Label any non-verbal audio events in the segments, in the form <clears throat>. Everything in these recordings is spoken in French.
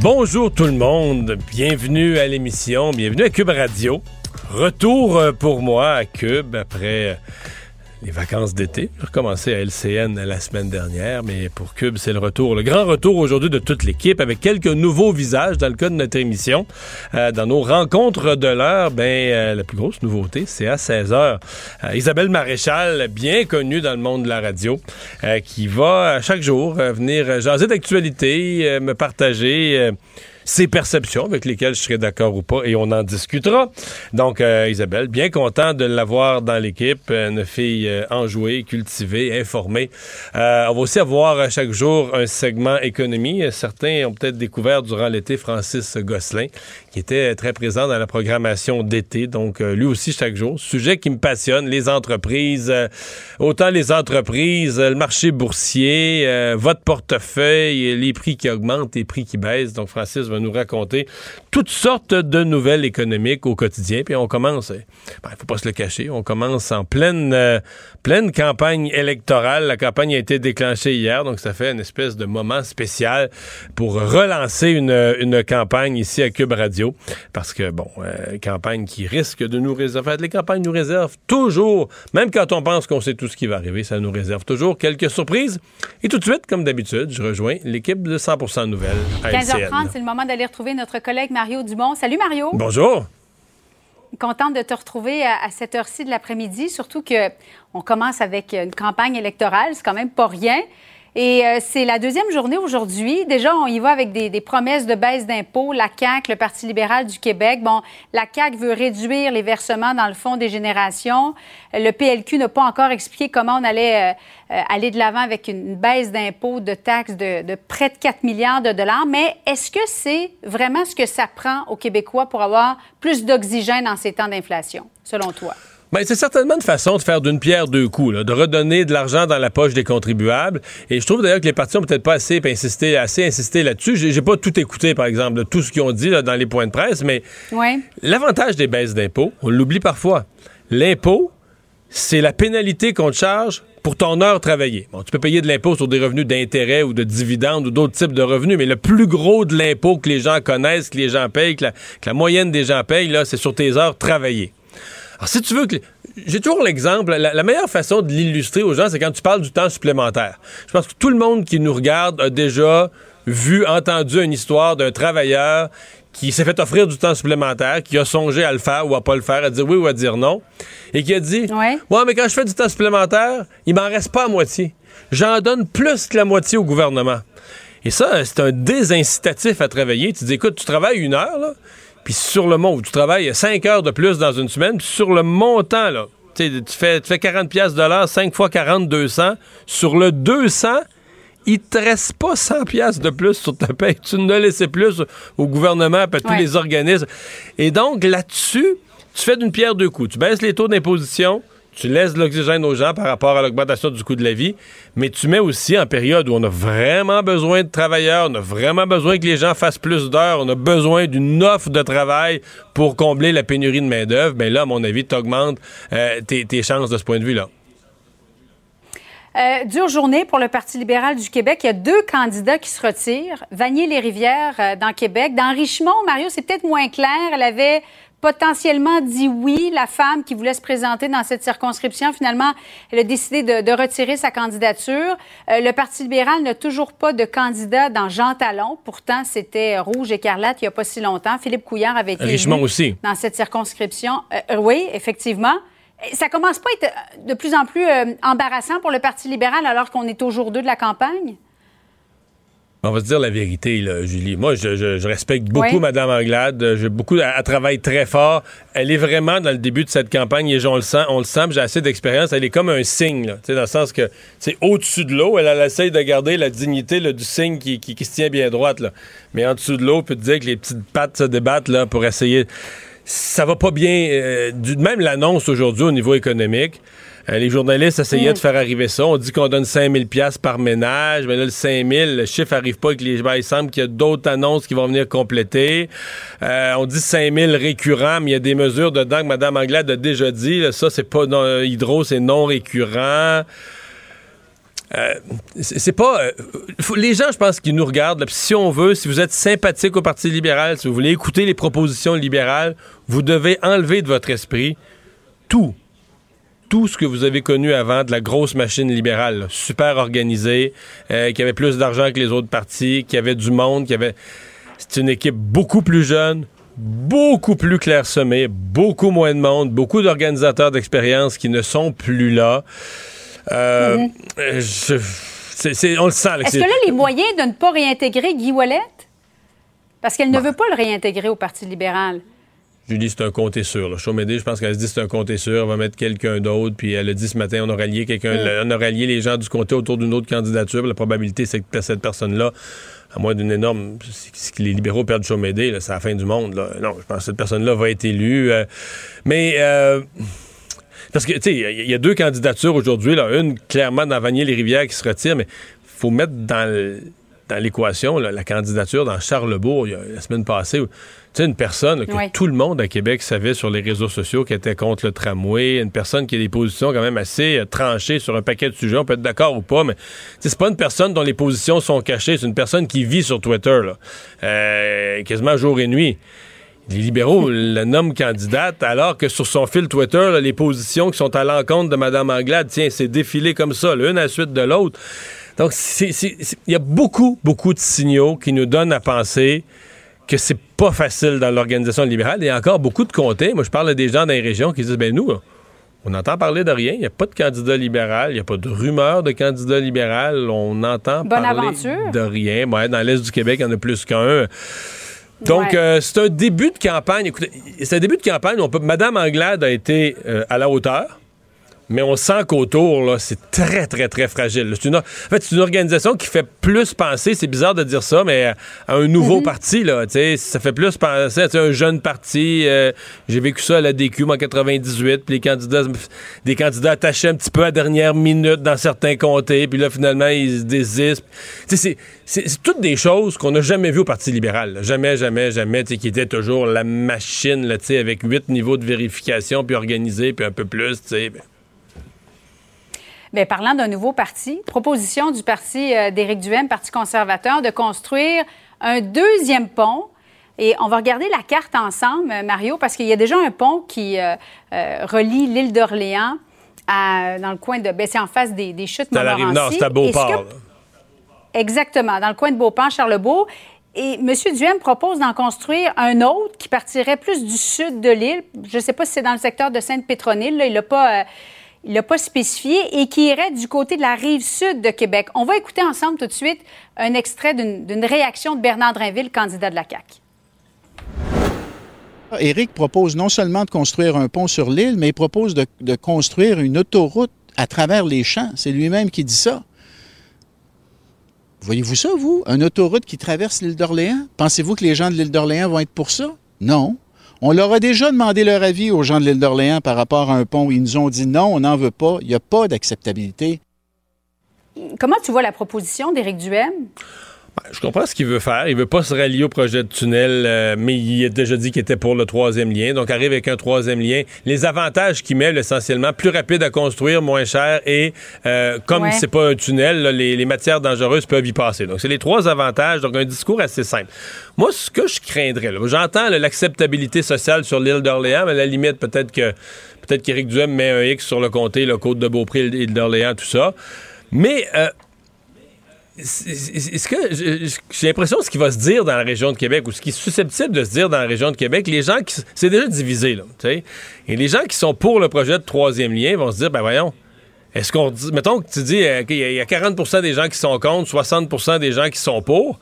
Bonjour tout le monde, bienvenue à l'émission, bienvenue à Cube Radio. Retour euh, pour moi à Cube après euh, les vacances d'été. J'ai recommencé à LCN la semaine dernière, mais pour Cube, c'est le retour, le grand retour aujourd'hui de toute l'équipe avec quelques nouveaux visages dans le cas de notre émission. Euh, dans nos rencontres de l'heure, ben euh, la plus grosse nouveauté, c'est à 16 h Isabelle Maréchal, bien connue dans le monde de la radio, euh, qui va chaque jour euh, venir jaser d'actualité, euh, me partager euh, ses perceptions avec lesquelles je serai d'accord ou pas et on en discutera. Donc, euh, Isabelle, bien content de l'avoir dans l'équipe, euh, une fille euh, enjouée, cultivée, informée. Euh, on va aussi avoir euh, chaque jour un segment économie. Certains ont peut-être découvert durant l'été Francis Gosselin, qui était très présent dans la programmation d'été. Donc, euh, lui aussi chaque jour. Sujet qui me passionne, les entreprises, euh, autant les entreprises, le marché boursier, euh, votre portefeuille, les prix qui augmentent, les prix qui baissent. Donc, Francis va nous raconter toutes sortes de nouvelles économiques au quotidien. Puis on commence, il ben, faut pas se le cacher, on commence en pleine, pleine campagne électorale. La campagne a été déclenchée hier, donc ça fait une espèce de moment spécial pour relancer une, une campagne ici à Cube Radio. Parce que, bon, euh, campagne qui risque de nous réserver. En fait, les campagnes nous réservent toujours, même quand on pense qu'on sait tout ce qui va arriver, ça nous réserve toujours quelques surprises. Et tout de suite, comme d'habitude, je rejoins l'équipe de 100% Nouvelles à 15h30, LCN. c'est le moment d'aller retrouver notre collègue Mario Dumont. Salut Mario. Bonjour. Contente de te retrouver à, à cette heure-ci de l'après-midi, surtout que on commence avec une campagne électorale, c'est quand même pas rien. Et euh, c'est la deuxième journée aujourd'hui. Déjà, on y va avec des, des promesses de baisse d'impôts. La CAQ, le Parti libéral du Québec, bon, la CAQ veut réduire les versements dans le fonds des générations. Le PLQ n'a pas encore expliqué comment on allait euh, euh, aller de l'avant avec une, une baisse d'impôts, de taxes de, de près de 4 milliards de dollars. Mais est-ce que c'est vraiment ce que ça prend aux Québécois pour avoir plus d'oxygène en ces temps d'inflation, selon toi? Ben, c'est certainement une façon de faire d'une pierre deux coups, là, de redonner de l'argent dans la poche des contribuables. Et je trouve d'ailleurs que les partis ont peut-être pas assez insisté, assez insisté là-dessus. J'ai, j'ai pas tout écouté, par exemple, de tout ce qu'ils ont dit là, dans les points de presse, mais l'avantage des baisses d'impôts, on l'oublie parfois. L'impôt, c'est la pénalité qu'on te charge pour ton heure travaillée. Bon, tu peux payer de l'impôt sur des revenus d'intérêt ou de dividendes ou d'autres types de revenus, mais le plus gros de l'impôt que les gens connaissent, que les gens payent, que la, que la moyenne des gens payent, là, c'est sur tes heures travaillées. Alors, si tu veux que. J'ai toujours l'exemple, la, la meilleure façon de l'illustrer aux gens, c'est quand tu parles du temps supplémentaire. Je pense que tout le monde qui nous regarde a déjà vu, entendu une histoire d'un travailleur qui s'est fait offrir du temps supplémentaire, qui a songé à le faire ou à pas le faire, à dire oui ou à dire non, et qui a dit Ouais. Ouais, mais quand je fais du temps supplémentaire, il m'en reste pas à moitié. J'en donne plus que la moitié au gouvernement. Et ça, c'est un désincitatif à travailler. Tu dis, écoute, tu travailles une heure, là, puis sur le montant, tu travailles 5 heures de plus dans une semaine, puis sur le montant, là, tu fais, tu fais 40 pièces de l'heure, 5 fois 40, 200. Sur le 200, il te reste pas 100 pièces de plus sur ta paye. Tu ne laissé plus au gouvernement, puis à tous Ouais. les organismes. Et donc, là-dessus, tu fais d'une pierre deux coups. Tu baisses les taux d'imposition, tu laisses de l'oxygène aux gens par rapport à l'augmentation du coût de la vie, mais tu mets aussi en période où on a vraiment besoin de travailleurs, on a vraiment besoin que les gens fassent plus d'heures, on a besoin d'une offre de travail pour combler la pénurie de main-d'œuvre, bien là, à mon avis, tu augmentes euh, tes, chances de ce point de vue-là. Euh, dure journée pour le Parti libéral du Québec. Il y a deux candidats qui se retirent. Vanier-les-Rivières euh, dans Québec. Dans Richemont, Mario, c'est peut-être moins clair. Elle avait potentiellement dit oui, la femme qui voulait se présenter dans cette circonscription. Finalement, elle a décidé de, retirer sa candidature. Euh, le Parti libéral n'a toujours pas de candidat dans Jean Talon. Pourtant, c'était rouge écarlate il n'y a pas si longtemps. Philippe Couillard avait été aussi. dans cette circonscription. Euh, euh, oui, effectivement. Ça commence pas à être de plus en plus embarrassant pour le Parti libéral alors qu'on est au jour 2 de la campagne? On va se dire la vérité, là, Julie. Moi, je, respecte beaucoup Mme Anglade. J'ai beaucoup, elle, travaille très fort. Elle est vraiment dans le début de cette campagne et on le sent. On le sent. J'ai assez d'expérience. Elle est comme un signe, là, dans le sens que c'est au-dessus de l'eau. Elle, essaye de garder la dignité du signe qui, se tient bien droite. Là. Mais en dessous de l'eau, peut te dire que les petites pattes se débattent là pour essayer. Ça va pas bien. Euh, même l'annonce aujourd'hui au niveau économique. Euh, les journalistes essayaient de mm. faire arriver ça. On dit qu'on donne 5000 pièces par ménage, mais là, le 5000, le chiffre arrive pas avec les... Ben, il semble qu'il y a d'autres annonces qui vont venir compléter. Euh, on dit 5000 récurrents, mais il y a des mesures dedans que Mme Anglade a déjà dit. ça, c'est pas... Non, hydro, c'est non récurrent. Euh, c'est pas. les gens, je pense, qui nous regardent, si on veut, si vous êtes sympathique au Parti libéral, si vous voulez écouter les propositions libérales, vous devez enlever de votre esprit tout tout ce que vous avez connu avant de la grosse machine libérale, super organisée, euh, qui avait plus d'argent que les autres partis, qui avait du monde, qui avait. C'est une équipe beaucoup plus jeune, beaucoup plus clairsemée, beaucoup moins de monde, beaucoup d'organisateurs d'expérience qui ne sont plus là. Euh, mhm. on le sent. Est-ce que là, les moyens de ne pas réintégrer Guy Wallet? Parce qu'elle ne veut pas le réintégrer au Parti libéral. Julie, c'est un compte sûr. Là. Chaumédé, je pense qu'elle se dit c'est un compte sûr, on va mettre quelqu'un d'autre. Puis elle a dit ce matin, on aurait lié quelqu'un, mm. on aurait lié les gens du comté autour d'une autre candidature. La probabilité, c'est que cette personne-là, à moins d'une énorme. Si les libéraux perdent Chaumédé, c'est la fin du monde. Là. Non, je pense que cette personne-là va être élue. Euh, mais. Euh, parce que, tu sais, il y, a deux candidatures aujourd'hui. Une, clairement, dans Vanier-les-Rivières qui se retire, mais faut mettre dans dans l'équation la candidature dans Charlebourg la semaine passée sais, une personne que tout le monde à Québec savait sur les réseaux sociaux qui était contre le tramway, une personne qui a des positions quand même assez euh, tranchées sur un paquet de sujets, on peut être d'accord ou pas, mais c'est pas une personne dont les positions sont cachées, c'est une personne qui vit sur Twitter, là, euh, quasiment jour et nuit. Les libéraux <laughs> la nomment candidate, alors que sur son fil Twitter, les positions qui sont à l'encontre de Mme Anglade, tiens, c'est défilé comme ça, l'une à la suite de l'autre. Donc, il y a beaucoup, beaucoup de signaux qui nous donnent à penser que c'est pas facile dans l'organisation libérale. Il y a encore beaucoup de comtés. Moi, je parle à des gens dans les régions qui disent, ben nous, on entend parler de rien. Il n'y a pas de candidat libéral. Il n'y a pas de rumeur de candidat libéral. On entend parler de rien. dans l'Est du Québec, il y en a plus qu'un. Donc, euh, c'est un début de campagne. Écoutez, c'est un début de campagne. On peut, Madame Anglade a été euh, à la hauteur mais on sent qu'autour, c'est très, très, très fragile. C'est une, en fait, c'est une organisation qui fait plus penser, c'est bizarre de dire ça, mais à un nouveau mhm. parti, là, ça fait plus penser à un jeune parti. Euh, j'ai vécu ça à la DQ en 98, puis les candidats, des candidats attachés un petit peu à dernière minute dans certains comtés, puis là, finalement, ils se désistent. C'est, toutes des choses qu'on n'a jamais vues au Parti libéral. Jamais, jamais, jamais, qui était toujours la machine, là, avec huit niveaux de vérification, puis organisé, puis un peu plus, tu sais. Ben. Bien, parlant d'un nouveau parti, proposition du parti euh, d'Éric Duhem, Parti conservateur, de construire un deuxième pont. Et on va regarder la carte ensemble, euh, Mario, parce qu'il y a déjà un pont qui euh, relie l'île d'Orléans dans le coin de. Ben, c'est en face des, des chutes Montmorency. C'est à Beauport. Exactement, dans le coin de Beauport, Charlebourg. Et M. Duhem propose d'en construire un autre qui partirait plus du sud de l'île. Je ne sais pas si c'est dans le secteur de Sainte-Pétronille. Il n'a pas il l'a pas spécifié, et qui irait du côté de la rive sud de Québec. On va écouter ensemble tout de suite un extrait d'une réaction de Bernard Drinville, candidat de la CAQ. Éric propose non seulement de construire un pont sur l'île, mais il propose de, de construire une autoroute à travers les champs. C'est lui-même qui dit ça. Voyez-vous ça, vous? Une autoroute qui traverse l'île d'Orléans? Pensez-vous que les gens de l'île d'Orléans vont être pour ça? Non. On leur a déjà demandé leur avis aux gens de l'île d'Orléans par rapport à un pont. Ils nous ont dit non, on n'en veut pas. Il n'y a pas d'acceptabilité. Comment tu vois la proposition d'Éric Duhem? Ben, je comprends ce qu'il veut faire. Il veut pas se rallier au projet de tunnel, euh, mais il a déjà dit qu'il était pour le troisième lien. Donc, arrive avec un troisième lien. Les avantages qu'il met, essentiellement, plus rapide à construire, moins cher, et euh, comme c'est pas un tunnel, les, matières dangereuses peuvent y passer. Donc, c'est les trois avantages. Donc, un discours assez simple. Moi, ce que je craindrais, j'entends l'acceptabilité sociale sur l'île d'Orléans, mais à la limite, peut-être que peut-être qu'Éric Duhem met un X sur le comté, le côte de Beaupré, l'île d'Orléans, tout ça. Mais euh, est-ce que j'ai l'impression ce qui va se dire dans la région de Québec ou ce qui est susceptible de se dire dans la région de Québec, les gens qui c'est déjà divisé là, et les gens qui sont pour le projet de troisième lien vont se dire ben voyons, est-ce qu'on mettons que tu dis euh, qu'il y a 40% des gens qui sont contre, 60% des gens qui sont pour.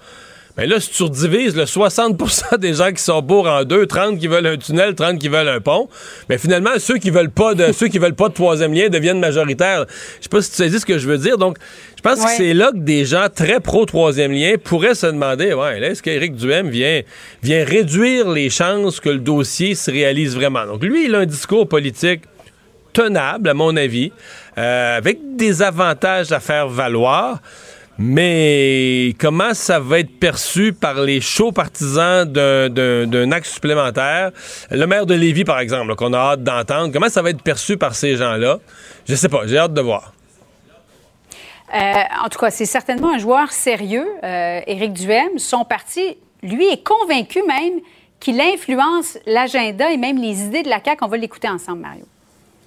Mais là, si tu redivises le 60% des gens qui sont pour en deux, 30 qui veulent un tunnel, 30 qui veulent un pont, mais finalement, ceux qui veulent pas de ceux qui veulent pas de troisième lien deviennent majoritaires. Je sais pas si tu sais ce que je veux dire. Donc, je pense que c'est là que des gens très pro troisième lien pourraient se demander, ouais, est-ce qu'Éric Duhem vient, vient réduire les chances que le dossier se réalise vraiment? Donc, lui, il a un discours politique tenable, à mon avis, euh, avec des avantages à faire valoir. Mais comment ça va être perçu par les chauds partisans d'un axe supplémentaire? Le maire de Lévis, par exemple, qu'on a hâte d'entendre, comment ça va être perçu par ces gens-là? Je sais pas, j'ai hâte de voir. Euh, en tout cas, c'est certainement un joueur sérieux, euh, Éric Duhem. Son parti, lui, est convaincu même qu'il influence l'agenda et même les idées de la CAQ. On va l'écouter ensemble, Mario.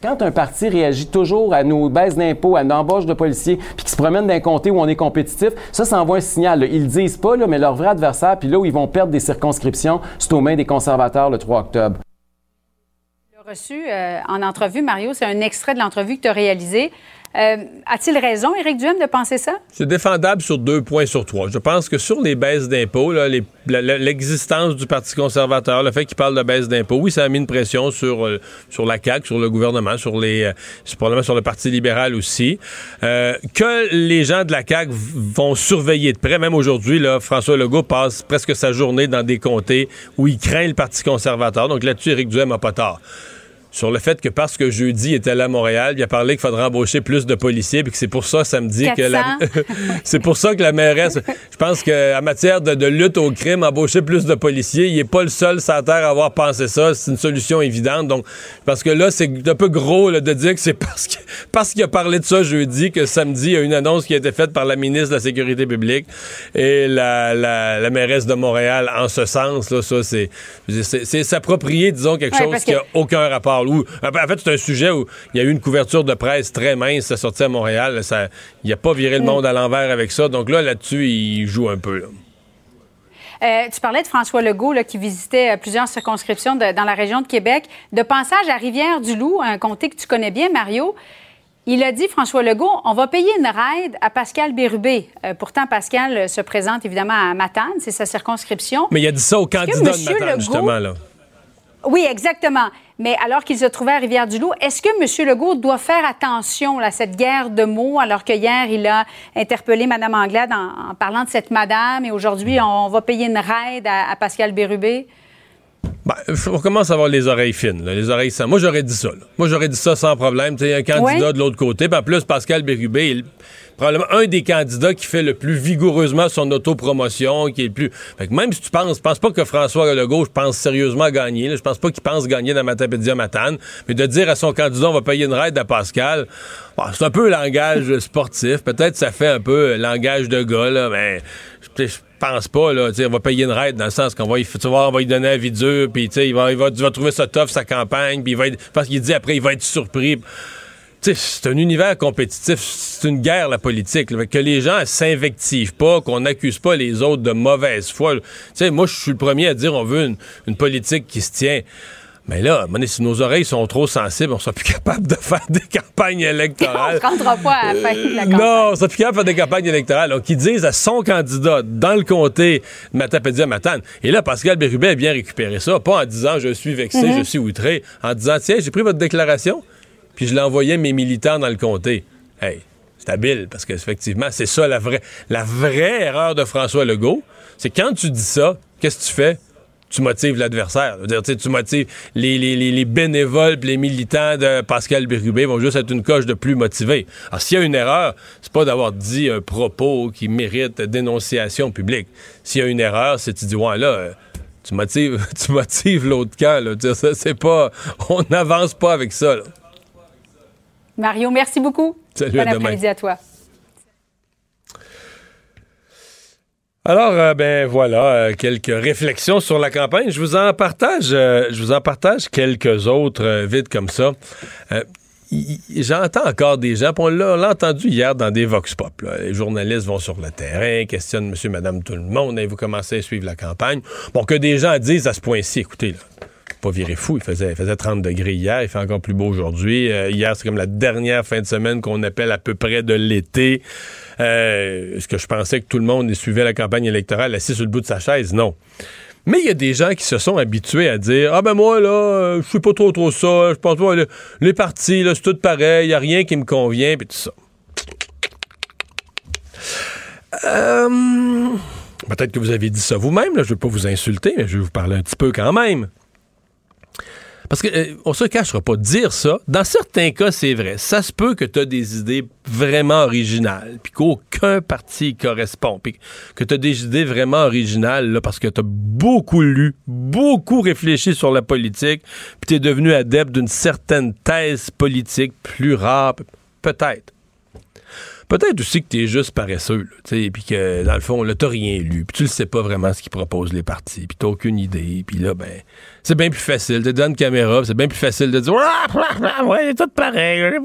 Quand un parti réagit toujours à nos baisses d'impôts, à l'embauche de policiers, puis qui se promène d'un comté où on est compétitif, ça, ça envoie un signal. Ils le disent pas, mais leur vrai adversaire, puis là où ils vont perdre des circonscriptions, c'est aux mains des conservateurs le 3 octobre. Reçu euh, en entrevue, Mario, c'est un extrait de l'entrevue que tu as réalisé. Euh, a-t-il raison, Éric Duhem, de penser ça? C'est défendable sur deux points sur trois. Je pense que sur les baisses d'impôts, l'existence du Parti conservateur, le fait qu'il parle de baisse d'impôts, oui, ça a mis une pression sur, euh, la CAQ, sur le gouvernement, sur les, euh, sur le Parti libéral aussi. que les gens de la CAQ vont surveiller de près, même aujourd'hui, François Legault passe presque sa journée dans des comtés où il craint le Parti conservateur. Donc là-dessus, Éric Duhem n'a pas tort sur le fait que parce que jeudi était là à Montréal, il a parlé qu'il faudrait embaucher plus de policiers, puis que c'est pour ça samedi que la... <laughs> c'est pour ça que la mairesse, je pense qu'en matière de, lutte au crime, embaucher plus de policiers, il n'est pas le seul sans terre à avoir pensé ça. C'est une solution évidente. Donc, parce que là, c'est un peu gros de dire que c'est parce qu'il parce qu'il a parlé de ça jeudi que samedi, il y a une annonce qui a été faite par la ministre de la Sécurité publique et la, la, mairesse de Montréal en ce sens. Là, ça, c'est s'approprier, disons, quelque chose qui n'a aucun rapport en fait, c'est un sujet où il y a eu une couverture de presse très mince, ça sortait à Montréal. Ça, il a pas viré le mm. monde à l'envers avec ça. Donc là, là-dessus, il joue un peu. Euh, tu parlais de François Legault qui visitait euh, plusieurs circonscriptions dans la région de Québec. De passage à Rivière-du-Loup, un comté que tu connais bien, Mario, il a dit, François Legault, on va payer une raide à Pascal Bérubé. Euh, pourtant, Pascal se présente évidemment à Matane, c'est sa circonscription. Mais il a dit ça au candidat de Matane, justement. Là. Oui, exactement. Mais alors qu'il se trouvait à Rivière-du-Loup, est-ce que M. Legault doit faire attention à cette guerre de mots, alors que hier, il a interpellé Mme Anglade en, parlant de cette madame et aujourd'hui, on va payer une raide à, Pascal Bérubé? Ben, on commence à avoir les oreilles fines, les oreilles Moi, j'aurais dit ça. Moi, j'aurais dit ça sans problème. A un candidat de l'autre côté. en plus, Pascal Bérubé, il probablement un des candidats qui fait le plus vigoureusement son autopromotion, qui est le plus. Fait que même si tu penses, je pense pas que François Legault, pense sérieusement gagner. Je pense pas qu'il pense gagner dans Matapédia Matane. Mais de dire à son candidat, on va payer une raide à Pascal, c'est un peu langage sportif. Peut-être ça fait un peu langage de gars, là, mais je pense pas, là, on va payer une raide dans le sens qu'on va, tu on va lui donner un vie dur, puis il va, il, va, trouver ça tough, sa campagne, puis il va être, parce qu'il dit après, il va être surpris c'est un univers compétitif, c'est une guerre, la politique. que les gens s'invectivent pas, qu'on n'accuse pas les autres de mauvaise foi. moi, je suis le premier à dire on veut une, politique qui se tient. Mais là, si nos oreilles sont trop sensibles, on sera plus capable de faire des campagnes <laughs> électorales. on ne pas à la fin de la campagne. non, on sera plus capable de faire des campagnes électorales. Donc, ils disent à son candidat dans le comté de Matapédia Matane. Et là, Pascal Bérubé a bien récupéré ça, pas en disant je suis vexé, mm-hmm. je suis outré, en disant tiens, j'ai pris votre déclaration puis je l'envoyais mes militants dans le comté. Hey, c'est habile, parce qu'effectivement, c'est ça la vraie, la vraie erreur de François Legault. C'est quand tu dis ça, qu'est-ce que tu fais? Tu motives l'adversaire. Tu motives les, les, les, bénévoles les militants de Pascal Bérubé vont juste être une coche de plus motivés. Alors, s'il y a une erreur, c'est pas d'avoir dit un propos qui mérite dénonciation publique. S'il y a une erreur, c'est tu dis, ouais, là, euh, tu motives, <laughs> tu motives l'autre camp. Là. C'est pas, on n'avance pas avec ça. Mario, merci beaucoup. Salut, bon après-midi à toi. Alors, euh, ben voilà, euh, quelques réflexions sur la campagne. Je vous en partage, euh, je vous en partage quelques autres vite comme ça. J'entends encore des gens, on l'a entendu hier dans des vox pop. Les journalistes vont sur le terrain, questionnent monsieur, madame, tout le monde, et vous commencez à suivre la campagne. Bon, que des gens disent à ce point-ci, écoutez, pas virer fou, il faisait, faisait 30 degrés hier, il fait encore plus beau aujourd'hui. hier, c'est comme la dernière fin de semaine qu'on appelle à peu près de l'été. Euh, est-ce que je pensais que tout le monde suivait la campagne électorale assis sur le bout de sa chaise? Non. Mais il y a des gens qui se sont habitués à dire Ah ben moi, là, euh, je suis pas trop trop ça, je pense pas, les partis, là, c'est tout pareil, il a rien qui me convient, puis tout ça. Euh, peut-être que vous avez dit ça vous-même, je ne veux pas vous insulter, mais je vais vous parler un petit peu quand même. Parce qu'on euh, on se cachera pas. Dire ça, dans certains cas, c'est vrai. Ça se peut que tu des idées vraiment originales, puis qu'aucun parti correspond, puis que tu des idées vraiment originales là, parce que tu beaucoup lu, beaucoup réfléchi sur la politique, puis tu devenu adepte d'une certaine thèse politique plus rare, peut-être. Peut-être aussi que tu es juste paresseux, puis que dans le fond, là, t'as rien lu, puis tu ne sais pas vraiment ce qu'ils proposent les partis, puis t'as aucune idée, puis là, ben, c'est bien plus facile. T'es dans une caméra, c'est bien plus facile de dire ouais, <laughs> c'est tout pareil.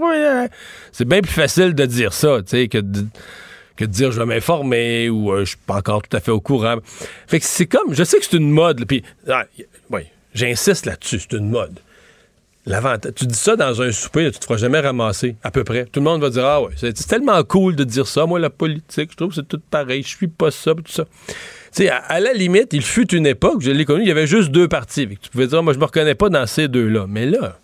C'est bien plus facile de dire ça, tu sais, que de, que dire je vais m'informer ou euh, je suis pas encore tout à fait au courant. Fait que c'est comme, je sais que c'est une mode, puis, ah, j'insiste là-dessus, c'est une mode. Tu dis ça dans un souper, tu te feras jamais ramasser, à peu près. Tout le monde va dire Ah ouais, c'est tellement cool de dire ça. Moi, la politique, je trouve que c'est tout pareil. Je suis pas ça, tout ça. Tu à, à, la limite, il fut une époque, je l'ai connu, il y avait juste deux partis. Tu pouvais dire Moi, je me reconnais pas dans ces deux-là. Mais là,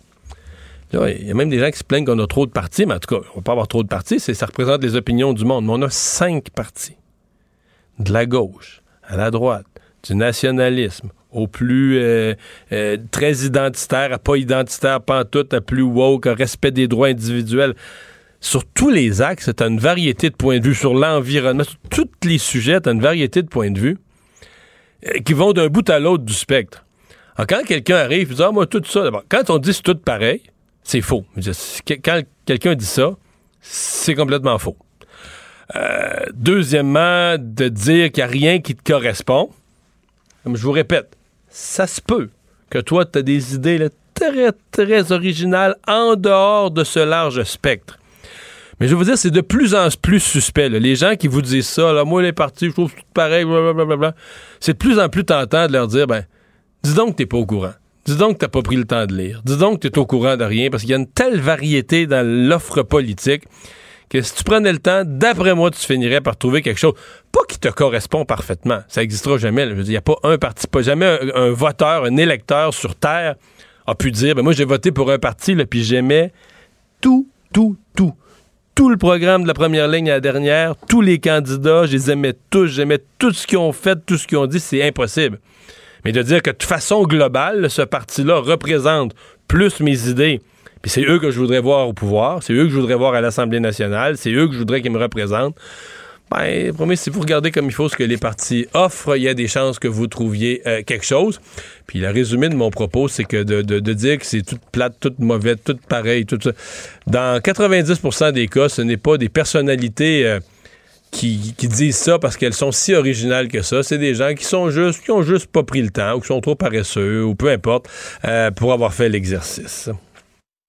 il y a même des gens qui se plaignent qu'on a trop de partis, mais en tout cas, on va pas avoir trop de partis, ça représente les opinions du monde. Mais on a cinq partis. De la gauche, à la droite, du nationalisme, au plus euh, euh, très identitaire, à pas identitaire, pas en tout, à plus woke, à respect des droits individuels. Sur tous les axes, c'est une variété de points de vue. Sur l'environnement, sur tous les sujets, tu une variété de points de vue euh, qui vont d'un bout à l'autre du spectre. Alors, quand quelqu'un arrive, il dit Ah, moi, tout ça, quand on dit c'est tout pareil, c'est faux. Quand quelqu'un dit ça, c'est complètement faux. deuxièmement, de dire qu'il n'y a rien qui te correspond. Comme je vous répète, ça se peut que toi, tu as des idées très, très originales en dehors de ce large spectre. Mais je veux vous dire, c'est de plus en plus suspect. Les gens qui vous disent ça, là, moi, les partis, je trouve tout pareil, blablabla. C'est de plus en plus tentant de leur dire, ben, dis donc que t'es pas au courant. Dis donc que t'as pas pris le temps de lire. Dis donc que t'es au courant de rien, parce qu'il y a une telle variété dans l'offre politique que si tu prenais le temps, d'après moi, tu finirais par trouver quelque chose, pas qui te correspond parfaitement. Ça n'existera jamais. Il n'y a pas un parti, pas jamais un, voteur, un électeur sur Terre a pu dire, ben moi, j'ai voté pour un parti, puis j'aimais tout, tout, tout. Tout le programme de la première ligne à la dernière, tous les candidats, je les aimais tous, j'aimais tout ce qu'ils ont fait, tout ce qu'ils ont dit, c'est impossible. Mais de dire que de façon globale, ce parti-là représente plus mes idées, puis c'est eux que je voudrais voir au pouvoir, c'est eux que je voudrais voir à l'Assemblée nationale, c'est eux que je voudrais qu'ils me représentent. Ben, premier, si vous regardez comme il faut ce que les partis offrent, il y a des chances que vous trouviez euh, quelque chose. Puis le résumé de mon propos, c'est que de, dire que c'est toute plate, toute mauvaise, toute pareil, tout ça. Dans 90% des cas, ce n'est pas des personnalités euh, qui, disent ça parce qu'elles sont si originales que ça. C'est des gens qui sont juste, qui ont juste pas pris le temps ou qui sont trop paresseux ou peu importe euh, pour avoir fait l'exercice.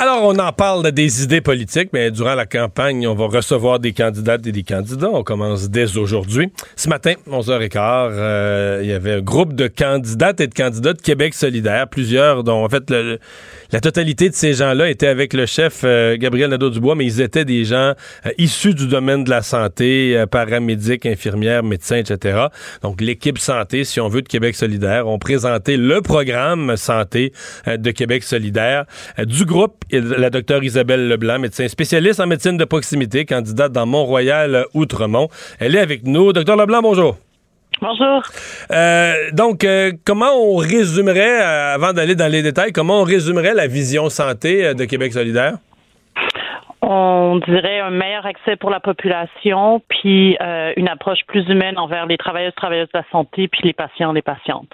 Alors, on en parle des idées politiques, mais durant la campagne, on va recevoir des candidates et des candidats. On commence dès aujourd'hui. Ce matin, 11h15, euh, il y avait un groupe de candidates et de candidats de Québec solidaire, plusieurs dont, en fait, la totalité de ces gens-là étaient avec le chef euh, Gabriel Nadeau-Dubois, mais ils étaient des gens euh, issus du domaine de la santé, paramédics, infirmières, médecins, etc. Donc, l'équipe santé, si on veut, de Québec solidaire, ont présenté le programme santé de Québec solidaire du groupe la docteure Isabelle Leblanc, médecin spécialiste en médecine de proximité, candidate dans Mont-Royal-Outremont. Elle est avec nous. Docteur Leblanc, bonjour. Bonjour. Euh, donc, euh, comment on résumerait, euh, avant d'aller dans les détails, comment on résumerait la vision santé de Québec solidaire? On dirait un meilleur accès pour la population, puis une approche plus humaine envers les travailleuses, travailleuses de la santé, puis les patients, les patientes.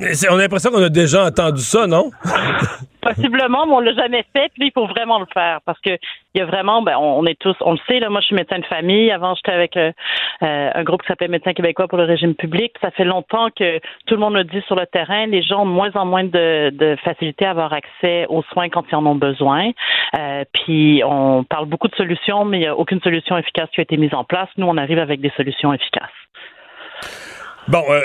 On a l'impression qu'on a déjà entendu ça, non? <laughs> Possiblement, mais on l'a jamais fait. Puis il faut vraiment le faire parce que il y a vraiment, ben, on, est tous, on le sait. Moi, je suis médecin de famille. Avant, j'étais avec euh, euh, un groupe qui s'appelait Médecins québécois pour le régime public. Ça fait longtemps que tout le monde le dit sur le terrain. Les gens ont de moins en moins de, de facilité à avoir accès aux soins quand ils en ont besoin. Euh, puis on parle beaucoup de solutions, mais il n'y a aucune solution efficace qui a été mise en place. Nous, on arrive avec des solutions efficaces. Bon, euh,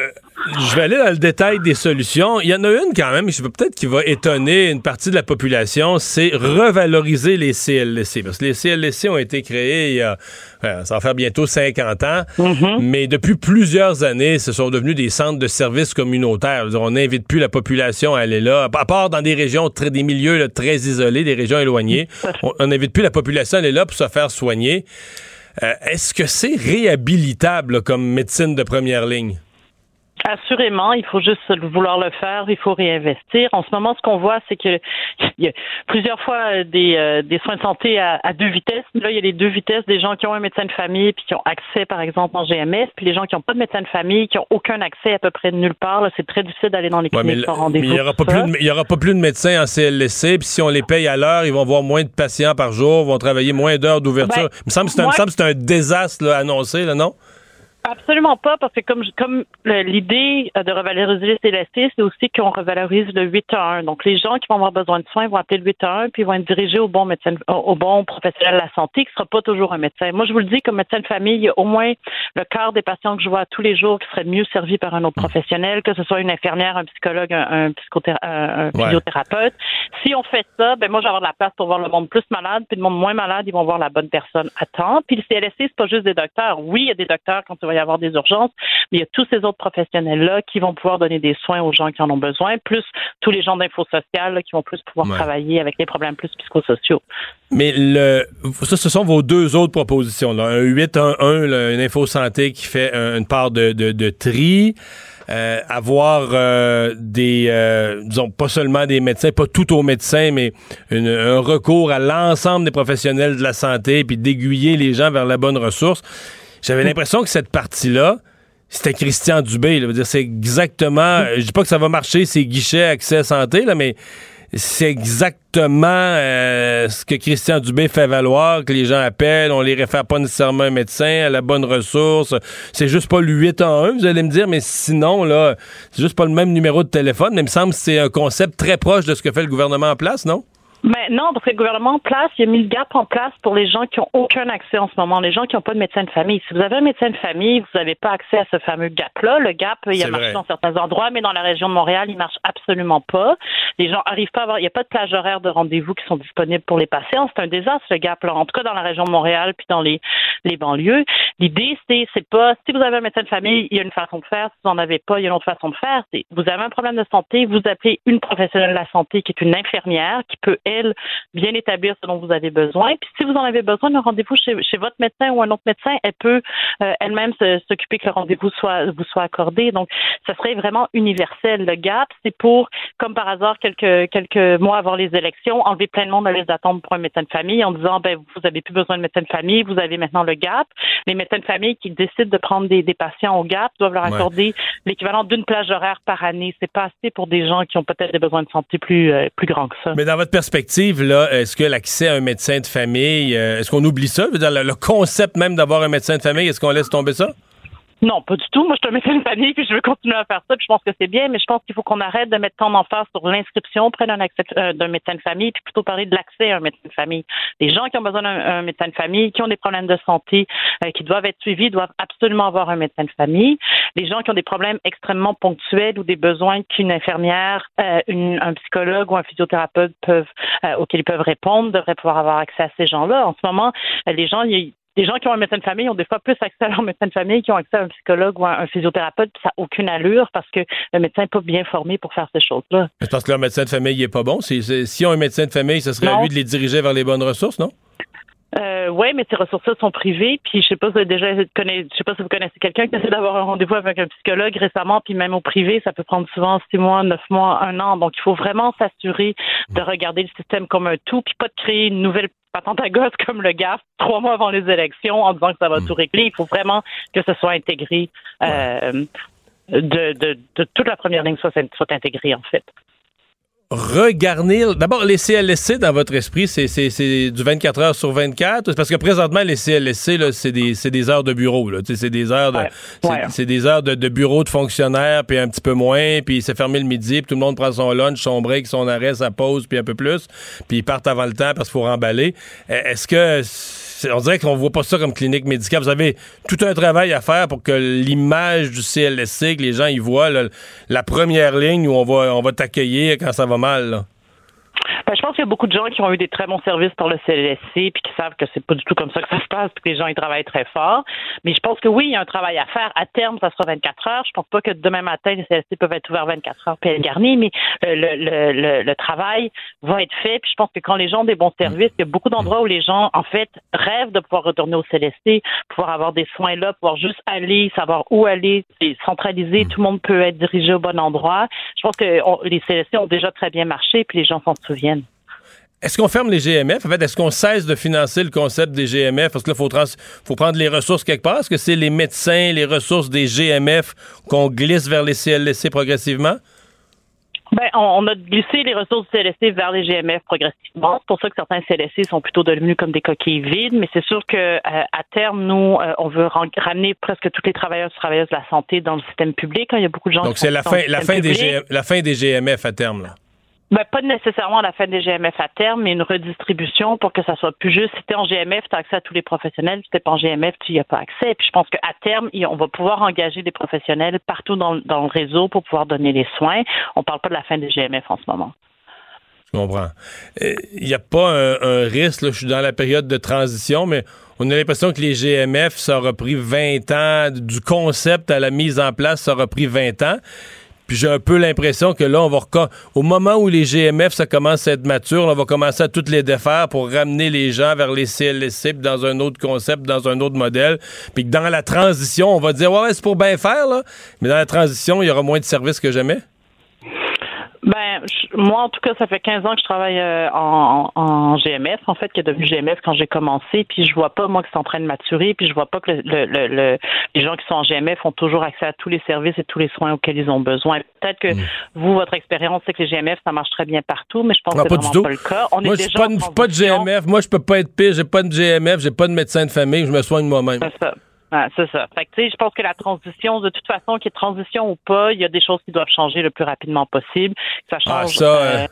je vais aller dans le détail des solutions. Il y en a une quand même, je peut-être qui va étonner une partie de la population, c'est revaloriser les CLSC. Parce que les CLSC ont été créés il y a, ça va faire bientôt 50 ans, mm-hmm. mais depuis plusieurs années, ce sont devenus des centres de services communautaires. on n'invite plus la population à aller là, à part dans des régions, très, des milieux très isolés, des régions éloignées. On n'invite plus la population à aller là pour se faire soigner. Euh, est-ce que c'est réhabilitable comme médecine de première ligne? Assurément, il faut juste vouloir le faire, il faut réinvestir. En ce moment, ce qu'on voit, c'est que <laughs> il y a plusieurs fois euh, des, euh, des soins de santé à, deux vitesses. Là, il y a les deux vitesses des gens qui ont un médecin de famille puis qui ont accès, par exemple, en GMS, puis les gens qui n'ont pas de médecin de famille, qui ont aucun accès à peu près de nulle part. C'est très difficile d'aller dans les cliniques sans rendez-vous. il n'y aura, pas plus de, il y aura pas plus de médecins en CLSC, puis si on les paye à l'heure, ils vont voir moins de patients par jour, vont travailler moins d'heures d'ouverture. Ben, il me semble que c'est un, désastre annoncé, là, non? Absolument pas, parce que comme comme l'idée de revaloriser les CLSC, c'est aussi qu'on revalorise le 8 à 1. Donc les gens qui vont avoir besoin de soins vont appeler le 8 à 1, puis vont être dirigés au bon médecin, au bon professionnel de la santé, qui sera pas toujours un médecin. Moi, je vous le dis, comme médecin de famille, il y a au moins le quart des patients que je vois tous les jours qui seraient mieux servis par un autre professionnel, que ce soit une infirmière, un psychologue, un, un, physiothérapeute. Si on fait ça, ben moi, j'ai avoir de la place pour voir le monde plus malade, puis le monde moins malade, ils vont voir la bonne personne à temps. Puis le CLSC, c'est pas juste des docteurs. Oui, il y a des docteurs quand tu va y avoir des urgences, mais il y a tous ces autres professionnels-là qui vont pouvoir donner des soins aux gens qui en ont besoin, plus tous les gens d'info sociale qui vont plus pouvoir travailler avec des problèmes plus psychosociaux. Mais le, ça, ce sont vos deux autres propositions. Là. Un 8 1 1 une info santé qui fait une part de, de, tri. Euh, avoir euh, des, euh, disons, pas seulement des médecins, pas tout aux médecins, mais un recours à l'ensemble des professionnels de la santé, puis d'aiguiller les gens vers la bonne ressource. J'avais l'impression que cette partie-là, c'était Christian Dubé. dire, c'est exactement. <laughs> Je dis pas que ça va marcher, c'est guichet accès santé, là, mais c'est exactement euh, ce que Christian Dubé fait valoir, que les gens appellent, on les réfère pas nécessairement à un médecin, à la bonne ressource. C'est juste pas le 8 en 1, vous allez me dire, mais sinon, là, c'est juste pas le même numéro de téléphone. Mais il me semble que c'est un concept très proche de ce que fait le gouvernement en place, non? Mais non, parce que le gouvernement en place, il a mis le gap en place pour les gens qui ont aucun accès en ce moment, les gens qui n'ont pas de médecin de famille. Si vous avez un médecin de famille, vous n'avez pas accès à ce fameux gap-là. Le gap, il a marché dans certains endroits, mais dans la région de Montréal, il marche absolument pas. Les gens arrivent pas à avoir, il n'y a pas de plage horaire de rendez-vous qui sont disponibles pour les patients. C'est un désastre, ce gap-là. En tout cas, dans la région de Montréal, puis dans les, les banlieues. L'idée, c'est, c'est pas, si vous avez un médecin de famille, il y a une façon de faire. Si vous n'en avez pas, il y a une autre façon de faire. Vous avez un problème de santé, vous appelez une professionnelle de la santé qui est une infirmière, qui peut, bien établir ce dont vous avez besoin. Puis si vous en avez besoin d'un rendez-vous chez, chez, votre médecin ou un autre médecin, elle peut euh, elle-même s'occuper que le rendez-vous soit vous soit accordé. Donc, ça serait vraiment universel. Le gap, c'est pour, comme par hasard, quelques quelques mois avant les élections, enlever plein de monde à les attendre pour un médecin de famille en disant ben vous avez plus besoin de médecin de famille, vous avez maintenant le gap. Les médecins de famille qui décident de prendre des, des patients au gap doivent leur accorder l'équivalent d'une plage horaire par année. C'est pas assez pour des gens qui ont peut-être des besoins de santé plus euh, plus grands que ça. Mais dans votre perspective est-ce que l'accès à un médecin de famille, euh, est-ce qu'on oublie ça? le, concept même d'avoir un médecin de famille, est-ce qu'on laisse tomber ça? Non, pas du tout. Moi, je suis un médecin de famille, puis je veux continuer à faire ça, puis je pense que c'est bien, mais je pense qu'il faut qu'on arrête de mettre tant d'emphase sur l'inscription auprès d'un euh, médecin de famille, puis plutôt parler de l'accès à un médecin de famille. Les gens qui ont besoin d'un médecin de famille, qui ont des problèmes de santé, euh, qui doivent être suivis, doivent absolument avoir un médecin de famille. Les gens qui ont des problèmes extrêmement ponctuels ou des besoins qu'une infirmière, euh, un psychologue ou un physiothérapeute peuvent, auxquels ils peuvent répondre, devraient pouvoir avoir accès à ces gens-là. En ce moment, les gens, les gens qui ont un médecin de famille ont des fois plus accès à leur médecin de famille qui ont accès à un psychologue ou à un physiothérapeute, ça n'a aucune allure parce que le médecin n'est pas bien formé pour faire ces choses-là. Je pense que leur médecin de famille n'est pas bon. Si, si, ont un médecin de famille, ce serait à lui de les diriger vers les bonnes ressources, non? Euh, oui, mais ces ressources-là sont privées. Puis je sais pas si vous déjà je sais pas si vous connaissez quelqu'un qui essaie d'avoir un rendez-vous avec un psychologue récemment, puis même au privé, ça peut prendre souvent six mois, neuf mois, un an. Donc il faut vraiment s'assurer de regarder le système comme un tout, puis pas de créer une nouvelle patente à gosse comme le GAF trois mois avant les élections en disant que ça va hmm. tout régler. Il faut vraiment que ce soit intégré. Euh, de, de, de, toute la première ligne soit, soit intégrée, en fait regarnir. D'abord, les CLSC, dans votre esprit, c'est du 24 heures sur 24? Parce que présentement, les CLSC, c'est des, des, heures de bureau. C'est des heures de, c'est des heures de, bureau de fonctionnaires, puis un petit peu moins, puis c'est fermé le midi, puis tout le monde prend son lunch, son break, son arrêt, sa pause, puis un peu plus, puis ils partent avant le temps parce qu'il faut remballer. E, est-ce que on dirait qu'on voit pas ça comme clinique médicale. Vous avez tout un travail à faire pour que l'image du CLSC, que les gens y voient, la première ligne où on va, on va t'accueillir quand ça va mal. Ben, je pense qu'il y a beaucoup de gens qui ont eu des très bons services par le CLSC puis qui savent que c'est pas du tout comme ça que ça se passe puis que les gens ils travaillent très fort. Mais je pense que oui, il y a un travail à faire. À terme, ça sera 24 heures. Je pense pas que demain matin, les CLSC peuvent être ouverts 24 heures puis être garnis, mais euh, le, le, le, travail va être fait. Puis je pense que quand les gens ont des bons services, il y a beaucoup d'endroits où les gens, en fait, rêvent de pouvoir retourner au CLSC, pouvoir avoir des soins là, pouvoir juste aller, savoir où aller, c'est centralisé, tout le monde peut être dirigé au bon endroit. Je pense que les CLSC ont déjà très bien marché puis les gens s'en souviennent. Est-ce qu'on ferme les GMF? En fait, est-ce qu'on cesse de financer le concept des GMF? Parce que là, il faut, prendre les ressources quelque part. Est-ce que c'est les médecins, les ressources des GMF qu'on glisse vers les CLSC progressivement? Ben, on, a glissé les ressources du CLSC vers les GMF progressivement. C'est pour ça que certains CLSC sont plutôt devenus comme des coquilles vides. Mais c'est sûr que euh, à terme, nous, euh, on veut ramener presque tous les travailleurs et travailleuses de la santé dans le système public. Il y a beaucoup de gens. Donc c'est la fin, la fin des la fin des GMF à terme là. Ben, pas nécessairement à la fin des GMF à terme, mais une redistribution pour que ça soit plus juste. Si tu en GMF, tu as accès à tous les professionnels. Si tu pas en GMF, tu n'y as pas accès. Puis je pense qu'à terme, on va pouvoir engager des professionnels partout dans, le réseau pour pouvoir donner les soins. On parle pas de la fin des GMF en ce moment. Je comprends. Il n'y a pas un, risque, je suis dans la période de transition, mais on a l'impression que les GMF, ça aura pris 20 ans, du concept à la mise en place, ça aura pris 20 ans. Puis j'ai un peu l'impression que là, on va au moment où les GMF, ça commence à être mature, on va commencer à toutes les défaire pour ramener les gens vers les CLSC dans un autre concept, dans un autre modèle. Puis que dans la transition, on va dire ouais, c'est pour bien faire, là. Mais dans la transition, il y aura moins de services que jamais. Ben, moi, en tout cas, ça fait 15 ans que je travaille euh, en, en, GMF, en fait, qui est devenu GMF quand j'ai commencé, puis je vois pas, moi, que c'est en train de maturer, puis je vois pas que le, le, les gens qui sont en GMF ont toujours accès à tous les services et tous les soins auxquels ils ont besoin. Peut-être que mm. vous, votre expérience, c'est que les GMF, ça marche très bien partout, mais je pense que c'est vraiment pas le cas. On moi, je suis pas, de GMF. Moi, je peux pas être pire. J'ai pas de GMF, j'ai pas de médecin de famille, je me soigne moi-même. C'est ça c'est ça. Fait que, je pense que la transition, de toute façon, qu'il y ait transition ou pas, il y a des choses qui doivent changer le plus rapidement possible. ça ah, change. ça, euh,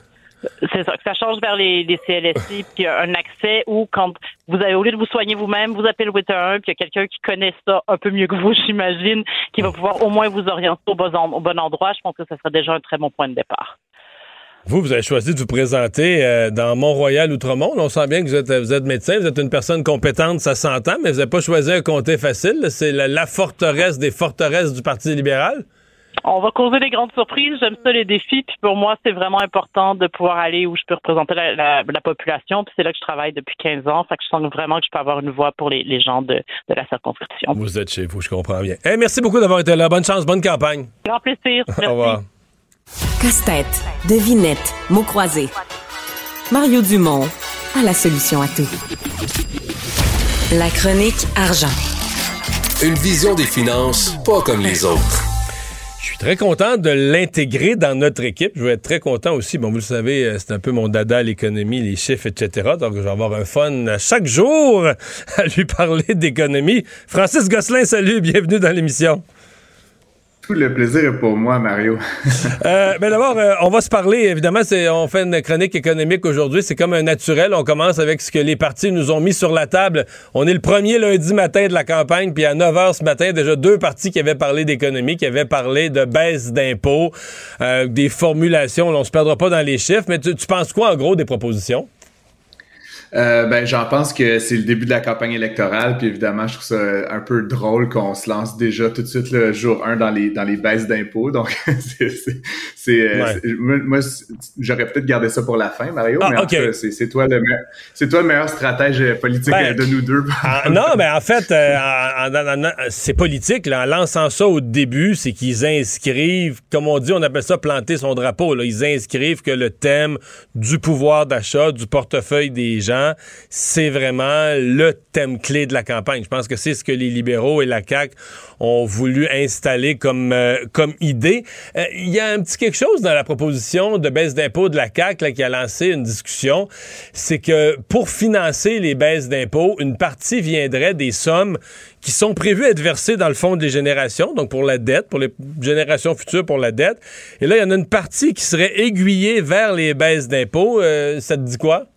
c'est ça, que ça change vers les, les CLSI, <laughs> puis un accès où, quand vous avez, au lieu de vous soigner vous-même, vous appelez le 1 puis il y a quelqu'un qui connaît ça un peu mieux que vous, <laughs> j'imagine, qui va pouvoir au moins vous orienter au bon, au bon endroit. Je pense que ça serait déjà un très bon point de départ. Vous, vous avez choisi de vous présenter euh, dans Mont-Royal Outremont. On sent bien que vous êtes, vous êtes médecin, vous êtes une personne compétente, ça s'entend, mais vous n'avez pas choisi un comté facile. C'est la, forteresse des forteresses du Parti libéral. On va causer des grandes surprises. J'aime ça les défis. Puis pour moi, c'est vraiment important de pouvoir aller où je peux représenter la, population. Puis c'est là que je travaille depuis 15 ans. Fait que je sens vraiment que je peux avoir une voix pour les, gens de, la circonscription. Vous êtes chez vous, je comprends bien. merci beaucoup d'avoir été là. Bonne chance, bonne campagne. Grand plaisir. Merci. <laughs> Au revoir. Casse-tête, devinette, mots croisés. Mario Dumont a la solution à tout. La chronique argent. Une vision des finances pas comme les autres. très content de l'intégrer dans notre équipe. Je vais être très content aussi. Bon, vous le savez, euh, c'est un peu mon dada, l'économie, les chiffres, etc. Donc, je vais avoir un fun chaque jour <laughs> à lui parler d'économie. Francis Gosselin, salut, bienvenue dans l'émission. Tout le plaisir est pour moi, Mario. <laughs> euh, ben d'abord, euh, on va se parler. Évidemment, c'est, on fait une chronique économique aujourd'hui. C'est comme un naturel. On commence avec ce que les partis nous ont mis sur la table. On est le premier lundi matin de la campagne, puis à 9 h ce matin, déjà deux partis qui avaient parlé d'économie, qui avaient parlé de baisse d'impôts, euh, des formulations. on se perdra pas dans les chiffres, mais tu penses quoi, en gros, des propositions? Euh, ben, j'en pense que c'est le début de la campagne électorale, puis évidemment, je trouve ça un peu drôle qu'on se lance déjà tout de suite le jour 1 dans les dans les baisses d'impôts. Donc, <laughs> c'est euh, moi, j'aurais peut-être gardé ça pour la fin, Mario, ah, mais en fait, c'est toi le c'est toi le meilleur stratège politique ben, de nous deux. Non, mais en fait, euh, c'est politique. Là, en lançant ça au début, c'est qu'ils inscrivent, comme on dit, on appelle ça planter son drapeau. Là. Ils inscrivent que le thème du pouvoir d'achat, du portefeuille des gens c'est vraiment le thème clé de la campagne. Je pense que c'est ce que les libéraux et la CAQ ont voulu installer comme, euh, idée. Euh, il y a un petit quelque chose dans la proposition de baisse d'impôts de la CAQ qui a lancé une discussion. C'est que pour financer les baisses d'impôts, une partie viendrait des sommes qui sont prévues être versées dans le fonds des générations, donc pour la dette, pour les générations futures pour la dette. Et là, il y en a une partie qui serait aiguillée vers les baisses d'impôts. Euh, ça te dit quoi?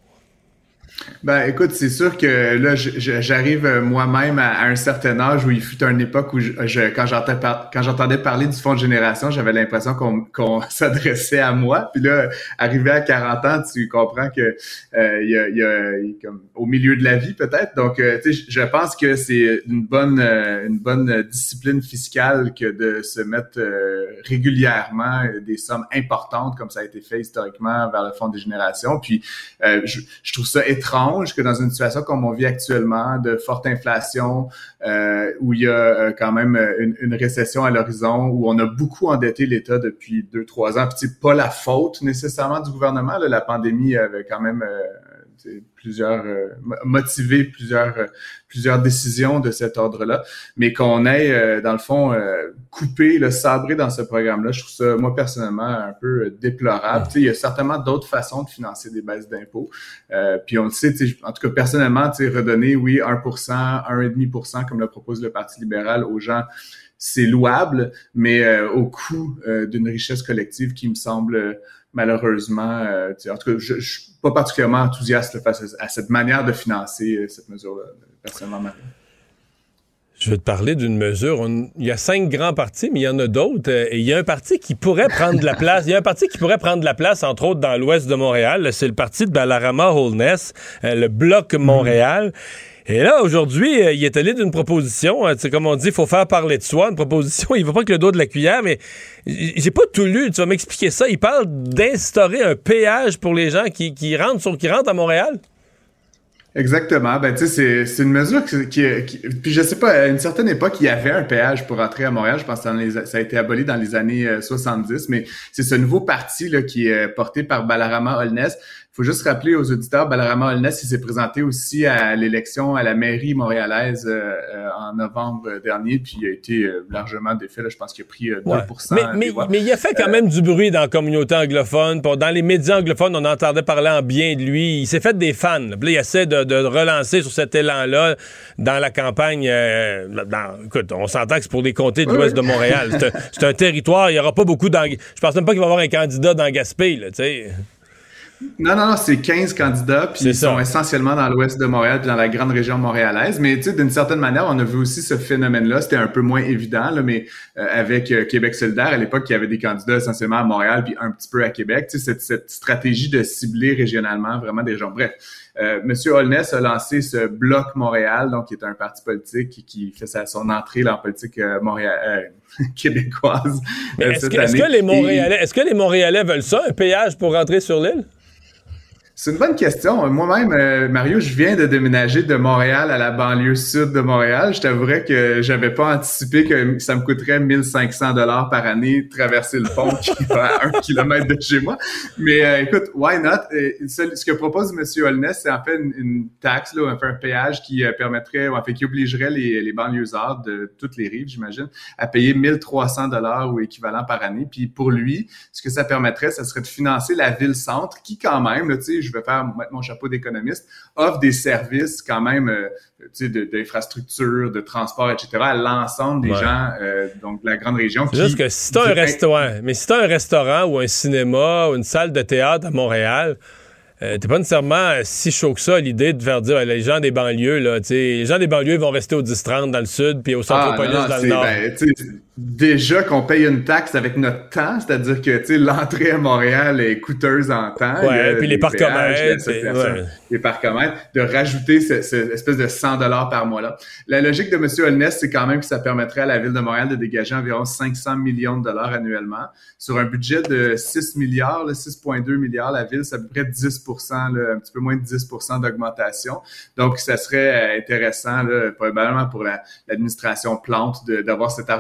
Ben, écoute, c'est sûr que là, j'arrive euh, moi-même à, un certain âge où il fut une époque où, je, quand j'entendais parler du fonds de génération, j'avais l'impression qu'on <laughs> s'adressait à moi. Puis là, arrivé à 40 ans, tu comprends que euh, il y, a, comme au milieu de la vie peut-être. Donc, euh, tu sais, je pense que c'est une bonne, une bonne discipline fiscale que de se mettre régulièrement des sommes importantes comme ça a été fait historiquement vers le fonds de génération. Puis, je, je trouve ça étrange que dans une situation comme on vit actuellement, de forte inflation, euh, où il y a euh, quand même euh, une, récession à l'horizon, où on a beaucoup endetté l'État depuis deux, trois ans. Puis c'est pas la faute nécessairement du gouvernement. la pandémie avait quand même plusieurs euh, motiver plusieurs euh, plusieurs décisions de cet ordre-là, mais qu'on ait euh, dans le fond euh, coupé, le sabré dans ce programme-là, je trouve ça moi personnellement un peu déplorable. il y a certainement d'autres façons de financer des baisses d'impôts. puis on le sait, en tout cas personnellement, redonner oui 1%, 1,5% comme le propose le Parti libéral aux gens c'est louable, mais au coût d'une richesse collective qui me semble malheureusement, euh, en tout cas, je, je suis pas particulièrement enthousiaste face à, cette manière de financer euh, cette mesure-là, personnellement. Je vais te parler d'une mesure. il y a cinq grands partis, mais il y en a d'autres. Euh, et il y a un parti qui pourrait prendre la place. Il y a un parti qui pourrait prendre la place, entre autres, dans l'ouest de Montréal. C'est le parti de Balarama Holness, le Bloc Montréal. Et là, aujourd'hui, euh, il est allé d'une proposition, hein, comme on dit, il faut faire parler de soi, une proposition, <laughs> il va pas que le dos de la cuillère, mais j'ai pas tout lu, tu vas m'expliquer ça. Il parle d'instaurer un péage pour les gens qui, rentrent sur, qui rentrent à Montréal? Exactement. Ben, tu sais, c'est une mesure qui, qui, Puis je sais pas, à une certaine époque, il y avait un péage pour entrer à Montréal. Je pense que ça a été aboli dans les années 70, euh, mais c'est ce nouveau parti là, qui est porté par Balarama Holness faut juste rappeler aux auditeurs, Balarama Holness, il s'est présenté aussi à l'élection à la mairie montréalaise euh, euh, en novembre dernier, puis il a été euh, largement défait. Là, je pense qu'il a pris 2 mais, mais, il a fait quand même du bruit dans la communauté anglophone. Dans les médias anglophones, on entendait parler en bien de lui. Il s'est fait des fans. Là. il essaie de, relancer sur cet élan-là dans la campagne. écoute, on s'entend que c'est pour des comtés de l'ouest de Montréal. C'est un, <laughs> territoire, il n'y aura pas beaucoup d'anglais. Je pense même pas qu'il va y avoir un candidat dans Gaspé, tu sais. Non, non, non, c'est 15 candidats, puis ils sont essentiellement dans l'ouest de Montréal, puis dans la grande région montréalaise. Mais tu sais, d'une certaine manière, on a vu aussi ce phénomène-là. C'était un peu moins évident, là, mais euh, avec euh, Québec solidaire, à l'époque, il y avait des candidats essentiellement à Montréal, puis un petit peu à Québec. Tu sais, cette, cette stratégie de cibler régionalement vraiment des gens. Bref, euh, Monsieur Holness a lancé ce bloc Montréal, donc qui est un parti politique qui, qui fait sa, son entrée là, en politique euh, Montréal, <laughs> québécoise. est-ce que, est que, les Montréalais, est-ce que les Montréalais veulent ça, un péage pour rentrer sur l'île? C'est une bonne question. Moi-même, euh, Mario, je viens de déménager de Montréal à la banlieue sud de Montréal. Je t'avouerais que j'avais pas anticipé que ça me coûterait 1500 dollars par année traverser le pont qui va à un <laughs> kilomètre de chez moi. Mais euh, écoute, why not? ce, que propose M. Holness, c'est en fait une, taxe, là, un péage qui euh, permettrait, ou en fait qui obligerait les, les banlieusards de toutes les rives, j'imagine, à payer 1300 dollars ou équivalent par année. Puis pour lui, ce que ça permettrait, ça serait de financer la ville-centre qui quand même, tu sais, je vais faire mettre mon chapeau d'économiste, offre des services quand même euh, d'infrastructure, de, transport, etc. à l'ensemble des gens euh, donc de la grande région. C'est juste que si tu as un restaurant, mais si un restaurant ou un cinéma ou une salle de théâtre à Montréal, euh, t'es pas nécessairement si chaud que ça l'idée de faire dire les gens des banlieues là, les gens des banlieues vont rester au 10-30 dans le sud puis au ah, police dans le nord. Ben, déjà qu'on paye une taxe avec notre temps, c'est-à-dire que tu sais l'entrée à Montréal est coûteuse en temps. Ouais, puis les parcomètres, les parcomètres, de rajouter cette espèce de 100 dollars par mois là. La logique de M. Holness, c'est quand même que ça permettrait à la ville de Montréal de dégager environ 500 millions de dollars annuellement sur un budget de 6 milliards, 6,2 milliards. La ville, c'est à peu près 10 là, un petit peu moins de 10% d'augmentation. Donc, ça serait intéressant, là, probablement pour l'administration Plante, d'avoir cet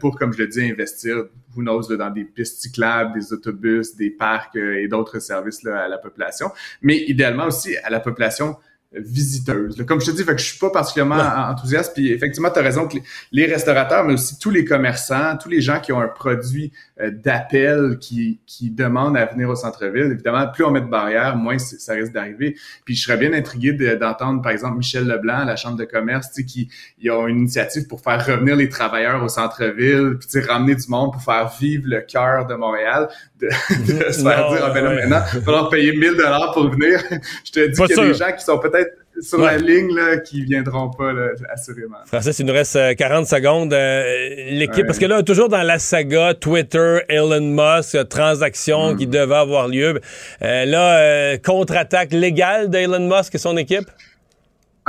pour, comme je le dis, investir, who knows, dans des pistes cyclables, des autobus, des parcs euh, et d'autres services là, à la population. Mais idéalement aussi à la population visiteuse. Comme je te dis, fait que je suis pas particulièrement enthousiaste. Puis effectivement, tu as raison que les, restaurateurs, mais aussi tous les commerçants, tous les gens qui ont un produit euh, d'appel qui, qui demandent à venir au centre-ville, évidemment, plus on met de barrières, moins ça risque d'arriver. Puis je serais bien intrigué d'entendre, par exemple, Michel Leblanc à la Chambre de commerce, qui ils ont une initiative pour faire revenir les travailleurs au centre-ville, puis ramener du monde pour faire vivre le cœur de Montréal, de, <laughs> se faire dire, ah ben là, maintenant, il va falloir payer 1000 dollars pour venir. <laughs> je te dis qu'il y a des gens qui sont peut-être sur la ligne là, qui viendront pas, là, assurément. Francis, il nous reste 40 euh, secondes. Euh, l'équipe, parce que là, toujours dans la saga Twitter, Elon Musk, euh, transaction qui mm. devait avoir lieu. là, contre-attaque légale d'Elon Musk et son équipe?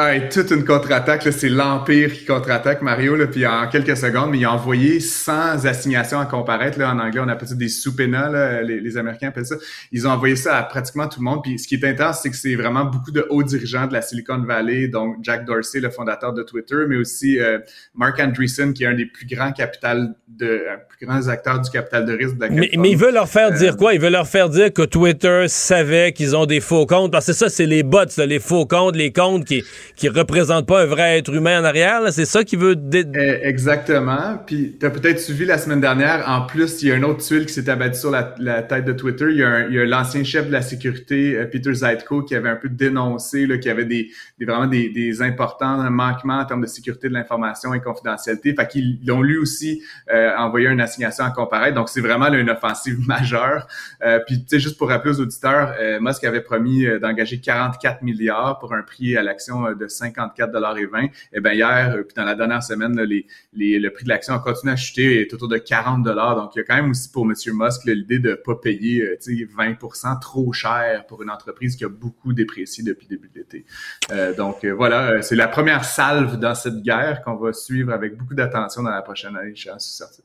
Ah, toute une contre-attaque, c'est l'Empire qui contre-attaque Mario, là, puis en quelques secondes, mais il a envoyé sans assignation à comparaître. Là, en anglais, on appelle ça des subpoenas, les, les, Américains appellent ça. Ils ont envoyé ça à pratiquement tout le monde. Puis ce qui est intense, c'est que c'est vraiment beaucoup de hauts dirigeants de la Silicon Valley, donc Jack Dorsey, le fondateur de Twitter, mais aussi euh, Mark Andreessen, qui est un des plus grands capital de un plus grands acteurs du capital de risque de la mais, mais il veut leur faire dire euh, quoi? Il veut leur faire dire que Twitter savait qu'ils ont des faux comptes. Parce que ça, c'est les bots, les faux comptes, les comptes qui qui représente pas un vrai être humain en arrière. C'est ça qui veut... Eh, exactement. Puis tu as peut-être suivi la semaine dernière, en plus, il y a un autre tuile qui s'est abattu sur la, tête de Twitter. Il y a, l'ancien chef de la sécurité, euh, Peter Zeitko, qui avait un peu dénoncé qu'il y avait des, vraiment des, importants manquements en termes de sécurité de l'information et confidentialité. Fait qu'ils l'ont lui aussi euh, envoyé une assignation à comparaître. Donc c'est vraiment une offensive <laughs> majeure. Euh, puis tu sais, juste pour rappeler aux auditeurs, Musk avait promis d'engager 44 milliards pour un prix à l'action de 54 dollars et 20. Et ben hier, euh, puis dans la dernière semaine, les, le prix de l'action a continué à chuter et est autour de 40 dollars. Donc il y a quand même aussi pour M. Musk l'idée de pas payer 20% euh, trop cher pour une entreprise qui a beaucoup déprécié depuis le début de l'été. Euh, donc voilà, c'est la première salve dans cette guerre qu'on va suivre avec beaucoup d'attention dans la prochaine année, je suis certain.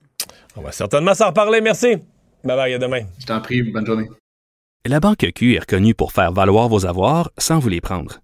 On va certainement s'en reparler. Merci. Bye bye, à demain. Je t'en prie, bonne journée. La Banque Q est reconnue pour faire valoir vos avoirs sans vous les prendre.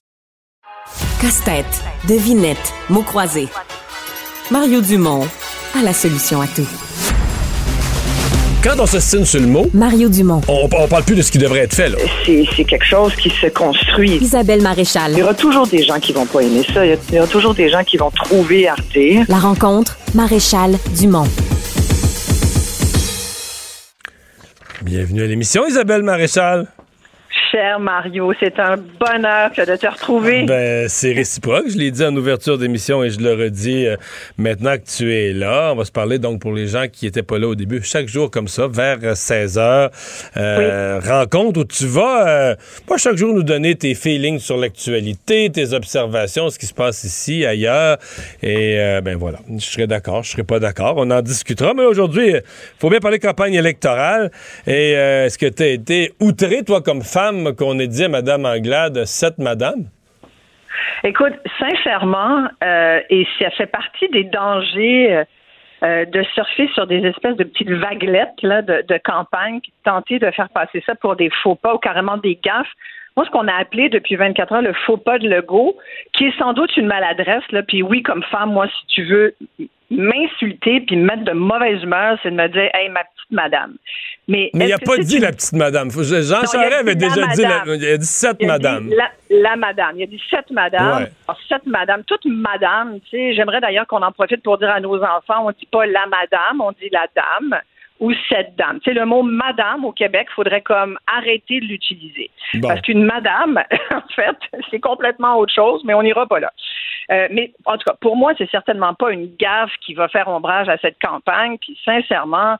Casse-tête, devinette, mots croisés. Mario Dumont a la solution à tout. Quand on se signe sur le mot, Mario Dumont. On, on parle plus de ce qui devrait être fait. Là. C'est, quelque chose qui se construit. Isabelle Maréchal. Il y aura toujours des gens qui vont pas aimer ça. Il y, aura toujours des gens qui vont trouver Arte. La rencontre, Maréchal Dumont. Bienvenue à l'émission, Isabelle Maréchal cher Mario. C'est un bonheur de te retrouver. Ben, c'est réciproque. Je l'ai dit en ouverture d'émission et je le redis euh, maintenant que tu es là. On va se parler donc pour les gens qui n'étaient pas là au début. Chaque jour comme ça, vers 16 h euh, rencontre où tu vas, euh, pas chaque jour nous donner tes feelings sur l'actualité, tes observations, ce qui se passe ici, ailleurs. Et ben voilà, je serai d'accord, je serai pas d'accord. On en discutera. Mais aujourd'hui, il faut bien parler campagne électorale. Et est-ce que tu as été outré, toi, comme femme, qu'on ait dit à Mme Anglade, cette madame? Écoute, sincèrement, euh, et ça fait partie des dangers euh, euh, de surfer sur des espèces de petites vaguelettes là, de, de campagne, tenter de faire passer ça pour des faux pas ou carrément des gaffes. Moi, ce qu'on a appelé depuis 24 heures le faux pas de Legault, qui est sans doute une maladresse, là, puis oui, comme femme, moi, si tu veux m'insulter puis me mettre de mauvaise humeur, c'est de me dire, hey, ma petite madame. Mais, il n'a pas dit la petite madame. Jean Charest avait déjà dit, la, il a dit sept madame. La, madame. Il a dit sept madame. sept madame. Toute madame, tu sais. J'aimerais d'ailleurs qu'on en profite pour dire à nos enfants, on dit pas la madame, on dit la dame ou cette dame. Tu sais, le mot madame au Québec, il faudrait comme arrêter de l'utiliser. Parce qu'une madame, <laughs> en fait, c'est complètement autre chose, mais on n'ira pas là. Euh, mais en tout cas, pour moi, c'est certainement pas une gaffe qui va faire ombrage à cette campagne. Puis sincèrement,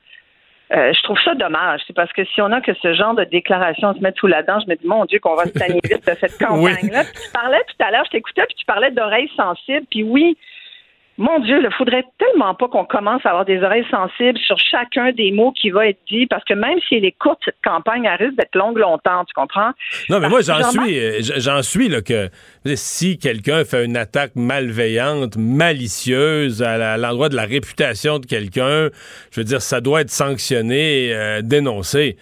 euh, je trouve ça dommage. C'est parce que si on a que ce genre de déclaration se mettre sous la dent, je me dis, mon Dieu, qu'on va se tanner vite de cette <laughs> campagne-là. Tu parlais tout à l'heure, je t'écoutais, puis tu parlais d'oreilles sensibles. Puis oui, mon Dieu, il faudrait tellement pas qu'on commence à avoir des oreilles sensibles sur chacun des mots qui va être dit, parce que même si elle est courte, cette campagne, elle risque d'être longue longtemps, tu comprends? Non, mais moi, j'en suis, euh, j'en suis, là, que si quelqu'un fait une attaque malveillante, malicieuse à l'endroit de la réputation de quelqu'un, je veux dire, ça doit être sanctionné, euh, dénoncé.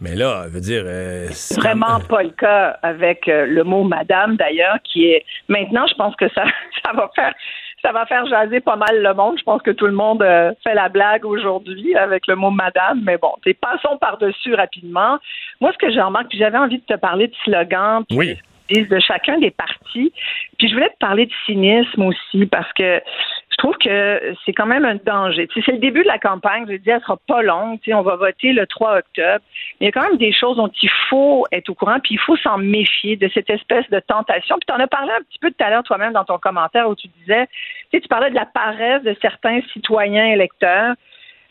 Mais là, je veux dire. Euh, c'est vraiment pas le cas avec le mot madame, d'ailleurs, qui est. Maintenant, je pense que ça, <laughs> ça va faire ça va faire jaser pas mal le monde. Je pense que tout le monde euh, fait la blague aujourd'hui avec le mot madame, mais bon, passons par-dessus rapidement. Moi, ce que j'ai remarqué, puis j'avais envie de te parler de slogan, oui. de chacun des partis. Puis je voulais te parler de cynisme aussi, parce que trouve que c'est quand même un danger. c'est le début de la campagne. Je dire, elle sera pas longue. on va voter le 3 octobre. Mais il y a quand même des choses dont il faut être au courant, puis il faut s'en méfier de cette espèce de tentation. Puis tu en as parlé un petit peu tout à l'heure toi-même dans ton commentaire où tu disais, tu parlais de la paresse de certains citoyens électeurs.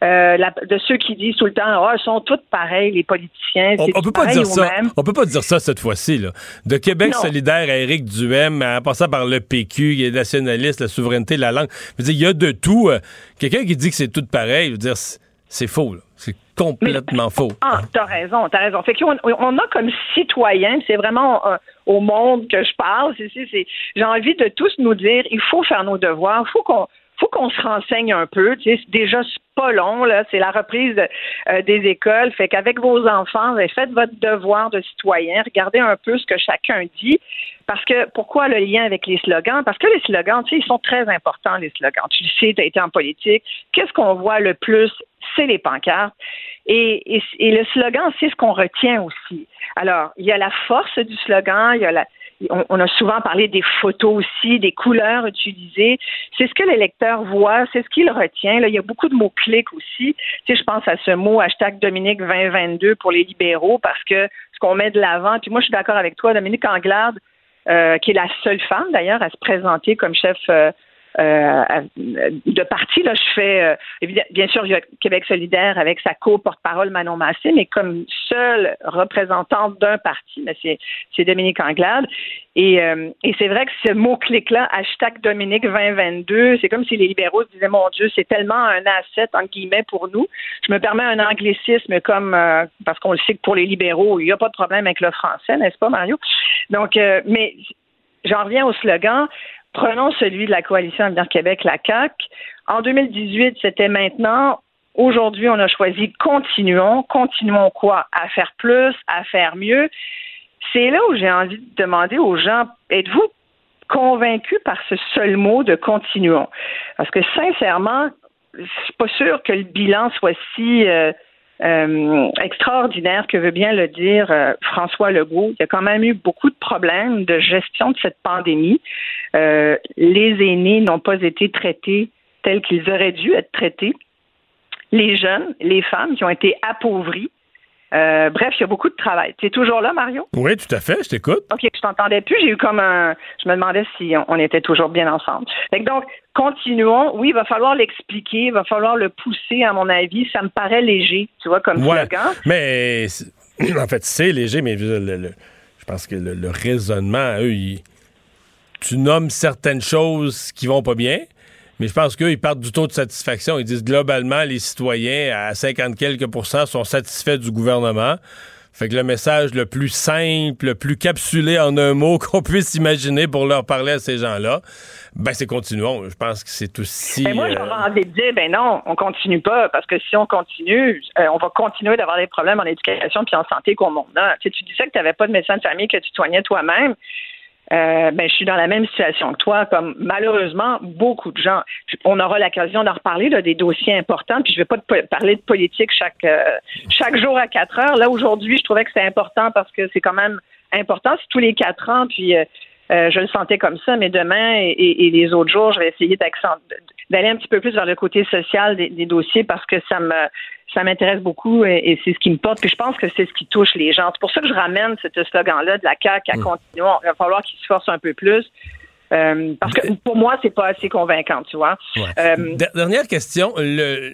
Euh, de ceux qui disent tout le temps, oh, ils sont tous pareils, les politiciens. On, on peut pas dire ça. On peut pas dire ça cette fois-ci. De Québec solidaire à Éric Duhem, en passant par le PQ, il est nationaliste, la souveraineté, la langue. il y a de tout. Euh, quelqu'un qui dit que c'est tout pareil, je veux dire, c'est faux. C'est complètement faux. Ah, t'as raison, t'as raison. Fait qu'on on a comme citoyens, c'est vraiment euh, au monde que je parle. J'ai envie de tous nous dire, il faut faire nos devoirs, il faut qu'on faut qu'on se renseigne un peu. Tu sais, déjà, c'est pas long, là. C'est la reprise euh, des écoles. Fait qu'avec vos enfants, faites votre devoir de citoyen. Regardez un peu ce que chacun dit. Parce que, pourquoi le lien avec les slogans? Parce que les slogans, tu sais, ils sont très importants, les slogans. Tu le sais, tu as été en politique. Qu'est-ce qu'on voit le plus? C'est les pancartes. Et, et, et le slogan, c'est ce qu'on retient aussi. Alors, il y a la force du slogan, il y a la, on, a souvent parlé des photos aussi, des couleurs utilisées. C'est ce que l'électeur voit, c'est ce qu'il retient. Il y a beaucoup de mots-clics aussi. Tu je pense à ce mot hashtag Dominique 2022 pour les libéraux parce que ce qu'on met de l'avant, puis moi je suis d'accord avec toi, Dominique Anglade, euh, qui est la seule femme d'ailleurs à se présenter comme chef euh, euh, de parti. Là, je fais, euh, bien sûr, il y a Québec solidaire avec sa co-porte-parole Manon Massé, mais comme seule représentante d'un parti, c'est Dominique Anglade. Et, euh, et c'est vrai que ce mot-clic-là, hashtag Dominique 2022, c'est comme si les libéraux se disaient, mon Dieu, c'est tellement un asset, en guillemets, pour nous. Je me permets un anglicisme comme, parce qu'on le sait que pour les libéraux, il n'y a pas de problème avec le français, n'est-ce pas, Mario? Donc, mais j'en reviens au slogan prenons celui de la coalition Avenir Québec, la CAC. En 2018, c'était maintenant. Aujourd'hui, on a choisi continuons. Continuons quoi? À faire plus, à faire mieux. C'est là où j'ai envie de demander aux gens, êtes-vous convaincus par ce seul mot de continuons? Parce que sincèrement, je suis pas sûr que le bilan soit si euh, euh, extraordinaire que veut bien le dire euh, François Legault. Il y a quand même eu beaucoup de problèmes de gestion de cette pandémie. les aînés n'ont pas été traités tels qu'ils auraient dû être traités. Les jeunes, les femmes qui ont été appauvries, euh, bref, il y a beaucoup de travail. Tu es toujours là, Mario? Oui, tout à fait, je t'écoute. OK, je t'entendais plus. J'ai eu comme un. Je me demandais si on, était toujours bien ensemble. donc, continuons. Oui, il va falloir l'expliquer, il va falloir le pousser, à mon avis. Ça me paraît léger, tu vois, comme ouais, slogan. Mais en fait, c'est léger, mais je pense que le, raisonnement, eux, tu nommes certaines choses qui vont pas bien. Mais je pense qu'eux, ils partent du taux de satisfaction. Ils disent globalement, les citoyens, à 50 quelques pourcents, sont satisfaits du gouvernement. Fait que le message le plus simple, le plus capsulé en un mot <laughs> qu'on puisse imaginer pour leur parler à ces gens-là, ben c'est continuons. Je pense que c'est aussi. Mais moi, j'aurais euh, envie de dire, ben non, on continue pas, parce que si on continue, euh, on va continuer d'avoir des problèmes en éducation puis en santé qu'on monde a. Tu, sais, tu disais que tu n'avais pas de médecin de famille que tu soignais toi-même. Euh, ben, je suis dans la même situation que toi, comme malheureusement beaucoup de gens. On aura l'occasion d'en reparler là, des dossiers importants, puis je ne vais pas parler de politique chaque euh, chaque jour à quatre heures. Là aujourd'hui, je trouvais que c'est important parce que c'est quand même important. C'est tous les quatre ans, puis euh, je le sentais comme ça, mais demain et, les autres jours, je vais essayer d'aller un petit peu plus vers le côté social des, des dossiers parce que ça me ça m'intéresse beaucoup et, c'est ce qui me porte. Puis je pense que c'est ce qui touche les gens. C'est pour ça que je ramène ce slogan-là de la CAQ à mmh. continuer. Il va falloir qu'ils se forcent un peu plus. Euh, parce que pour moi, c'est pas assez convaincant, tu vois. Euh, dernière question. Le,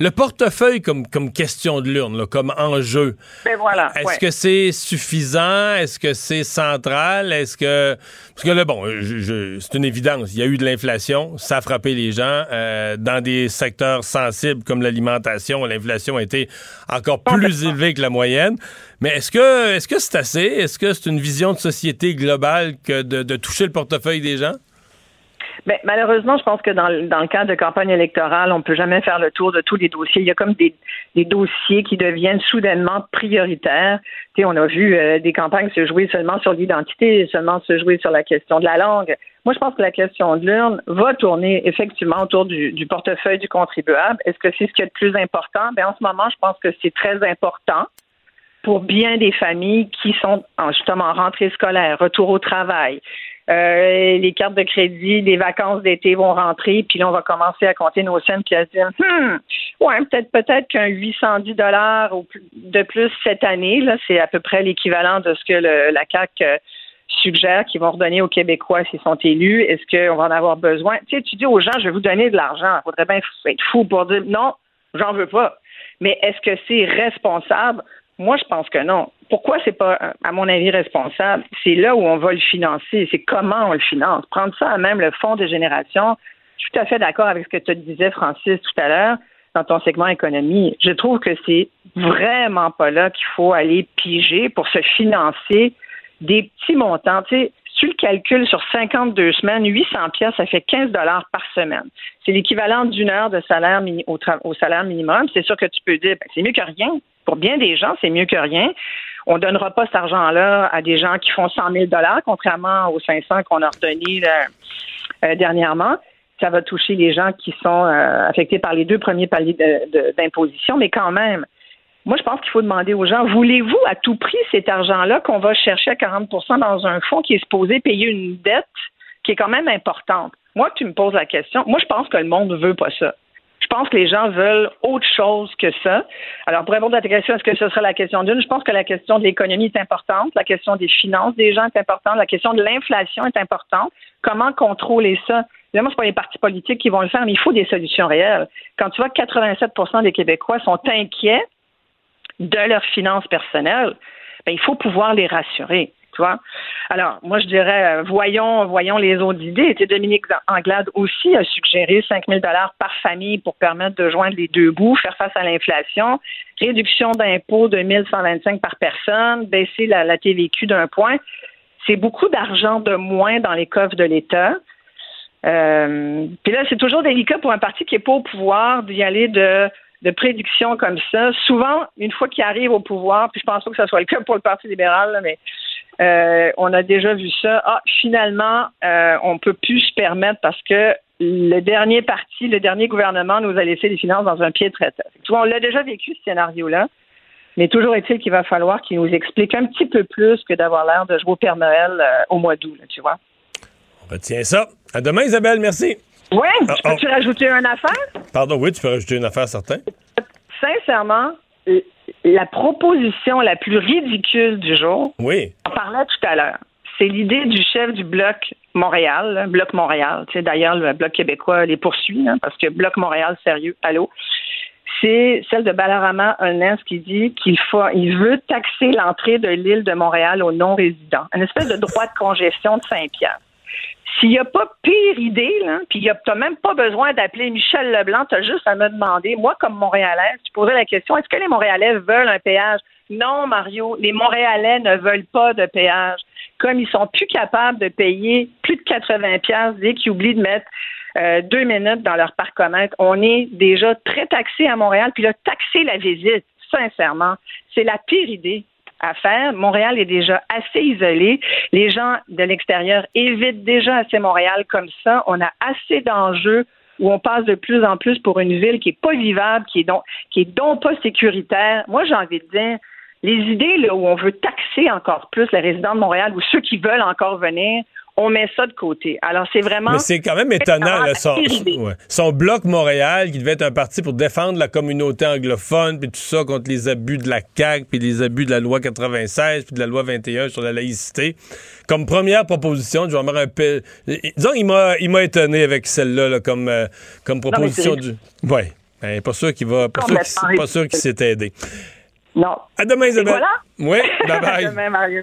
le portefeuille comme, comme question de l'urne, comme enjeu. Ben voilà. Est-ce que c'est suffisant? Est-ce que c'est central? Est-ce que. Parce que là, bon, c'est une évidence. Il y a eu de l'inflation. Ça a frappé les gens. Euh, dans des secteurs sensibles comme l'alimentation, l'inflation a été encore plus élevée que la moyenne. Mais est-ce que est-ce que c'est assez? Est-ce que c'est une vision de société globale que de toucher le portefeuille des gens? Ben, malheureusement, je pense que dans, dans le cadre de campagne électorale, on ne peut jamais faire le tour de tous les dossiers. Il y a comme des, des dossiers qui deviennent soudainement prioritaires. Tu sais, on a vu euh, des campagnes se jouer seulement sur l'identité, seulement se jouer sur la question de la langue. Moi, je pense que la question de l'urne va tourner effectivement autour du, du portefeuille du contribuable. Est-ce que c'est ce qui est le plus important? Ben, en ce moment, je pense que c'est très important pour bien des familles qui sont justement en rentrée scolaire, retour au travail, euh, les cartes de crédit, les vacances d'été vont rentrer, puis là, on va commencer à compter nos scènes puis à se dire, hmm, ouais, peut-être peut-être qu'un 810 dollars de plus cette année, c'est à peu près l'équivalent de ce que la CAC euh, suggère qu'ils vont redonner aux Québécois s'ils sont élus. Est-ce qu'on va en avoir besoin? Tu sais, tu dis aux gens, je vais vous donner de l'argent. Il faudrait bien être fou pour dire, non, j'en veux pas. Mais est-ce que c'est responsable? Moi, je pense que non. Pourquoi c'est pas, à mon avis, responsable? C'est là où on va le financer. C'est comment on le finance. Prendre ça à même le fonds de génération. Je suis tout à fait d'accord avec ce que tu disais, Francis, tout à l'heure, dans ton segment économie. Je trouve que c'est vraiment pas là qu'il faut aller piger pour se financer des petits montants. Tu sais, tu le calcules sur 52 semaines, 800 pièces, ça fait 15 dollars par semaine. C'est l'équivalent d'une heure de salaire au, salaire minimum. C'est sûr que tu peux dire, ben, c'est mieux que rien. Pour bien des gens, c'est mieux que rien. On ne donnera pas cet argent-là à des gens qui font 100 000 contrairement aux 500 qu'on a redonnés euh, dernièrement. Ça va toucher les gens qui sont euh, affectés par les deux premiers paliers d'imposition, mais quand même, moi, je pense qu'il faut demander aux gens, voulez-vous à tout prix cet argent-là qu'on va chercher à 40% dans un fonds qui est supposé payer une dette qui est quand même importante? Moi, tu me poses la question. Moi, je pense que le monde ne veut pas ça. Pense que les gens veulent autre chose que ça. Alors, pour répondre à ta question, est-ce que ce sera la question d'une? Je pense que la question de l'économie est importante, la question des finances des gens est importante, la question de l'inflation est importante. Comment contrôler ça? Évidemment, ce pas les partis politiques qui vont le faire, mais il faut des solutions réelles. Quand tu vois que 87% des Québécois sont inquiets de leurs finances personnelles, ben, il faut pouvoir les rassurer. Alors, moi, je dirais, euh, voyons, voyons les autres idées. Dominique Anglade aussi a suggéré 5 000 par famille pour permettre de joindre les deux bouts, faire face à l'inflation, réduction d'impôts de 1 125 par personne, baisser la, TVQ d'un point. C'est beaucoup d'argent de moins dans les coffres de l'État. Euh, puis là, c'est toujours délicat pour un parti qui n'est pas au pouvoir d'y aller de, de prédictions comme ça. Souvent, une fois qu'il arrive au pouvoir, puis je pense pas que ce soit le cas pour le Parti libéral, mais euh, on a déjà vu ça. Ah, finalement, euh, on peut plus se permettre parce que le dernier parti, le dernier gouvernement nous a laissé les finances dans un pied de traite. On l'a déjà vécu, ce scénario-là. Mais toujours est-il qu'il va falloir qu'il nous explique un petit peu plus que d'avoir l'air de jouer au Père Noël euh, au mois d'août, tu vois. On retient ça. À demain, Isabelle. Merci. Oui. Ah, peux-tu oh. rajouter une affaire? Pardon, oui, tu peux rajouter une affaire, certain. Sincèrement, la proposition la plus ridicule du jour, oui. On parlait tout à l'heure, c'est l'idée du chef du Bloc Montréal, Bloc Montréal. Tu D'ailleurs, le Bloc québécois les poursuit, hein, parce que Bloc Montréal, sérieux, allô? c'est celle de Balarama Honest qui dit qu'il faut, il veut taxer l'entrée de l'île de Montréal aux non-résidents. Une espèce de droit de congestion de Saint-Pierre. S'il n'y a pas pire idée, là, puis tu n'as même pas besoin d'appeler Michel Leblanc, tu as juste à me demander, moi comme Montréalais, tu posais la question, est-ce que les Montréalais veulent un péage? Non, Mario, les Montréalais ne veulent pas de péage. Comme ils sont plus capables de payer plus de 80 pièces dès qu'ils oublient de mettre euh, deux minutes dans leur parcomètre. On est déjà très taxé à Montréal. Puis là, taxer la visite, sincèrement, c'est la pire idée à faire. Montréal est déjà assez isolé. Les gens de l'extérieur évitent déjà assez Montréal comme ça. On a assez d'enjeux où on passe de plus en plus pour une ville qui est pas vivable, qui est donc, qui pas sécuritaire. Moi, j'ai envie de dire, les idées là, où on veut taxer encore plus les résidents de Montréal ou ceux qui veulent encore venir, on met ça de côté. Alors, c'est vraiment. Mais c'est quand même étonnant, son, bloc Montréal, qui devait être un parti pour défendre la communauté anglophone, puis tout ça contre les abus de la CAQ, puis les abus de la loi 96, puis de la loi 21 sur la laïcité. Comme première proposition, je vais me rappeler. Disons, il m'a, il m'a étonné avec celle-là, comme, euh, comme proposition du. Oui. Ben, pas sûr qu'il va. Pas, sûr, qu'il, s'est aidé. Non. À demain, Isabelle. Oui, bye <laughs> bye. à demain, Mario.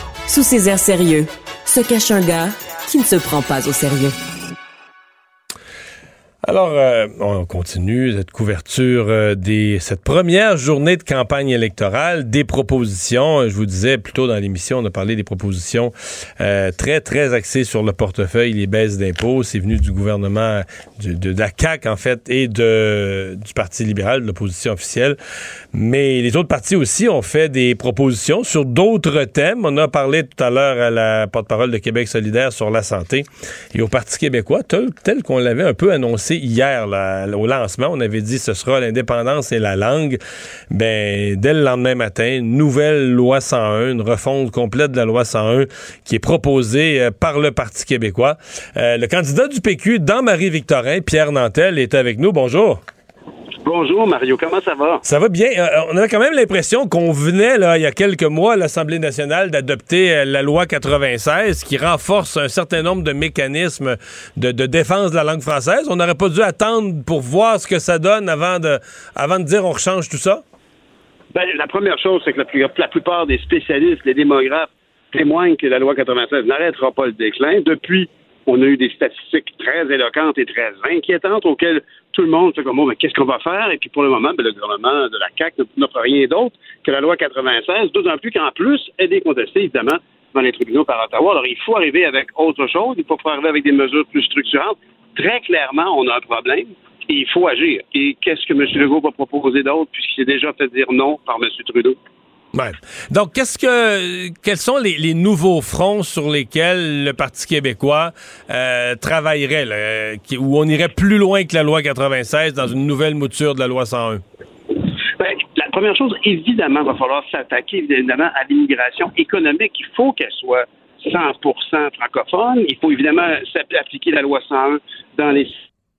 sous ses airs sérieux, se cache un gars qui ne se prend pas au sérieux. Alors, euh, on continue cette couverture euh, des cette première journée de campagne électorale, des propositions. Je vous disais plus tôt dans l'émission, on a parlé des propositions euh, très très axées sur le portefeuille, les baisses d'impôts. C'est venu du gouvernement de, la CAC en fait et de du Parti libéral, de l'opposition officielle. Mais les autres partis aussi ont fait des propositions sur d'autres thèmes. On a parlé tout à l'heure à la porte-parole de Québec solidaire sur la santé et au Parti québécois, tel qu'on l'avait un peu annoncé hier au lancement. On avait dit ce sera l'indépendance et la langue. Ben, dès le lendemain matin, nouvelle loi 101, une refonte complète de la loi 101 qui est proposée euh, par le Parti québécois. Euh, le candidat du PQ dans Marie-Victorin, Pierre Nantel, est avec nous. Bonjour. Bonjour Mario, comment ça va? Ça va bien. Euh, on a quand même l'impression qu'on venait, là, il y a quelques mois, à l'Assemblée nationale, d'adopter euh, la loi 96 qui renforce un certain nombre de mécanismes de, défense de la langue française. On n'aurait pas dû attendre pour voir ce que ça donne avant de, avant de dire on rechange tout ça? Ben, la première chose, c'est que la, la plupart des spécialistes, les démographes, témoignent que la loi 96 n'arrêtera pas le déclin. Depuis On a eu des statistiques très éloquentes et très inquiétantes auxquelles tout le monde fait comme, bon, mais qu'est-ce qu'on va faire? Et puis pour le moment, ben, le gouvernement de la CAQ n'offre rien d'autre que la loi 96, d'autant plus qu'en plus, elle est contestée, évidemment, dans les tribunaux par Ottawa. Alors, il faut arriver avec autre chose. Il faut arriver avec des mesures plus structurantes. Très clairement, on a un problème et il faut agir. Et qu'est-ce que M. Legault va proposer d'autre puisqu'il s'est déjà fait dire non par M. Trudeau? Donc, qu'est-ce que, quels sont les, nouveaux fronts sur lesquels le Parti québécois euh, travaillerait, là, où on irait plus loin que la loi 96 dans une nouvelle mouture de la loi 101? Ben, la première chose, évidemment, va falloir s'attaquer évidemment à l'immigration économique. Il faut qu'elle soit 100% francophone. Il faut évidemment appliquer la loi 101 dans les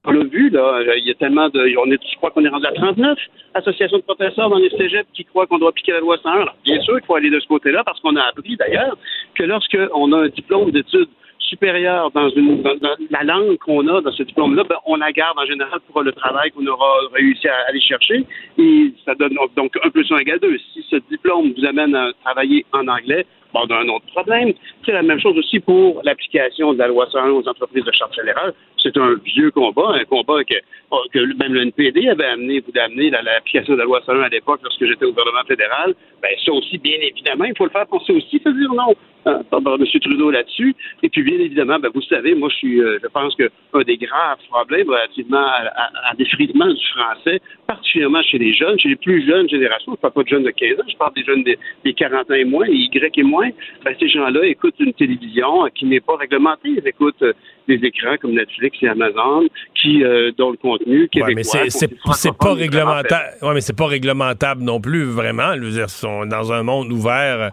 on l'a vu, là, il y a tellement de. On est, je crois qu'on est rendu à 39 associations de professeurs dans les cégeps qui croient qu'on doit appliquer la loi 101. Alors, bien sûr il faut aller de ce côté-là parce qu'on a appris d'ailleurs que lorsqu'on a un diplôme d'études supérieures dans, une, la langue qu'on a dans ce diplôme-là, ben, on la garde en général pour le travail qu'on aura réussi à aller chercher. Et ça donne donc un plus un égale deux. Si ce diplôme vous amène à travailler en anglais, autre problème. C'est la même chose aussi pour l'application de la loi 101 aux entreprises de charge générale c'est un vieux combat, un combat que, que même le NPD avait amené, vous amener l'application de la loi 101 à l'époque lorsque j'étais au gouvernement fédéral. Ben, ça aussi, bien évidemment, il faut le faire penser aussi, faut dire non hein, M. Trudeau là-dessus. Et puis, bien évidemment, ben, vous savez, moi, je suis, euh, je pense qu'un des graves problèmes relativement à, à, du français, particulièrement chez les jeunes, chez les plus jeunes générations, je ne parle pas de jeunes de 15 ans, je parle des jeunes des, des 40 ans et moins, les Y et moins, ben, ces gens-là écoutent une télévision qui n'est pas réglementée. Ils écoutent euh, des écrans comme Netflix et Amazon qui euh, dont le contenu québécois. mais c'est pas réglementable. Ouais, mais c'est pas réglementable non plus vraiment. Ils sont dans un monde ouvert.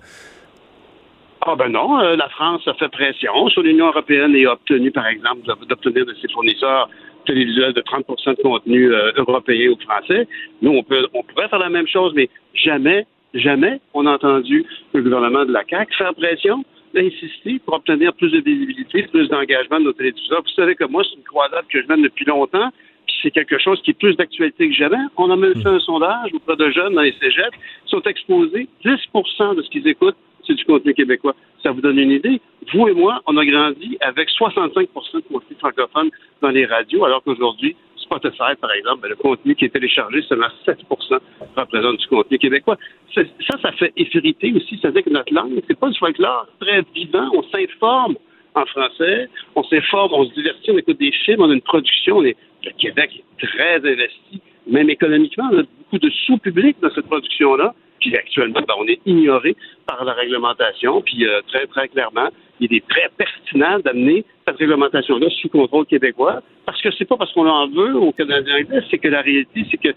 Ah ben non, euh, la France a fait pression sur l'Union européenne et a obtenu, par exemple, d'obtenir de ses fournisseurs télévisuels de 30% de contenu euh, européen ou français. Nous, on peut, on pourrait faire la même chose, mais jamais, jamais on a entendu le gouvernement de la CAQ faire pression d'insister pour obtenir plus de visibilité, plus d'engagement de nos télévisions. Vous savez que moi, c'est une croisade que je mène depuis longtemps, puis c'est quelque chose qui est plus d'actualité que jamais. On a même fait un sondage auprès de jeunes dans les cégeps qui sont exposés 10% de ce qu'ils écoutent, c'est du contenu québécois. Ça vous donne une idée? Vous et moi, on a grandi avec 65% de contenu francophone dans les radios, alors qu'aujourd'hui, Spotify, par exemple, le contenu qui est téléchargé, seulement 7% représente du contenu québécois. Ça, ça fait effriter aussi. Ça veut dire que notre langue, c'est pas du folklore très vivant. On s'informe en français, on s'informe, on se divertit, on écoute des films, on a une production. le Québec est très investi, même économiquement. On a beaucoup de sous-public dans cette production-là. Puis actuellement, ben, on est ignoré par la réglementation. Puis euh, très, très clairement, il est très pertinent d'amener cette réglementation-là sous contrôle québécois. Parce que c'est pas parce qu'on en veut aux Canadiens anglais, c'est que la réalité, c'est que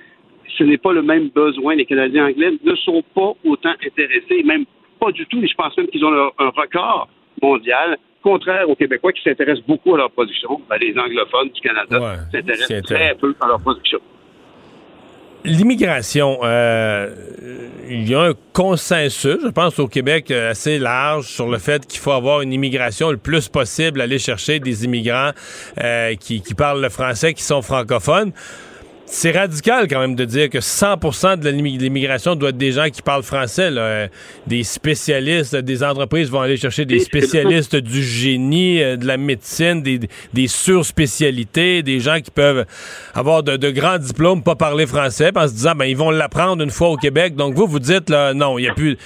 ce n'est pas le même besoin. Les Canadiens anglais ne sont pas autant intéressés, même pas du tout. Et je pense même qu'ils ont un record mondial contraire aux Québécois qui s'intéressent beaucoup à leur production. Ben, les anglophones du Canada s'intéressent très peu à leur production. L'immigration, euh, il y a un consensus, je pense, au Québec euh, assez large sur le fait qu'il faut avoir une immigration le plus possible, aller chercher des immigrants euh, qui, qui parlent le français, qui sont francophones c'est radical quand même de dire que 100% de l'immigration doit être des gens qui parlent français. Des spécialistes, des entreprises vont aller chercher des spécialistes du génie, euh, de la médecine, des, des surspécialités, des gens qui peuvent avoir de, grands diplômes, pas parler français, en se disant ben ils vont l'apprendre une fois au Québec. Donc vous vous dites là non, il y a plus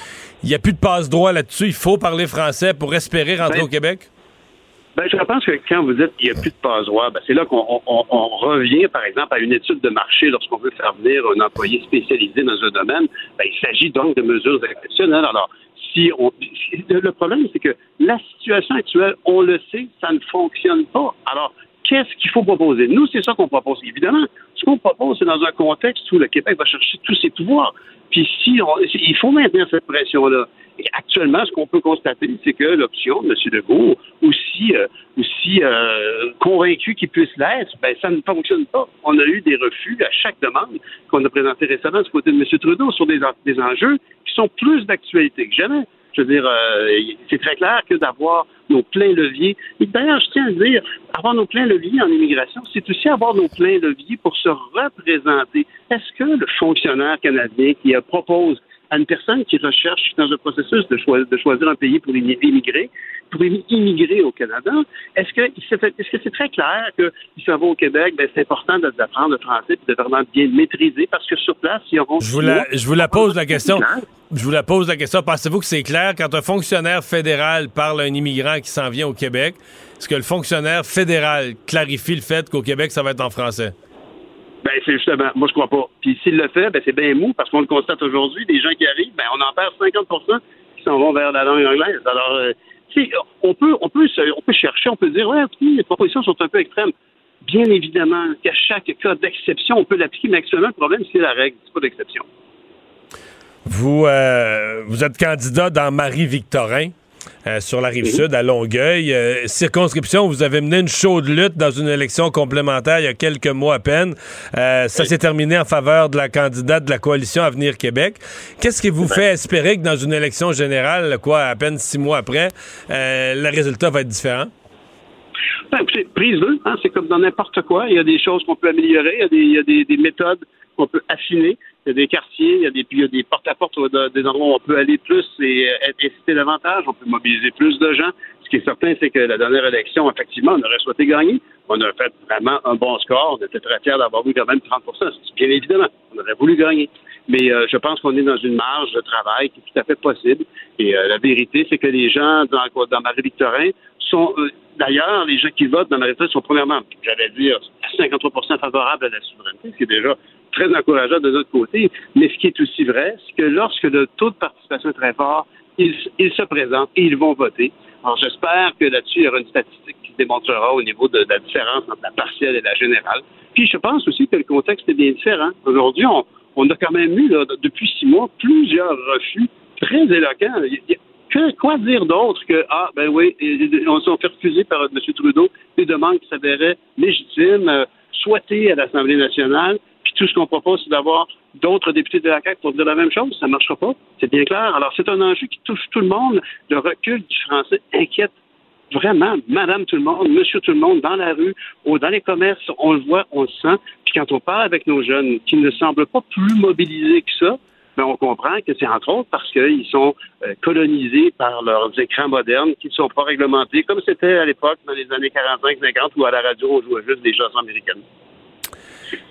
il y a plus de passe droit là-dessus. Il faut parler français pour espérer rentrer au Québec? Ben, je pense que quand vous dites qu'il n'y a plus de passe ben, c'est là qu'on revient, par exemple, à une étude de marché lorsqu'on veut faire venir un employé spécialisé dans un domaine. Ben, il s'agit donc de mesures exceptionnelles. Alors, si on, le problème, c'est que la situation actuelle, on le sait, ça ne fonctionne pas. Alors, qu'est-ce qu'il faut proposer? Nous, c'est ça qu'on propose. Évidemment, ce qu'on propose, c'est dans un contexte où le Québec va chercher tous ses pouvoirs. Puis si il faut maintenir cette pression-là. Et actuellement, ce qu'on peut constater, c'est que l'option de M. Legault, aussi, euh, aussi euh, convaincu qu'il puisse l'être, ben, ça ne fonctionne pas. On a eu des refus à chaque demande qu'on a présentée récemment du côté de M. Trudeau sur des, enjeux qui sont plus d'actualité que jamais. Je veux dire, euh, c'est très clair que d'avoir nos pleins leviers. D'ailleurs, je tiens à dire, avoir nos pleins leviers en immigration, c'est aussi avoir nos pleins leviers pour se représenter. Est-ce que le fonctionnaire canadien qui propose à une personne qui recherche dans un processus de, de choisir un pays pour immigrer, pour immigrer au Canada, est-ce que c'est très clair que si ça va au Québec, ben, c'est important d'apprendre le français et de vraiment bien maîtriser parce que sur place, ils auront. Je vous la, je vous la pose la question. Je vous la pose la question. Pensez-vous que c'est clair quand un fonctionnaire fédéral parle à un immigrant qui s'en vient au Québec? Est-ce que le fonctionnaire fédéral clarifie le fait qu'au Québec, ça va être en français? Ben, c'est justement, moi, je crois pas. Puis s'il le fait, ben, c'est bien mou, parce qu'on le constate aujourd'hui, des gens qui arrivent, ben, on en perd 50% qui s'en vont vers la langue anglaise. Alors, euh, on peut, on, peut, on peut chercher, on peut dire, ouais, les propositions sont un peu extrêmes. Bien évidemment qu'à chaque cas d'exception, on peut l'appliquer, mais actuellement, le problème, c'est la règle, c'est pas d'exception. Vous, euh, vous êtes candidat dans Marie-Victorin. Euh, sur la rive sud, à Longueuil. Euh, circonscription, vous avez mené une chaude lutte dans une élection complémentaire il y a quelques mois à peine. ça s'est terminé en faveur de la candidate de la coalition Avenir Québec. Qu'est-ce qui vous fait espérer que dans une élection générale, quoi, à peine six mois après, le résultat va être différent? Ben, prise hein, c'est comme dans n'importe quoi. Il y a des choses qu'on peut améliorer, il y a des méthodes qu'on peut affiner. Il y a des quartiers, il y a des, il y a des endroits où on peut aller plus et euh, inciter davantage, on peut mobiliser plus de gens. Ce qui est certain, c'est que la dernière élection, effectivement, on aurait souhaité gagner. On a fait vraiment un bon score. On était très fiers d'avoir eu quand même 30% Bien évidemment, on aurait voulu gagner. Mais euh, je pense qu'on est dans une marge de travail qui est tout à fait possible. Et euh, la vérité, c'est que les gens dans, dans Marie-Victorin sont, d'ailleurs, les gens qui votent dans Marie-Victorin sont premièrement, j'allais dire, à 53% favorables à la souveraineté, ce qui est déjà très encourageant de notre côté. Mais ce qui est aussi vrai, c'est que lorsque le taux de participation est très fort, ils, se présentent et ils vont voter. Alors, j'espère que là-dessus, il y aura une statistique qui démontrera au niveau de, la différence entre la partielle et la générale. Puis, je pense aussi que le contexte est bien différent. Aujourd'hui, on, a quand même eu, depuis six mois, plusieurs refus très éloquents. Que, quoi dire d'autre que, ah, ben oui, on s'est fait refuser par M. Trudeau des demandes qui s'avéraient légitimes, euh, souhaitées à l'Assemblée nationale, tout ce qu'on propose, c'est d'avoir d'autres députés de la CAQ pour dire la même chose. Ça ne marchera pas. C'est bien clair. Alors, c'est un enjeu qui touche tout le monde. Le recul du français inquiète vraiment madame tout le monde, monsieur tout le monde, dans la rue ou dans les commerces. On le voit, on le sent. Puis quand on parle avec nos jeunes qui ne semblent pas plus mobilisés que ça, ben on comprend que c'est entre autres parce qu'ils sont euh, colonisés par leurs écrans modernes qui ne sont pas réglementés, comme c'était à l'époque dans les années 45-50 où à la radio on jouait juste des chansons américaines.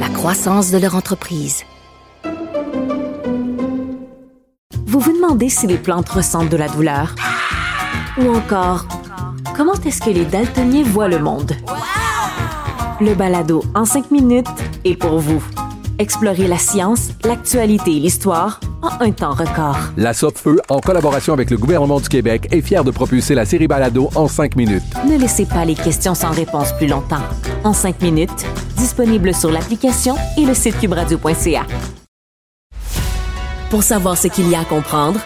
la croissance de leur entreprise. Vous vous demandez si les plantes ressentent de la douleur? Ou encore, comment est-ce que les daltoniens voient le monde? Le balado en cinq minutes est pour vous. Explorez la science, l'actualité et l'histoire en un temps record. La Feu, en collaboration avec le gouvernement du Québec, est fière de propulser la série Balado en cinq minutes. Ne laissez pas les questions sans réponse plus longtemps. En cinq minutes, disponible sur l'application et le site cubradio.ca. Pour savoir ce qu'il y a à comprendre,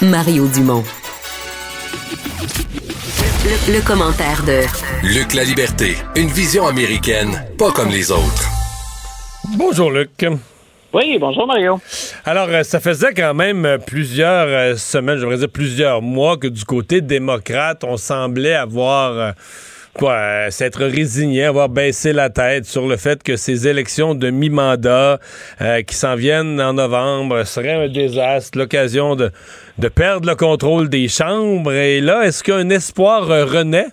Mario Dumont. Le, le commentaire de Luc La Liberté, une vision américaine, pas comme les autres. Bonjour Luc. Oui, bonjour Mario. Alors, euh, ça faisait quand même euh, plusieurs euh, semaines, je dire plusieurs mois, que du côté démocrate, on semblait avoir quoi, s'être résigné, avoir baissé la tête sur le fait que ces élections de mi-mandat qui s'en viennent en novembre seraient un désastre, l'occasion de, de perdre le contrôle des chambres. Et là, est-ce qu'un espoir renaît?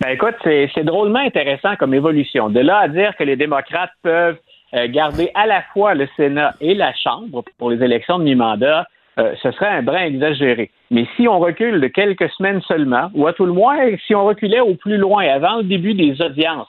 Ben écoute, c'est drôlement intéressant comme évolution. De là à dire que les démocrates peuvent garder à la fois le Sénat et la Chambre pour les élections de mi-mandat, ce serait un brin exagéré. Mais si on recule de quelques semaines seulement, ou à tout le moins, si on reculait au plus loin, avant le début des audiences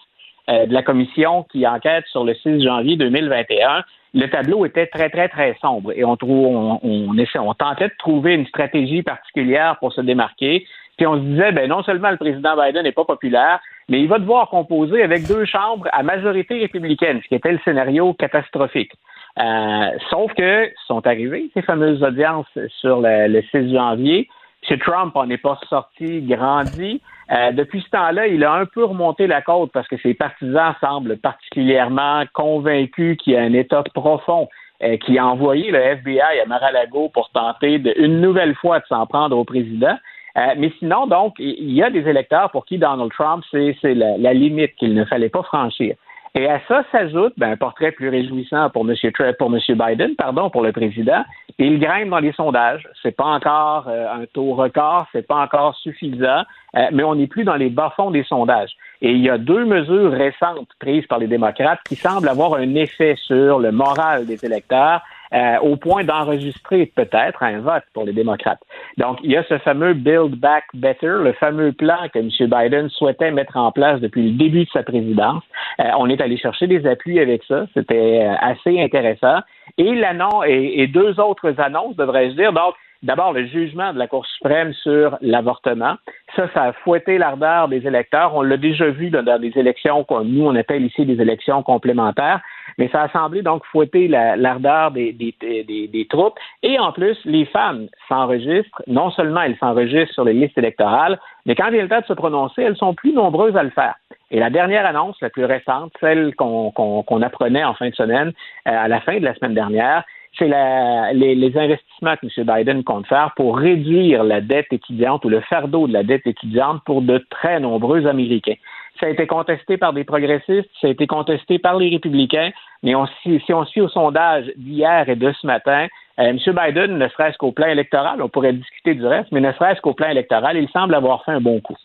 de la commission qui enquête sur le 6 janvier 2021, le tableau était très, très, très sombre et on, trouve, on, on, on tentait de trouver une stratégie particulière pour se démarquer. Puis on se disait, ben non seulement le président Biden n'est pas populaire, mais il va devoir composer avec deux chambres à majorité républicaine, ce qui était le scénario catastrophique. Euh, sauf que sont arrivées ces fameuses audiences sur le, le 6 janvier. M. Trump en est pas sorti grandi. Euh, depuis ce temps-là, il a un peu remonté la côte parce que ses partisans semblent particulièrement convaincus qu'il y a un État profond euh, qui a envoyé le FBI à Mar-a-Lago pour tenter une nouvelle fois de s'en prendre au président. Euh, mais sinon, donc, il y a des électeurs pour qui Donald Trump, c'est la, limite qu'il ne fallait pas franchir. Et à ça s'ajoute ben, un portrait plus réjouissant pour M. pour M. Biden, pardon, pour le président. Il grimpe dans les sondages. C'est pas encore euh, un taux record, c'est pas encore suffisant, euh, mais on n'est plus dans les bas-fonds des sondages. Et il y a deux mesures récentes prises par les démocrates qui semblent avoir un effet sur le moral des électeurs euh, au point d'enregistrer peut-être un vote pour les démocrates. Donc, il y a ce fameux Build Back Better, le fameux plan que M. Biden souhaitait mettre en place depuis le début de sa présidence. Euh, on est allé chercher des appuis avec ça. C'était euh, assez intéressant. Et l'annonce et, deux autres annonces, devrais-je dire. Donc, D'abord, le jugement de la Cour suprême sur l'avortement. Ça, ça a fouetté l'ardeur des électeurs. On l'a déjà vu dans, des élections, que nous, on appelle ici des élections complémentaires, mais ça a semblé donc fouetter l'ardeur des, troupes. Et en plus, les femmes s'enregistrent. Non seulement elles s'enregistrent sur les listes électorales, mais quand vient le temps de se prononcer, elles sont plus nombreuses à le faire. Et la dernière annonce, la plus récente, celle qu'on apprenait en fin de semaine, euh, à la fin de la semaine dernière, c'est les, les, investissements que M. Biden compte faire pour réduire la dette étudiante ou le fardeau de la dette étudiante pour de très nombreux Américains. Ça a été contesté par des progressistes, ça a été contesté par les républicains, mais on, si, on suit au sondage d'hier et de ce matin, euh, M. Biden, ne serait-ce qu'au plan électoral, on pourrait discuter du reste, mais ne serait-ce qu'au plan électoral, il semble avoir fait un bon coup.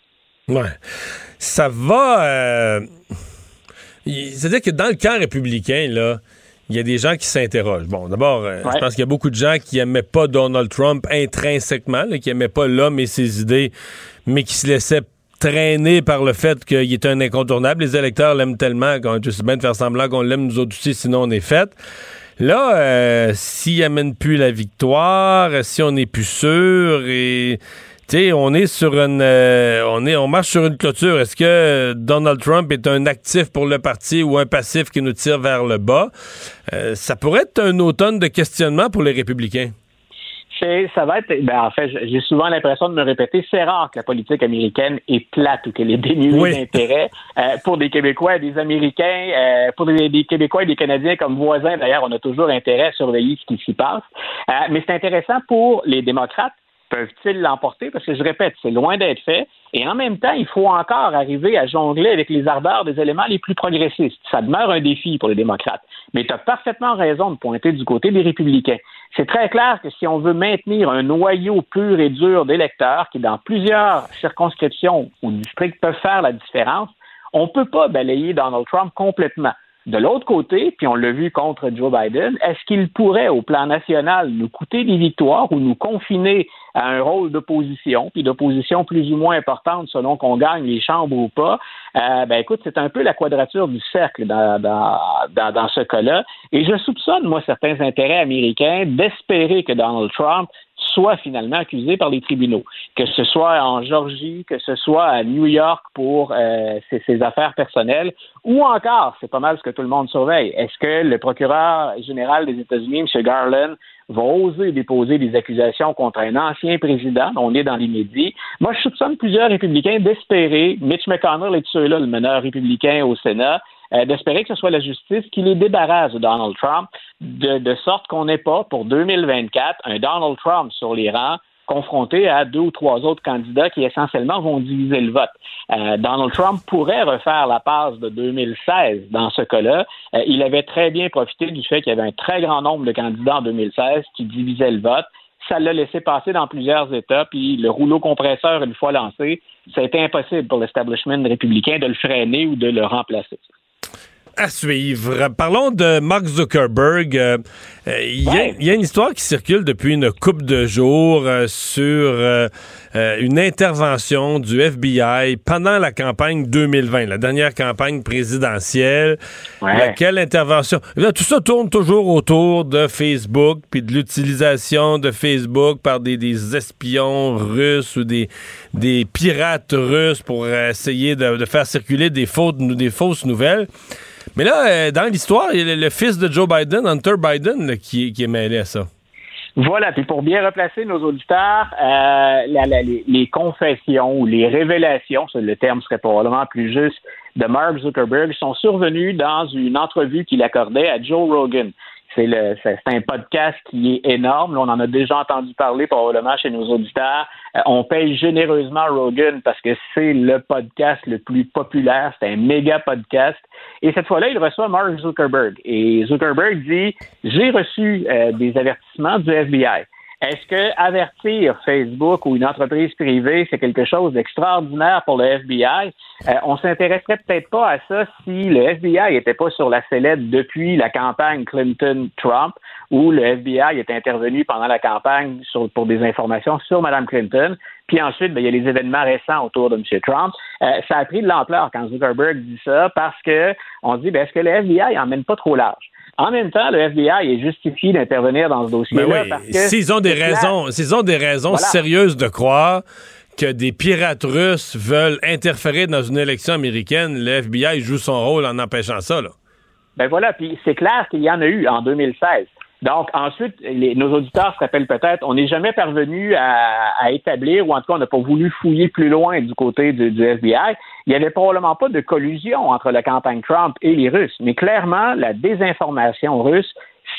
Ouais. Ça va. Euh... C'est-à-dire que dans le camp républicain, là, il y a des gens qui s'interrogent. Bon, d'abord, euh, je pense qu'il y a beaucoup de gens qui n'aimaient pas Donald Trump intrinsèquement, qui n'aimaient pas l'homme et ses idées, mais qui se laissaient traîner par le fait qu'il est un incontournable. Les électeurs l'aiment tellement qu'on juste bien de faire semblant qu'on l'aime nous autres aussi, sinon on est fait. Là, euh, s'il amène plus la victoire, si on n'est plus sûr et sais, on est sur une, euh, on est, on marche sur une clôture. Est-ce que Donald Trump est un actif pour le parti ou un passif qui nous tire vers le bas? Euh, Ça pourrait être un automne de questionnement pour les républicains. Ça va être, ben en fait, j'ai souvent l'impression de me répéter, c'est rare que la politique américaine est plate ou qu'elle est dénuée d'intérêt. Euh, pour des Québécois et des Américains, pour des, des, Québécois et des Canadiens comme voisins, d'ailleurs, on a toujours intérêt à surveiller ce qui s'y passe. mais c'est intéressant pour les démocrates peuvent-ils l'emporter? Parce que je répète, c'est loin d'être fait. Et en même temps, il faut encore arriver à jongler avec les ardeurs des éléments les plus progressistes. Ça demeure un défi pour les démocrates. Mais tu as parfaitement raison de pointer du côté des républicains. C'est très clair que si on veut maintenir un noyau pur et dur d'électeurs qui, dans plusieurs circonscriptions ou districts, peuvent faire la différence, on ne peut pas balayer Donald Trump complètement. De l'autre côté, puis on l'a vu contre Joe Biden, est-ce qu'il pourrait, au plan national, nous coûter des victoires ou nous confiner à un rôle d'opposition, puis d'opposition plus ou moins importante selon qu'on gagne les chambres ou pas? Euh, ben écoute, c'est un peu la quadrature du cercle dans, dans, dans, dans ce cas-là. Et je soupçonne, moi, certains intérêts américains d'espérer que Donald Trump soit finalement accusé par les tribunaux, que ce soit en Georgie, que ce soit à New York pour euh, ses, affaires personnelles, ou encore, c'est pas mal ce que tout le monde surveille, est-ce que le procureur général des États-Unis, M. Garland, va oser déposer des accusations contre un ancien président, on est dans l'immédiat. Moi, je soupçonne plusieurs républicains d'espérer, Mitch McConnell est ceux-là, le meneur républicain au Sénat, euh, d'espérer que ce soit la justice qui les débarrasse de Donald Trump, de, sorte qu'on n'ait pas, pour 2024, un Donald Trump sur les rangs confronté à deux ou trois autres candidats qui essentiellement vont diviser le vote. Euh, Donald Trump pourrait refaire la passe de 2016 dans ce cas-là. Euh, il avait très bien profité du fait qu'il y avait un très grand nombre de candidats en 2016 qui divisaient le vote. Ça l'a laissé passer dans plusieurs États, puis le rouleau compresseur, une fois lancé, ça a été impossible pour l'establishment républicain de le freiner ou de le remplacer. À suivre. Parlons de Mark Zuckerberg. Euh, euh, il y, a une histoire qui circule depuis une couple de jours euh, sur une intervention du FBI pendant la campagne 2020, la dernière campagne présidentielle. quelle intervention? tout ça tourne toujours autour de Facebook, puis de l'utilisation de Facebook par des, espions russes ou des, des pirates russes pour essayer de, faire circuler des, fautes, des fausses nouvelles. Mais là, euh, dans l'histoire, il y a le, fils de Joe Biden, Hunter Biden, qui, est mêlé à ça. Voilà, puis pour bien replacer nos auditeurs, euh, les, confessions ou les révélations, le terme serait probablement plus juste, de Mark Zuckerberg sont survenues dans une entrevue qu'il accordait à Joe Rogan. C'est un podcast qui est énorme. on en a déjà entendu parler probablement chez nos auditeurs. Euh, on paye généreusement Rogan parce que c'est le podcast le plus populaire. C'est un méga podcast. Et cette fois-là, il reçoit Mark Zuckerberg. Et Zuckerberg dit, j'ai reçu euh, des avertissements du FBI. Est-ce que avertir Facebook ou une entreprise privée, c'est quelque chose d'extraordinaire pour le FBI? Euh, on s'intéresserait peut-être pas à ça si le FBI n'était pas sur la sellette depuis la campagne Clinton-Trump, où le FBI est intervenu pendant la campagne pour des informations sur Mme Clinton. Puis ensuite, ben, il y a les événements récents autour de M. Trump. Euh, ça a pris de l'ampleur quand Zuckerberg dit ça parce que on dit, ben, est-ce que le FBI emmène pas trop large? En même temps, le FBI est justifié d'intervenir dans ce dossier-là. Ben s'ils ont, des raisons, s'ils ont des raisons sérieuses de croire que des pirates russes veulent interférer dans une élection américaine, le FBI joue son rôle en empêchant ça. Là. Ben voilà, puis c'est clair qu'il y en a eu en 2016. Donc, ensuite, nos auditeurs se rappellent peut-être, on n'est jamais parvenu à, établir, ou en tout cas, on n'a pas voulu fouiller plus loin du côté du, FBI. Il n'y avait probablement pas de collusion entre la campagne Trump et les Russes, mais clairement, la désinformation russe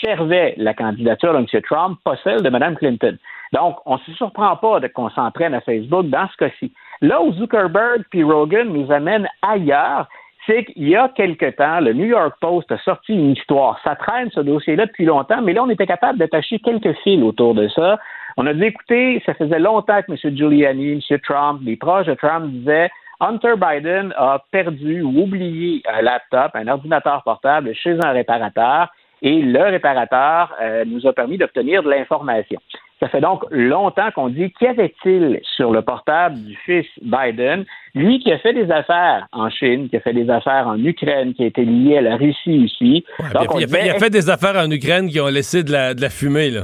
servait la candidature de M. Trump, pas celle de Mme Clinton. Donc, on ne se surprend pas de qu'on s'entraîne à Facebook dans ce cas-ci. Là où Zuckerberg puis Rogan nous amènent ailleurs, qu'il y a quelque temps, le New York Post a sorti une histoire. Ça traîne ce dossier-là depuis longtemps, mais là, on était capable d'attacher quelques fils autour de ça. On a dit, écoutez, ça faisait longtemps que M. Giuliani, M. Trump, les proches de Trump disaient Hunter Biden a perdu ou oublié un laptop, un ordinateur portable chez un réparateur et le réparateur euh, nous a permis d'obtenir de l'information. Ça fait donc longtemps qu'on dit qu'y avait-il sur le portable du fils Biden, lui qui a fait des affaires en Chine, qui a fait des affaires en Ukraine, qui a été lié à la Russie aussi. il, a fait, des affaires en Ukraine qui ont laissé de la, de la fumée, là.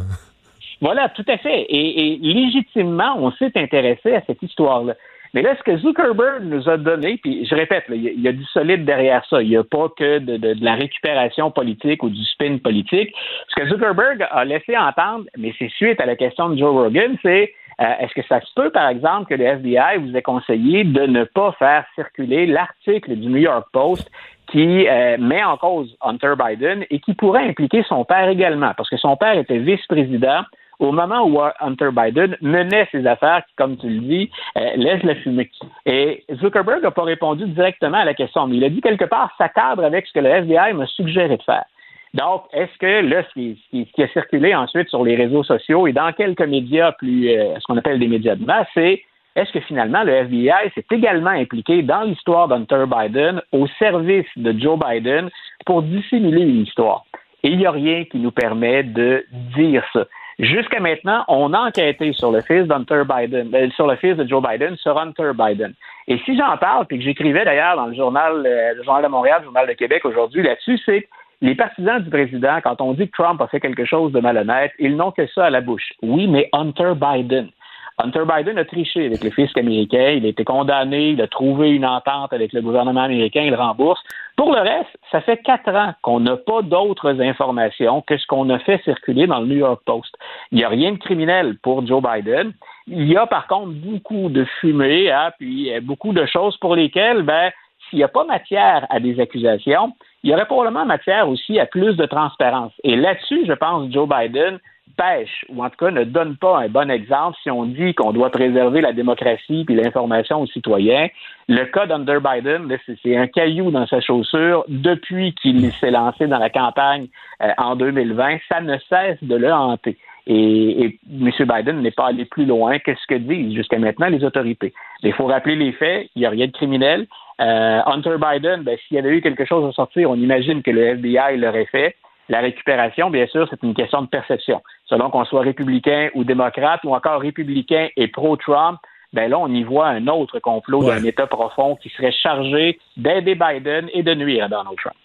Voilà, tout à fait. et légitimement, on s'est intéressé à cette histoire-là. Mais là, ce que Zuckerberg nous a donné, puis je répète, il y, a du solide derrière ça. Il n'y a pas que de, la récupération politique ou du spin politique. Ce que Zuckerberg a laissé entendre, mais c'est suite à la question de Joe Rogan, c'est euh, est-ce que ça se peut, par exemple, que le FBI vous ait conseillé de ne pas faire circuler l'article du New York Post qui euh, met en cause Hunter Biden et qui pourrait impliquer son père également, parce que son père était vice-président au moment où Hunter Biden menait ses affaires comme tu le dis, euh, laisse la fumée. Et Zuckerberg n'a pas répondu directement à la question, mais il a dit quelque part, ça cadre avec ce que le FBI m'a suggéré de faire. Donc, est-ce que là, ce qui, a circulé ensuite sur les réseaux sociaux et dans quelques médias plus, euh, ce qu'on appelle des médias de masse, c'est est-ce que finalement le FBI s'est également impliqué dans l'histoire d'Hunter Biden au service de Joe Biden pour dissimuler une histoire? Et il n'y a rien qui nous permet de dire ça. Jusqu'à maintenant, on a enquêté sur le fils d'Hunter Biden, euh, sur le fils de Joe Biden, sur Hunter Biden. Et si j'en parle, puis que j'écrivais d'ailleurs dans le journal, euh, le journal de Montréal, le journal de Québec aujourd'hui là-dessus, c'est les partisans du président, quand on dit que Trump a fait quelque chose de malhonnête, ils n'ont que ça à la bouche. Oui, mais Hunter Biden. Hunter Biden a triché avec le fisc américain, il a été condamné, il a trouvé une entente avec le gouvernement américain, il rembourse. Pour le reste, ça fait quatre ans qu'on n'a pas d'autres informations que ce qu'on a fait circuler dans le New York Post. Il n'y a rien de criminel pour Joe Biden. Il y a par contre beaucoup de fumée, hein, puis euh, beaucoup de choses pour lesquelles, ben, s'il n'y a pas matière à des accusations, il y aurait probablement matière aussi à plus de transparence. Et là-dessus, je pense, Joe Biden pêche, ou en tout cas ne donne pas un bon exemple si on dit qu'on doit préserver la démocratie et l'information aux citoyens. Le cas d'Under Biden, c'est un caillou dans sa chaussure depuis qu'il s'est lancé dans la campagne euh, en 2020. Ça ne cesse de le hanter. Et, et M. Biden n'est pas allé plus loin que ce que disent jusqu'à maintenant les autorités. Il faut rappeler les faits, il n'y a rien de criminel. Euh, Hunter Biden, ben, s'il y avait eu quelque chose à sortir, on imagine que le FBI l'aurait fait. La récupération, bien sûr, c'est une question de perception. Selon qu'on soit républicain ou démocrate ou encore républicain et pro-Trump, ben là, on y voit un autre complot d'un État profond qui serait chargé d'aider Biden et de nuire à Donald Trump.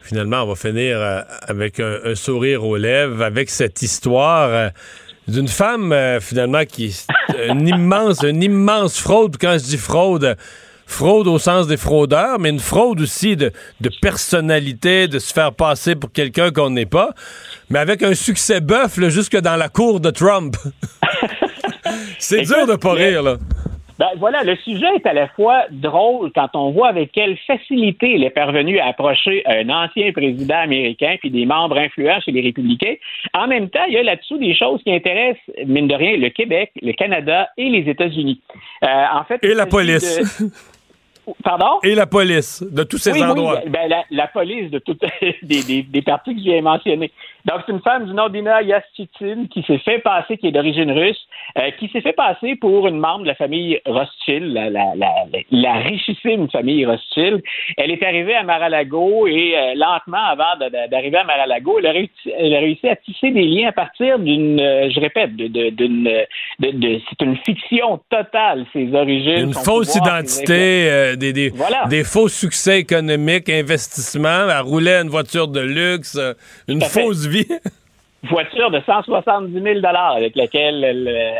Finalement, on va finir euh, avec un, sourire aux lèvres, avec cette histoire euh, d'une femme, euh, finalement, qui est <laughs> une immense, une immense fraude. Quand je dis fraude, fraude au sens des fraudeurs, mais une fraude aussi de, de personnalité, de se faire passer pour quelqu'un qu'on n'est pas, mais avec un succès bœuf jusque dans la cour de Trump. <laughs> C'est dur de pas rire, là. Ben voilà, le sujet est à la fois drôle quand on voit avec quelle facilité il est parvenu à approcher un ancien président américain puis des membres influents chez les républicains. En même temps, il y a là-dessous des choses qui intéressent, mine de rien, le Québec, le Canada et les États-Unis. Euh, en fait, et la police. <laughs> Pardon? Et la police de tous ces endroits. Oui, ben, la, police de toutes <laughs> des, des, des partis que j'ai mentionnés. Donc, c'est une femme du nom d'Ina Yastitin qui s'est fait passer, qui est d'origine russe, euh, qui s'est fait passer pour une membre de la famille Rothschild, la, la, la, la richissime famille Rothschild. Elle est arrivée à Mar-a-Lago et euh, lentement, avant d'arriver à Mar-a-Lago, elle, a réussi, à tisser des liens à partir d'une, euh, je répète, d'une, de, de, c'est une fiction totale, ses origines. Une fausse identité, des, des, des, faux succès économiques, investissements, elle roulait une voiture de luxe, une fausse vie <laughs> Voiture de 170 000 avec laquelle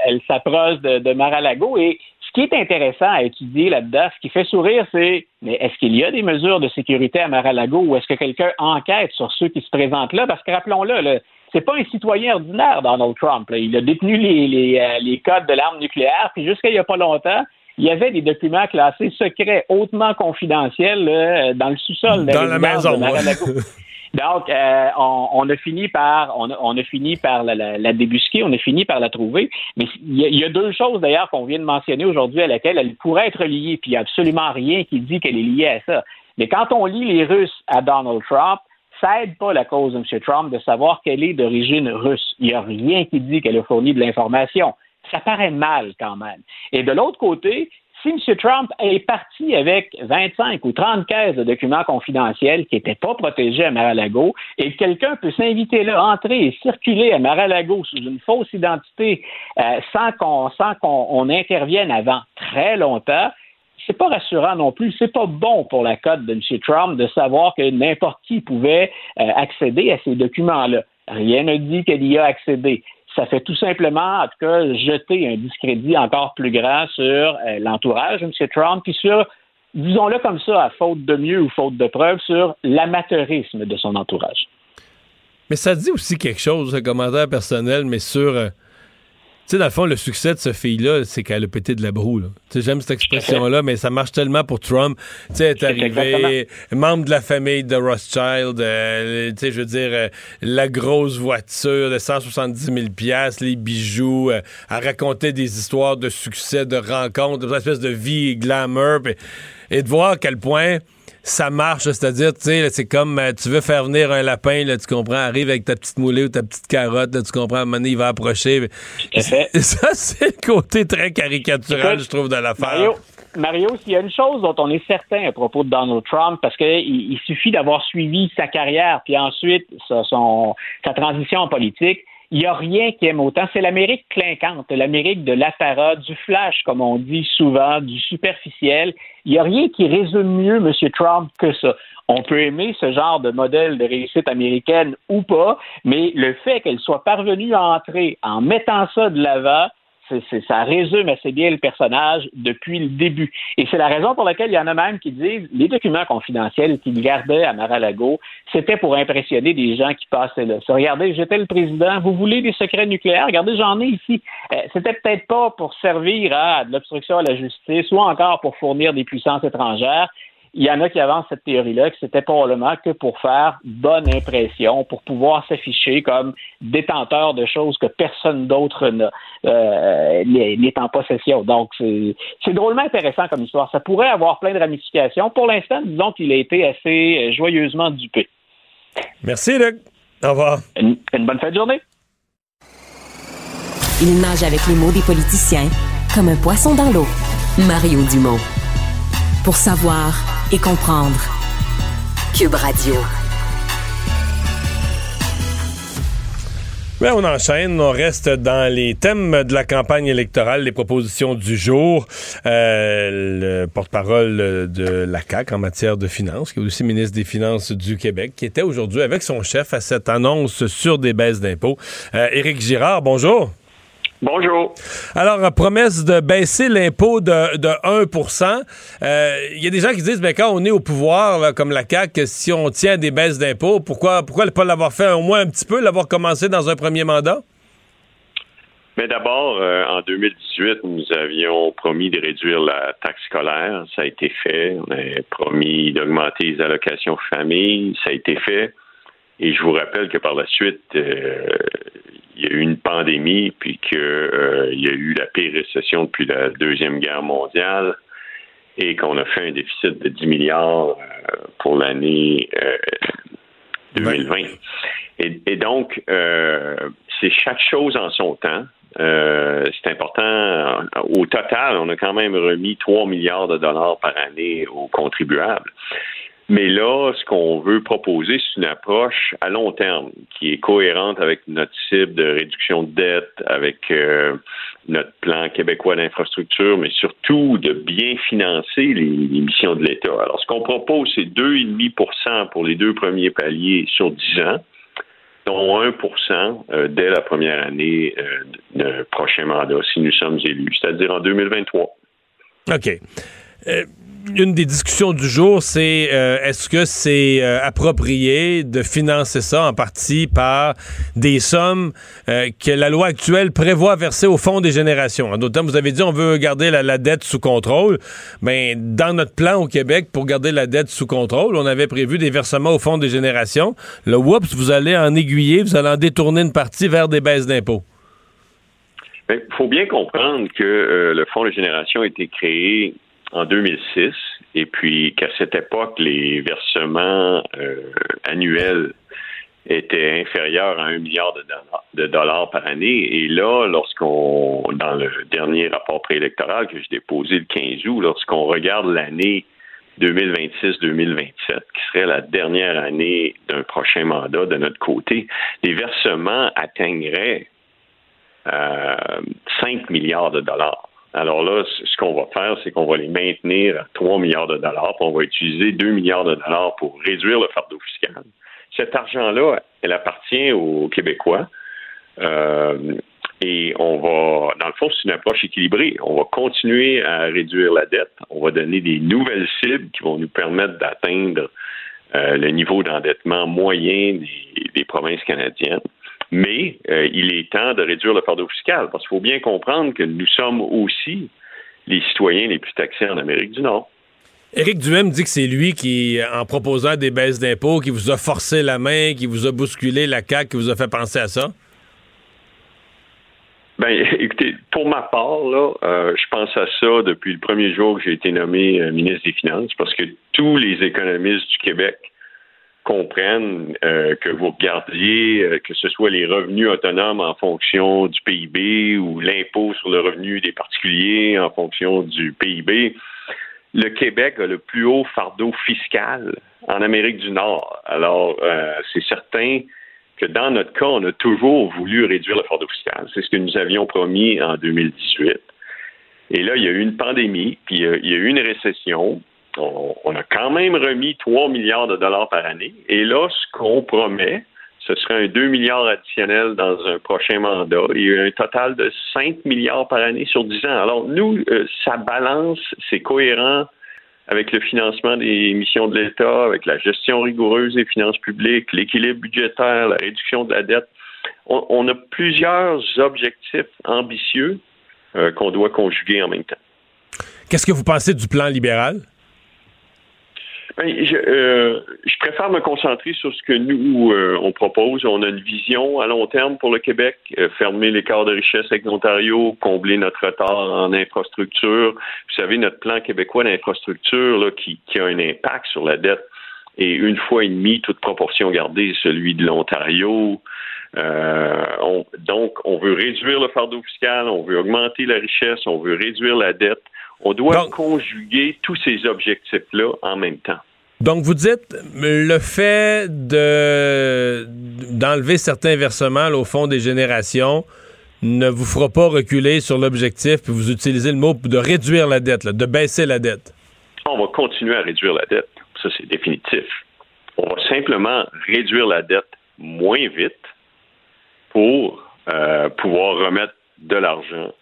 elle, s'approche de, de Mar-a-Lago. Et ce qui est intéressant à étudier là-dedans, ce qui fait sourire, c'est mais est-ce qu'il y a des mesures de sécurité à Mar-a-Lago ou est-ce que quelqu'un enquête sur ceux qui se présentent là? Parce que rappelons-le, c'est pas un citoyen ordinaire, Donald Trump. Il a détenu les, euh, les, codes de l'arme nucléaire, puis jusqu'à il n'y a pas longtemps, il y avait des documents classés secrets, hautement confidentiels, dans le sous-sol dans la maison. De Mar-a-Lago. <laughs> Donc, euh, on, a fini par, la, débusquer, on a fini par la trouver. Mais il y, a, deux choses d'ailleurs qu'on vient de mentionner aujourd'hui à laquelle elle pourrait être liée, puis il n'y a absolument rien qui dit qu'elle est liée à ça. Mais quand on lit les Russes à Donald Trump, ça aide pas la cause de M. Trump de savoir qu'elle est d'origine russe. Il n'y a rien qui dit qu'elle a fourni de l'information. Ça paraît mal quand même. Et de l'autre côté, si M. Trump est parti avec 25 ou 30 caisses de documents confidentiels qui n'étaient pas protégés à Mar-a-Lago et que quelqu'un peut s'inviter là, entrer et circuler à Mar-a-Lago sous une fausse identité euh, sans qu'on qu'on intervienne avant très longtemps, c'est pas rassurant non plus. C'est pas bon pour la cote de M. Trump de savoir que n'importe qui pouvait euh, accéder à ces documents-là. Rien ne dit qu'elle y a accédé ça fait tout simplement, en tout cas, jeter un discrédit encore plus grand sur euh, l'entourage de M. Trump, puis sur, disons-le comme ça, à faute de mieux ou faute de preuves, sur l'amateurisme de son entourage. Mais ça dit aussi quelque chose, un commentaire personnel, mais sur euh, sais, dans le fond, le succès de cette fille-là, c'est qu'elle a pété de la broue. Tu sais, j'aime cette expression-là, mais ça marche tellement pour Trump. Tu sais, elle est arrivée, membre de la famille de Rothschild, euh, tu sais, je veux dire, euh, la grosse voiture de 170 000 les bijoux, euh, à raconter des histoires de succès, de rencontres, une espèce de vie glamour, et de voir à quel point ça marche, c'est-à-dire, tu sais, c'est comme euh, tu veux faire venir un lapin, là, tu comprends, arrive avec ta petite moulée ou ta petite carotte, là, tu comprends, à un moment il va approcher. <laughs> Ça, c'est le côté très caricatural, je trouve, de l'affaire. Mario, Mario s'il y a une chose dont on est certain à propos de Donald Trump, parce qu'il il suffit d'avoir suivi sa carrière, puis ensuite sa, son, sa transition en politique, il n'y a rien qui aime autant. C'est l'Amérique clinquante, l'Amérique de l'apparat, du flash, comme on dit souvent, du superficiel. Il n'y a rien qui résume mieux M. Trump que ça. On peut aimer ce genre de modèle de réussite américaine ou pas, mais le fait qu'elle soit parvenue à entrer en mettant ça de l'avant, ça résume assez bien le personnage depuis le début. Et c'est la raison pour laquelle il y en a même qui disent les documents confidentiels qu'il gardait à Mar-a-Lago, c'était pour impressionner des gens qui passaient là. regardez, j'étais le président, vous voulez des secrets nucléaires? Regardez, j'en ai ici. Euh, c'était peut-être pas pour servir à de l'obstruction à la justice ou encore pour fournir des puissances étrangères il y en a qui avancent cette théorie-là que c'était probablement que pour faire bonne impression, pour pouvoir s'afficher comme détenteur de choses que personne d'autre euh, n'est en possession. Donc, c'est drôlement intéressant comme histoire. Ça pourrait avoir plein de ramifications. Pour l'instant, disons qu'il a été assez joyeusement dupé. Merci, Luc. Au revoir. Une, une bonne fin de journée. Il nage avec les mots des politiciens comme un poisson dans l'eau. Mario Dumont. Pour savoir et comprendre. Cube Radio. Ben, on enchaîne, on reste dans les thèmes de la campagne électorale, les propositions du jour. Euh, le porte-parole de la CAQ en matière de finances, qui est aussi ministre des Finances du Québec, qui était aujourd'hui avec son chef à cette annonce sur des baisses d'impôts. Euh, Éric Girard, bonjour. Bonjour. Alors, promesse de baisser l'impôt de, de 1% Il euh, y a des gens qui disent, ben, quand on est au pouvoir, comme la CAQ, si on tient des baisses d'impôts, pourquoi, pourquoi ne pas l'avoir fait au moins un petit peu, l'avoir commencé dans un premier mandat? Mais d'abord, euh, en 2018, nous avions promis de réduire la taxe scolaire. Ça a été fait. On a promis d'augmenter les allocations famille. Ça a été fait. Et je vous rappelle que par la suite, euh, il y a eu une pandémie, puis qu'il euh, y a eu la pire récession depuis la Deuxième Guerre mondiale, et qu'on a fait un déficit de 10 milliards euh, pour l'année 2020. Et, donc, c'est chaque chose en son temps. c'est important. Au total, on a quand même remis 3 milliards de dollars par année aux contribuables. Mais là, ce qu'on veut proposer, c'est une approche à long terme qui est cohérente avec notre cible de réduction de dette, avec euh, notre plan québécois d'infrastructure, mais surtout de bien financer les, missions de l'État. Alors, ce qu'on propose, c'est 2,5% pour les deux premiers paliers sur 10 ans, dont 1% euh, dès la première année euh, de prochain mandat, si nous sommes élus, c'est-à-dire en 2023. OK une des discussions du jour, c'est euh, est-ce que c'est euh, approprié de financer ça en partie par des sommes euh, que la loi actuelle prévoit verser au Fonds des générations? En d'autres termes, vous avez dit on veut garder la, dette sous contrôle. Mais dans notre plan au Québec pour garder la dette sous contrôle, on avait prévu des versements au Fonds des générations. Le whoops, vous allez en aiguiller, vous allez en détourner une partie vers des baisses d'impôts. Il faut bien comprendre que le Fonds des générations a été créé en 2006, et puis qu'à cette époque, les versements euh, annuels étaient inférieurs à un milliard de dollars, par année. Et là, lorsqu'on, dans le dernier rapport préélectoral que j'ai déposé le 15 août, lorsqu'on regarde l'année 2026-2027, qui serait la dernière année d'un prochain mandat de notre côté, les versements atteigneraient 5 euh, milliards de dollars. Alors là, ce qu'on va faire, c'est qu'on va les maintenir à 3 milliards de dollars, puis on va utiliser 2 milliards de dollars pour réduire le fardeau fiscal. Cet argent-là, elle appartient aux Québécois. Euh, et on va, dans le fond, c'est une approche équilibrée. On va continuer à réduire la dette. On va donner des nouvelles cibles qui vont nous permettre d'atteindre euh, le niveau d'endettement moyen des provinces canadiennes. Mais euh, il est temps de réduire le fardeau fiscal parce qu'il faut bien comprendre que nous sommes aussi les citoyens les plus taxés en Amérique du Nord. Éric Duhem dit que c'est lui qui, en proposant des baisses d'impôts, qui vous a forcé la main, qui vous a bousculé la CAQ, qui vous a fait penser à ça. Ben, <laughs> écoutez, pour ma part, là, euh, je pense à ça depuis le premier jour que j'ai été nommé euh, ministre des Finances, parce que tous les économistes du Québec comprennent euh, que vous regardiez euh, que ce soit les revenus autonomes en fonction du PIB ou l'impôt sur le revenu des particuliers en fonction du PIB. Le Québec a le plus haut fardeau fiscal en Amérique du Nord. Alors, euh, c'est certain que dans notre cas, on a toujours voulu réduire le fardeau fiscal. C'est ce que nous avions promis en 2018. Et là, il y a eu une pandémie, puis il y a eu une récession, on, a quand même remis 3 milliards de dollars par année. Et là, ce qu'on promet, ce serait un 2 milliards additionnel dans un prochain mandat et un total de 5 milliards par année sur 10 ans. Alors, nous, euh, ça balance, c'est cohérent avec le financement des missions de l'État, avec la gestion rigoureuse des finances publiques, l'équilibre budgétaire, la réduction de la dette. On, a plusieurs objectifs ambitieux euh, qu'on doit conjuguer en même temps. Qu'est-ce que vous pensez du plan libéral? Ben, je, euh, je, préfère me concentrer sur ce que nous, euh, on propose. On a une vision à long terme pour le Québec, euh, fermer l'écart de richesse avec l'Ontario, combler notre retard en infrastructure. Vous savez, notre plan québécois d'infrastructure qui, qui a un impact sur la dette et une fois et demie, toute proportion gardée, celui de l'Ontario. donc, on veut réduire le fardeau fiscal, on veut augmenter la richesse, on veut réduire la dette, on doit conjuguer tous ces objectifs-là en même temps. Donc, vous dites le fait de d'enlever certains versements au fond des générations ne vous fera pas reculer sur l'objectif, puis vous utilisez le mot de réduire la dette, de baisser la dette. On va continuer à réduire la dette. Ça, c'est définitif. On va simplement réduire la dette moins vite pour euh, pouvoir remettre de l'argent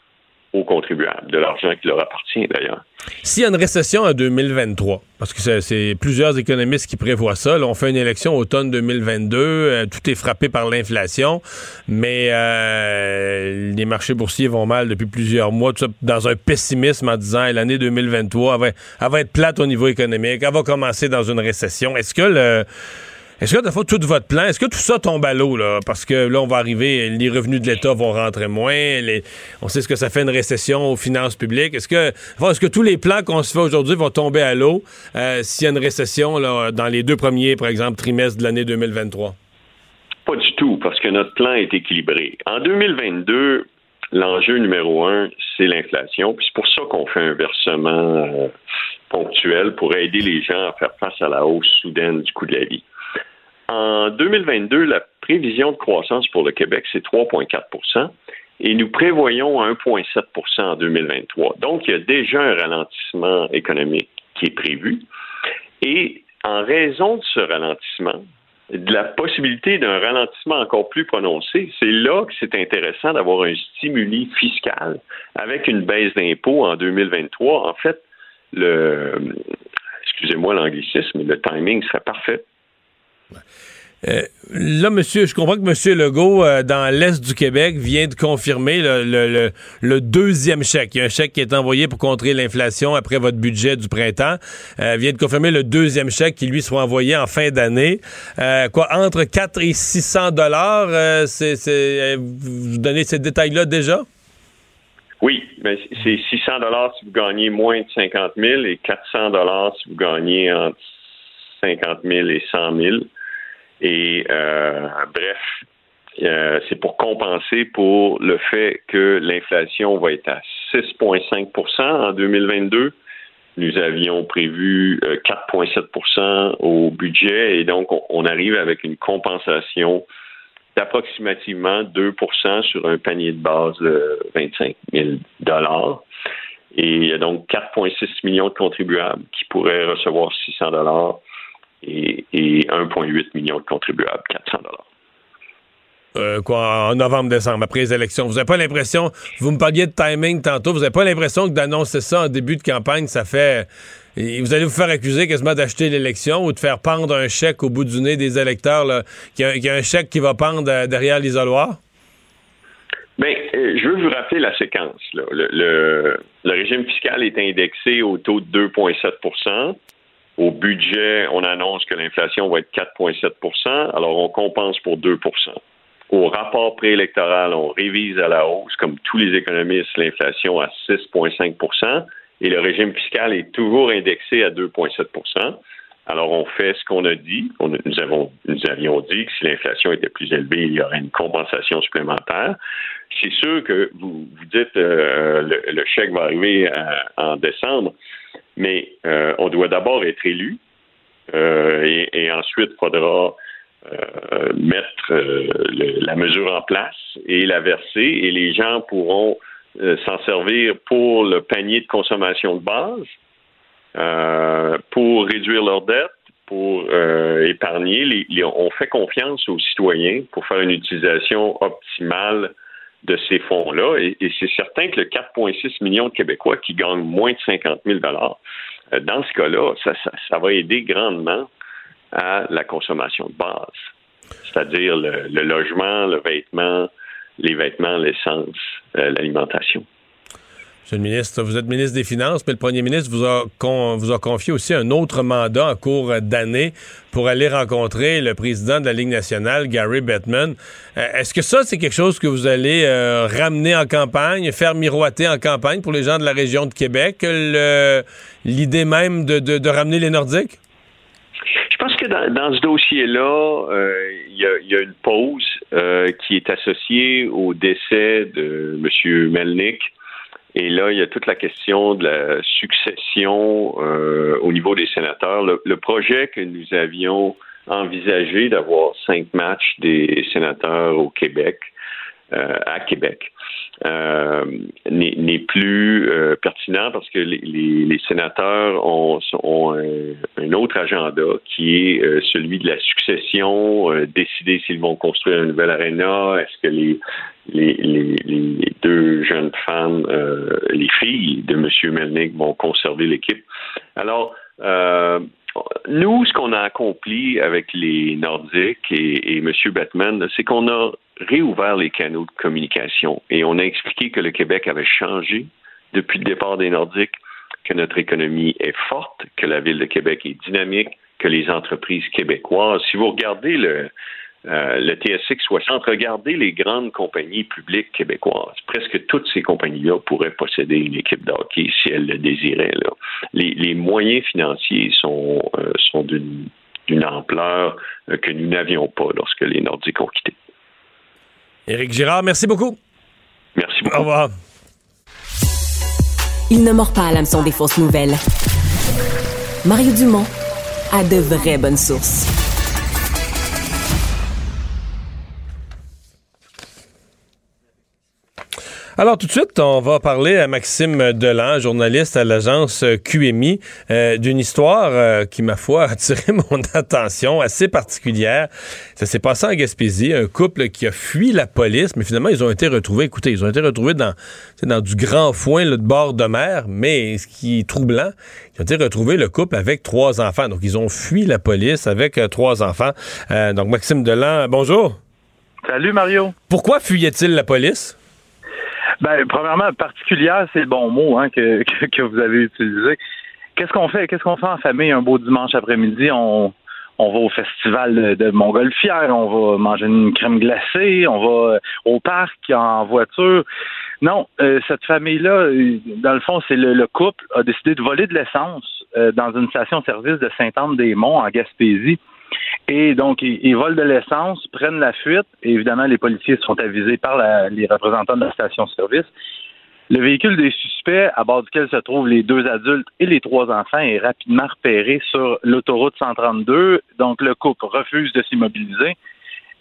aux contribuables, de l'argent qui leur appartient d'ailleurs. S'il y a une récession en 2023, parce que c'est plusieurs économistes qui prévoient ça, on fait une élection automne 2022, euh, tout est frappé par l'inflation, mais euh, les marchés boursiers vont mal depuis plusieurs mois, tout ça dans un pessimisme en disant l'année 2023 va, elle va être plate au niveau économique, elle va commencer dans une récession. Est-ce que le est-ce que, de fois, tout votre plan, est-ce que tout ça tombe à l'eau, là? Parce que là, on va arriver, les revenus de l'État vont rentrer moins, on sait ce que ça fait une récession aux finances publiques. Est-ce que, est-ce que tous les plans qu'on se fait aujourd'hui vont tomber à l'eau euh, s'il y a une récession là, dans les deux premiers, par exemple, trimestres de l'année 2023? Pas du tout, parce que notre plan est équilibré. En 2022, l'enjeu numéro un, c'est l'inflation. Puis c'est pour ça qu'on fait un versement euh, ponctuel pour aider les gens à faire face à la hausse soudaine du coût de la vie. En 2022, la prévision de croissance pour le Québec, c'est 3,4% et nous prévoyons 1,7% en 2023. Donc, il y a déjà un ralentissement économique qui est prévu. Et en raison de ce ralentissement, de la possibilité d'un ralentissement encore plus prononcé, c'est là que c'est intéressant d'avoir un stimuli fiscal avec une baisse d'impôts en 2023. En fait, le, excusez-moi l'anglicisme, le timing serait parfait euh, là, monsieur, je comprends que M. Legault, euh, dans l'Est du Québec, vient de confirmer le, deuxième chèque. Il y a un chèque qui est envoyé pour contrer l'inflation après votre budget du printemps. Euh, vient de confirmer le deuxième chèque qui, lui, sera envoyé en fin d'année. quoi, entre 4 et 600 dollars, c'est, vous donnez ces détails-là déjà? Oui, mais c'est 600 dollars si vous gagnez moins de 50 000 et 400 dollars si vous gagnez entre 50 000 et 100 000. Et euh, bref, euh, c'est pour compenser pour le fait que l'inflation va être à 6,5% en 2022. Nous avions prévu 4,7% euh, au budget et donc on arrive avec une compensation d'approximativement 2% sur un panier de base de 25 000 Et il y a donc 4,6 millions de contribuables qui pourraient recevoir 600 et, 1,8 million de contribuables, 400 euh, quoi, en novembre-décembre, après les élections. Vous n'avez pas l'impression, vous me parliez de timing tantôt, vous n'avez pas l'impression que d'annoncer ça en début de campagne, ça fait. vous allez vous faire accuser quasiment d'acheter l'élection ou de faire pendre un chèque au bout du nez des électeurs, qu'il y, a un chèque qui va pendre euh, derrière l'isoloir? Bien, euh, je veux vous rappeler la séquence. Le, le, régime fiscal est indexé au taux de 2,7 au budget, on annonce que l'inflation va être 4,7% alors on compense pour 2% Au rapport préélectoral, on révise à la hausse, comme tous les économistes, l'inflation à 6,5% et le régime fiscal est toujours indexé à 2,7% alors, on fait ce qu'on a dit. nous, avions dit que si l'inflation était plus élevée, il y aurait une compensation supplémentaire. C'est sûr que vous, vous dites euh, le, chèque va arriver euh, en décembre mais euh, on doit d'abord être élu euh, et, ensuite il faudra euh, mettre la mesure en place et la verser et les gens pourront s'en servir pour le panier de consommation de base, pour réduire leurs dettes, pour épargner. on fait confiance aux citoyens pour faire une utilisation optimale de ces fonds-là. Et, c'est certain que le 4,6 millions de Québécois qui gagnent moins de 50 000 euh, dans ce cas-là, ça, va aider grandement à la consommation de base, c'est-à-dire le, logement, le vêtement, les vêtements, l'essence, euh, l'alimentation. Monsieur le ministre, vous êtes ministre des Finances, mais le premier ministre vous a, vous a confié aussi un autre mandat en cours d'année pour aller rencontrer le président de la Ligue nationale, Gary Bettman. Euh, est-ce que ça, c'est quelque chose que vous allez euh, ramener en campagne, faire miroiter en campagne pour les gens de la région de Québec, l'idée même de, ramener les Nordiques? Je pense que dans, ce dossier-là, euh, il y, a une pause qui est associée au décès de M. Melnick Et là, il y a toute la question de la succession euh, au niveau des sénateurs. Le, projet que nous avions envisagé d'avoir cinq matchs des sénateurs au Québec, euh, à Québec, euh, n'est plus euh, pertinent parce que les, sénateurs ont, ont un, autre agenda qui est euh, celui de la succession, décider s'ils vont construire une nouvelle aréna, est-ce que les, les, deux jeunes femmes, les filles de M. Melnick vont conserver l'équipe. Alors, nous, ce qu'on a accompli avec les Nordiques et, et M. Batman, c'est qu'on a réouvert les canaux de communication et on a expliqué que le Québec avait changé depuis le départ des Nordiques, que notre économie est forte, que la ville de Québec est dynamique, que les entreprises québécoises, si vous regardez le, euh, le TSX 60, regardez les grandes compagnies publiques québécoises. Presque toutes ces compagnies-là pourraient posséder une équipe de hockey si elles le désiraient. Là. Les, moyens financiers sont, euh, sont d'une ampleur euh, que nous n'avions pas lorsque les Nordiques ont quitté. Éric Girard, merci beaucoup. Merci beaucoup. Au revoir. Il ne mord pas à l'hameçon des fausses nouvelles. Mario Dumont a de vraies bonnes sources. Alors tout de suite, on va parler à Maxime Delan, journaliste à l'agence QMI, euh, d'une histoire euh, qui, ma foi, a attiré <laughs> mon attention, assez particulière. Ça s'est passé en Gaspésie, un couple qui a fui la police, mais finalement, ils ont été retrouvés, écoutez, ils ont été retrouvés dans, dans du grand foin de bord de mer, mais ce qui est troublant, ils ont été retrouvés, le couple, avec trois enfants. Donc, ils ont fui la police avec euh, trois enfants. donc, Maxime Delan, bonjour. Salut, Mario. Pourquoi fuyait-il la police? Ben, premièrement, particulière, c'est le bon mot hein, que, que, vous avez utilisé. Qu'est-ce qu'on fait? Qu'est-ce qu'on fait en famille un beau dimanche après-midi? On, on va au festival de Montgolfière, on va manger une crème glacée, on va au parc en voiture. Non, euh, cette famille-là, dans le fond, c'est le, couple a décidé de voler de l'essence euh, dans une station-service de Sainte-Anne-des-Monts en Gaspésie. Et donc, ils, volent de l'essence, prennent la fuite. Et évidemment, les policiers sont avisés par les représentants de la station-service. Le véhicule des suspects, à bord duquel se trouvent les deux adultes et les trois enfants, est rapidement repéré sur l'autoroute 132. Donc, le couple refuse de s'immobiliser.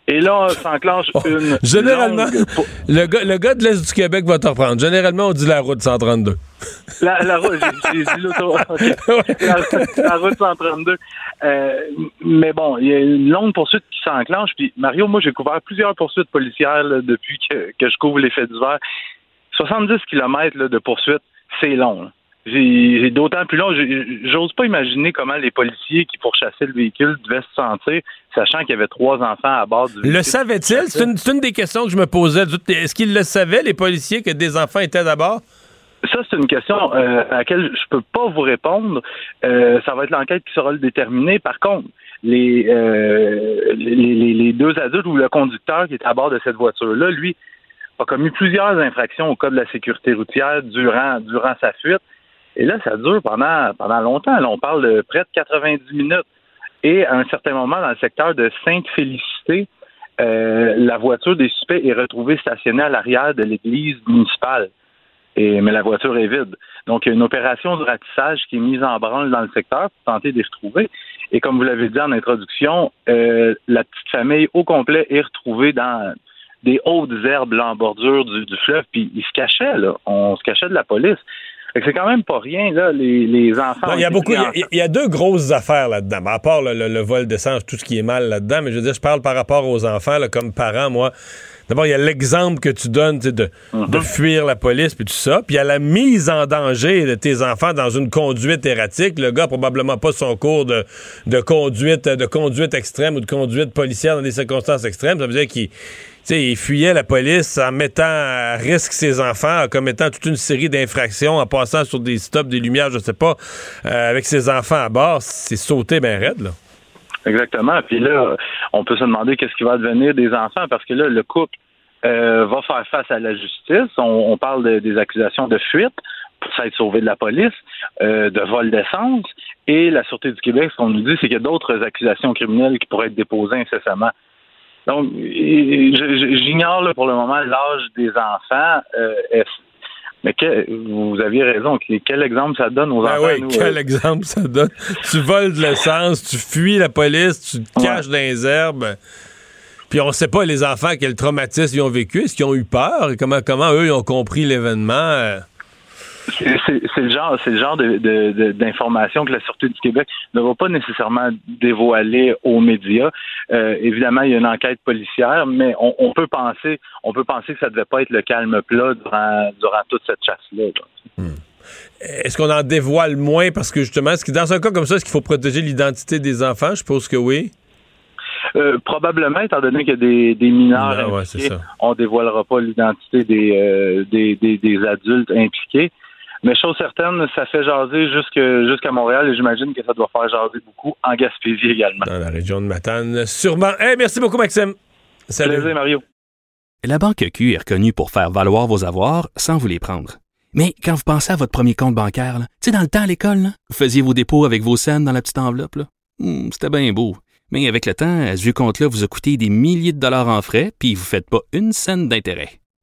Et là, s'enclenche oh, une. Généralement, le, gars, le gars de l'Est du Québec va te reprendre. Généralement, on dit la route 132. La, la route, j'ai dit l'autoroute. <laughs> La, route 132. Euh, mais bon, il y a une longue poursuite qui s'enclenche. Puis, Mario, moi, j'ai couvert plusieurs poursuites policières depuis que, que, je couvre les faits divers. 70 km de poursuite, c'est long. J'ai d'autant plus long. J'ose pas imaginer comment les policiers qui pourchassaient le véhicule devaient se sentir, sachant qu'il y avait trois enfants à bord du véhicule. Le savait-il? C'est une, des questions que je me posais. Est-ce qu'ils le savaient, les policiers, que des enfants étaient à bord? Ça, c'est une question euh, à laquelle je peux pas vous répondre. Euh, ça va être l'enquête qui sera le déterminer. Par contre, les, euh, les, les, deux adultes ou le conducteur qui était à bord de cette voiture-là, lui, a commis plusieurs infractions au code de la sécurité routière durant, durant sa fuite. Et là, ça dure pendant, pendant longtemps. Là, on parle de près de 90 minutes. Et à un certain moment, dans le secteur de Sainte-Félicité, euh, la voiture des suspects est retrouvée stationnée à l'arrière de l'église municipale. Et, mais la voiture est vide. Donc, il y a une opération de ratissage qui est mise en branle dans le secteur pour tenter de les retrouver. Et comme vous l'avez dit en introduction, euh, la petite famille au complet est retrouvée dans des hautes herbes en bordure du, du fleuve, puis ils se cachaient, là. On se cachait de la police. C'est quand même pas rien, là, les, les enfants. il y a beaucoup, il y, a deux grosses affaires là-dedans. À part le, vol d'essence, tout ce qui est mal là-dedans, mais je veux dire, je parle par rapport aux enfants, là, comme parents, moi. D'abord, il y a l'exemple que tu donnes de, de mhm. fuir la police puis tout ça. Puis il y a la mise en danger de tes enfants dans une conduite erratique. Le gars, probablement pas son cours de, de conduite, de conduite extrême ou de conduite policière dans des circonstances extrêmes. Ça veut dire qu'il il fuyait la police en mettant à risque ses enfants, en commettant toute une série d'infractions, en passant sur des stops, des lumières, je sais pas, euh, avec ses enfants à bord. C'est sauté bien raide, là. Exactement. Puis là, on peut se demander qu'est-ce qui va devenir des enfants, parce que là, le couple euh, va faire face à la justice. On, parle des accusations de fuite pour s'être sauvé de la police, euh, de vol d'essence. Et la Sûreté du Québec, ce qu'on nous dit, c'est qu'il y a d'autres accusations criminelles qui pourraient être déposées incessamment. Donc, j'ignore pour le moment l'âge des enfants. Euh, Mais vous aviez raison. Quel exemple ça donne aux ben enfants? Oui, quel exemple ça donne? tu voles de l'essence, tu fuis la police, tu te caches dans les herbes. Puis on sait pas les enfants quel traumatisme ils ont vécu, est-ce qu'ils ont eu peur, comment, comment eux ils ont compris l'événement? C'est le genre, c'est le genre d'information que la Sûreté du Québec ne va pas nécessairement dévoiler aux médias. Euh, évidemment, il y a une enquête policière, mais on, peut penser, on peut penser que ça devait pas être le calme plat durant, durant toute cette chasse-là. Hmm. Est-ce qu'on en dévoile moins? Parce que justement, est-ce que dans un cas comme ça, est-ce qu'il faut protéger l'identité des enfants? Je suppose que oui. Euh, probablement, étant donné qu'il y a des, des mineurs ah impliqués, on dévoilera pas l'identité des, euh, des, des, des, adultes impliqués. Mais chose certaine, ça fait jaser jusqu'à Montréal et j'imagine que ça doit faire jaser beaucoup en Gaspésie également. Dans la région de Matane, sûrement. Hey, merci beaucoup, Maxime. Salut. Plaisir, Mario. La Banque Q est reconnue pour faire valoir vos avoirs sans vous les prendre. Mais quand vous pensez à votre premier compte bancaire, tu sais, dans le temps à l'école, vous faisiez vos dépôts avec vos scènes dans la petite enveloppe. Hmm, c'était bien beau. Mais avec le temps, ce vieux compte-là vous a coûté des milliers de dollars en frais, puis vous ne faites pas une scène d'intérêt.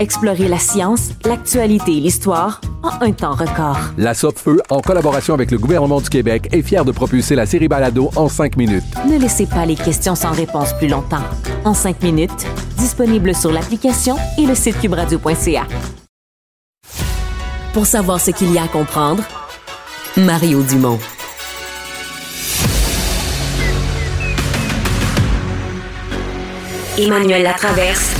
Explorez la science, l'actualité et l'histoire en un temps record. La Feu, en collaboration avec le gouvernement du Québec, est fière de propulser la série Balado en cinq minutes. Ne laissez pas les questions sans réponse plus longtemps. En cinq minutes, disponible sur l'application et le site cubradio.ca. Pour savoir ce qu'il y a à comprendre, Mario Dumont. Emmanuel Latraverse.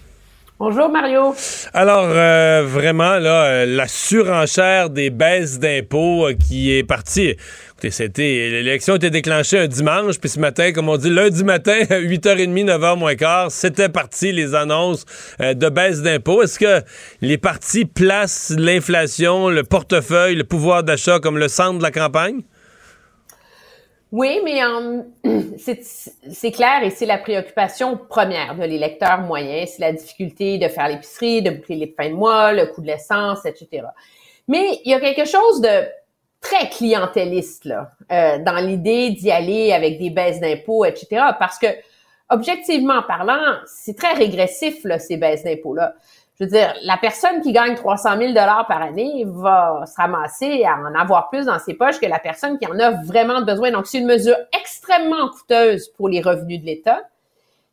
Bonjour Mario. Alors euh, vraiment là, euh, la surenchère des baisses d'impôts euh, qui est partie. Écoutez, c'était l'élection été déclenchée un dimanche, puis ce matin, comme on dit, lundi matin, <laughs> 8h30, 9h moins quart, c'était parti les annonces de baisse d'impôts. Est-ce que les partis placent l'inflation, le portefeuille, le pouvoir d'achat comme le centre de la campagne? Oui, mais <clears throat> c'est clair et c'est la préoccupation première de l'électeur moyen. C'est la difficulté de faire l'épicerie, de boucler les fins de mois, le coût de l'essence, etc. Mais il y a quelque chose de très clientéliste là, euh, dans l'idée d'y aller avec des baisses d'impôts, etc. Parce que, objectivement parlant, c'est très régressif, là, ces baisses d'impôts-là je veux dire, la personne qui gagne 300 000 dollars par année va se ramasser à en avoir plus dans ses poches que la personne qui en a vraiment besoin. Donc, c'est une mesure extrêmement coûteuse pour les revenus de l'État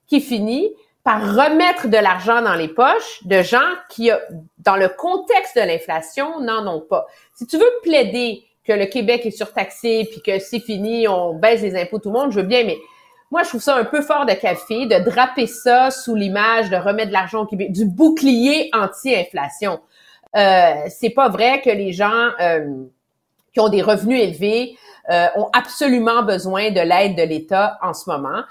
qui finit par remettre de l'argent dans les poches de gens qui, dans le contexte de l'inflation, n'en ont pas. Si tu veux plaider que le Québec est surtaxé puis que c'est fini, on baisse les impôts tout le monde, je veux bien, mais moi, je trouve ça un peu fort de café de draper ça sous l'image de remettre de l'argent au Québec, du bouclier anti-inflation. Euh, c'est pas vrai que les gens euh, qui ont des revenus élevés euh, ont absolument besoin de l'aide de l'État en ce moment.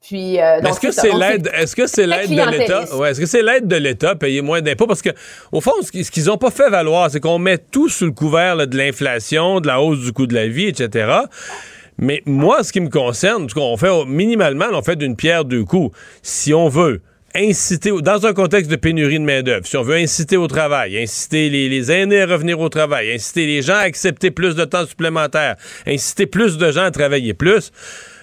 Puis, euh, est-ce que c'est l'aide, est-ce que c'est l'aide de l'État, ouais, est-ce que c'est l'aide de l'État payer moins d'impôts? Parce que au fond, ce qu'ils ont pas fait valoir, c'est qu'on met tout sous le couvert de l'inflation, de la hausse du coût de la vie, etc. Mais moi, ce qui me concerne, on fait minimalement, on fait d'une pierre deux coups. Si on veut inciter, dans un contexte de pénurie de main-d'œuvre, si on veut inciter au travail, inciter les, les, aînés à revenir au travail, inciter les gens à accepter plus de temps supplémentaire, inciter plus de gens à travailler plus,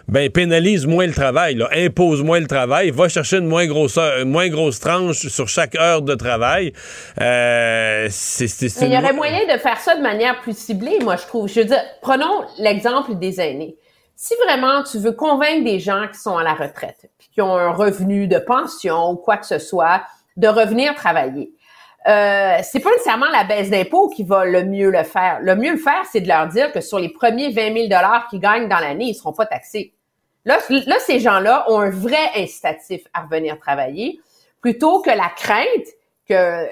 ben pénalise moins le travail, là, impose moins le travail, va chercher une moins grosse, moins grosse tranche sur chaque heure de travail. Euh, Il y aurait moyen de faire ça de manière plus ciblée, moi je trouve. Je veux dire, prenons l'exemple des aînés. si vraiment tu veux convaincre des gens qui sont à la retraite, puis qui ont un revenu de pension ou quoi que ce soit, de revenir travailler, euh, c'est pas nécessairement la baisse d'impôts qui va le mieux le faire. Le mieux le faire, c'est de leur dire que sur les premiers 20 000 dollars qu'ils gagnent dans l'année, ils seront pas taxés. Là, ces gens-là ont un vrai incitatif à revenir travailler, plutôt que la crainte que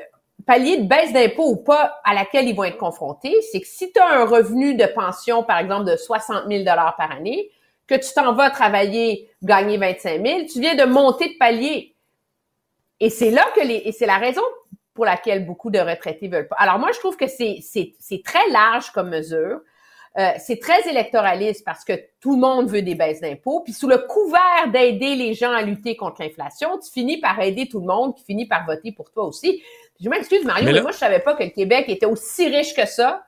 palier de baisse d'impôts ou pas à laquelle ils vont être confrontés, c'est que si tu as un revenu de pension, par exemple, de 60 000 dollars par année, que tu t'en vas travailler, gagner 25 000, tu viens de monter de palier. Et c'est là que les, et c'est la raison pour laquelle beaucoup de retraités veulent pas. Alors moi, je trouve que c'est très large comme mesure. Euh, c'est très électoraliste parce que tout le monde veut des baisses d'impôts. Puis sous le couvert d'aider les gens à lutter contre l'inflation, tu finis par aider tout le monde qui finit par voter pour toi aussi. Je m'excuse, Mario, mais, moi, je savais pas que le Québec était aussi riche que ça,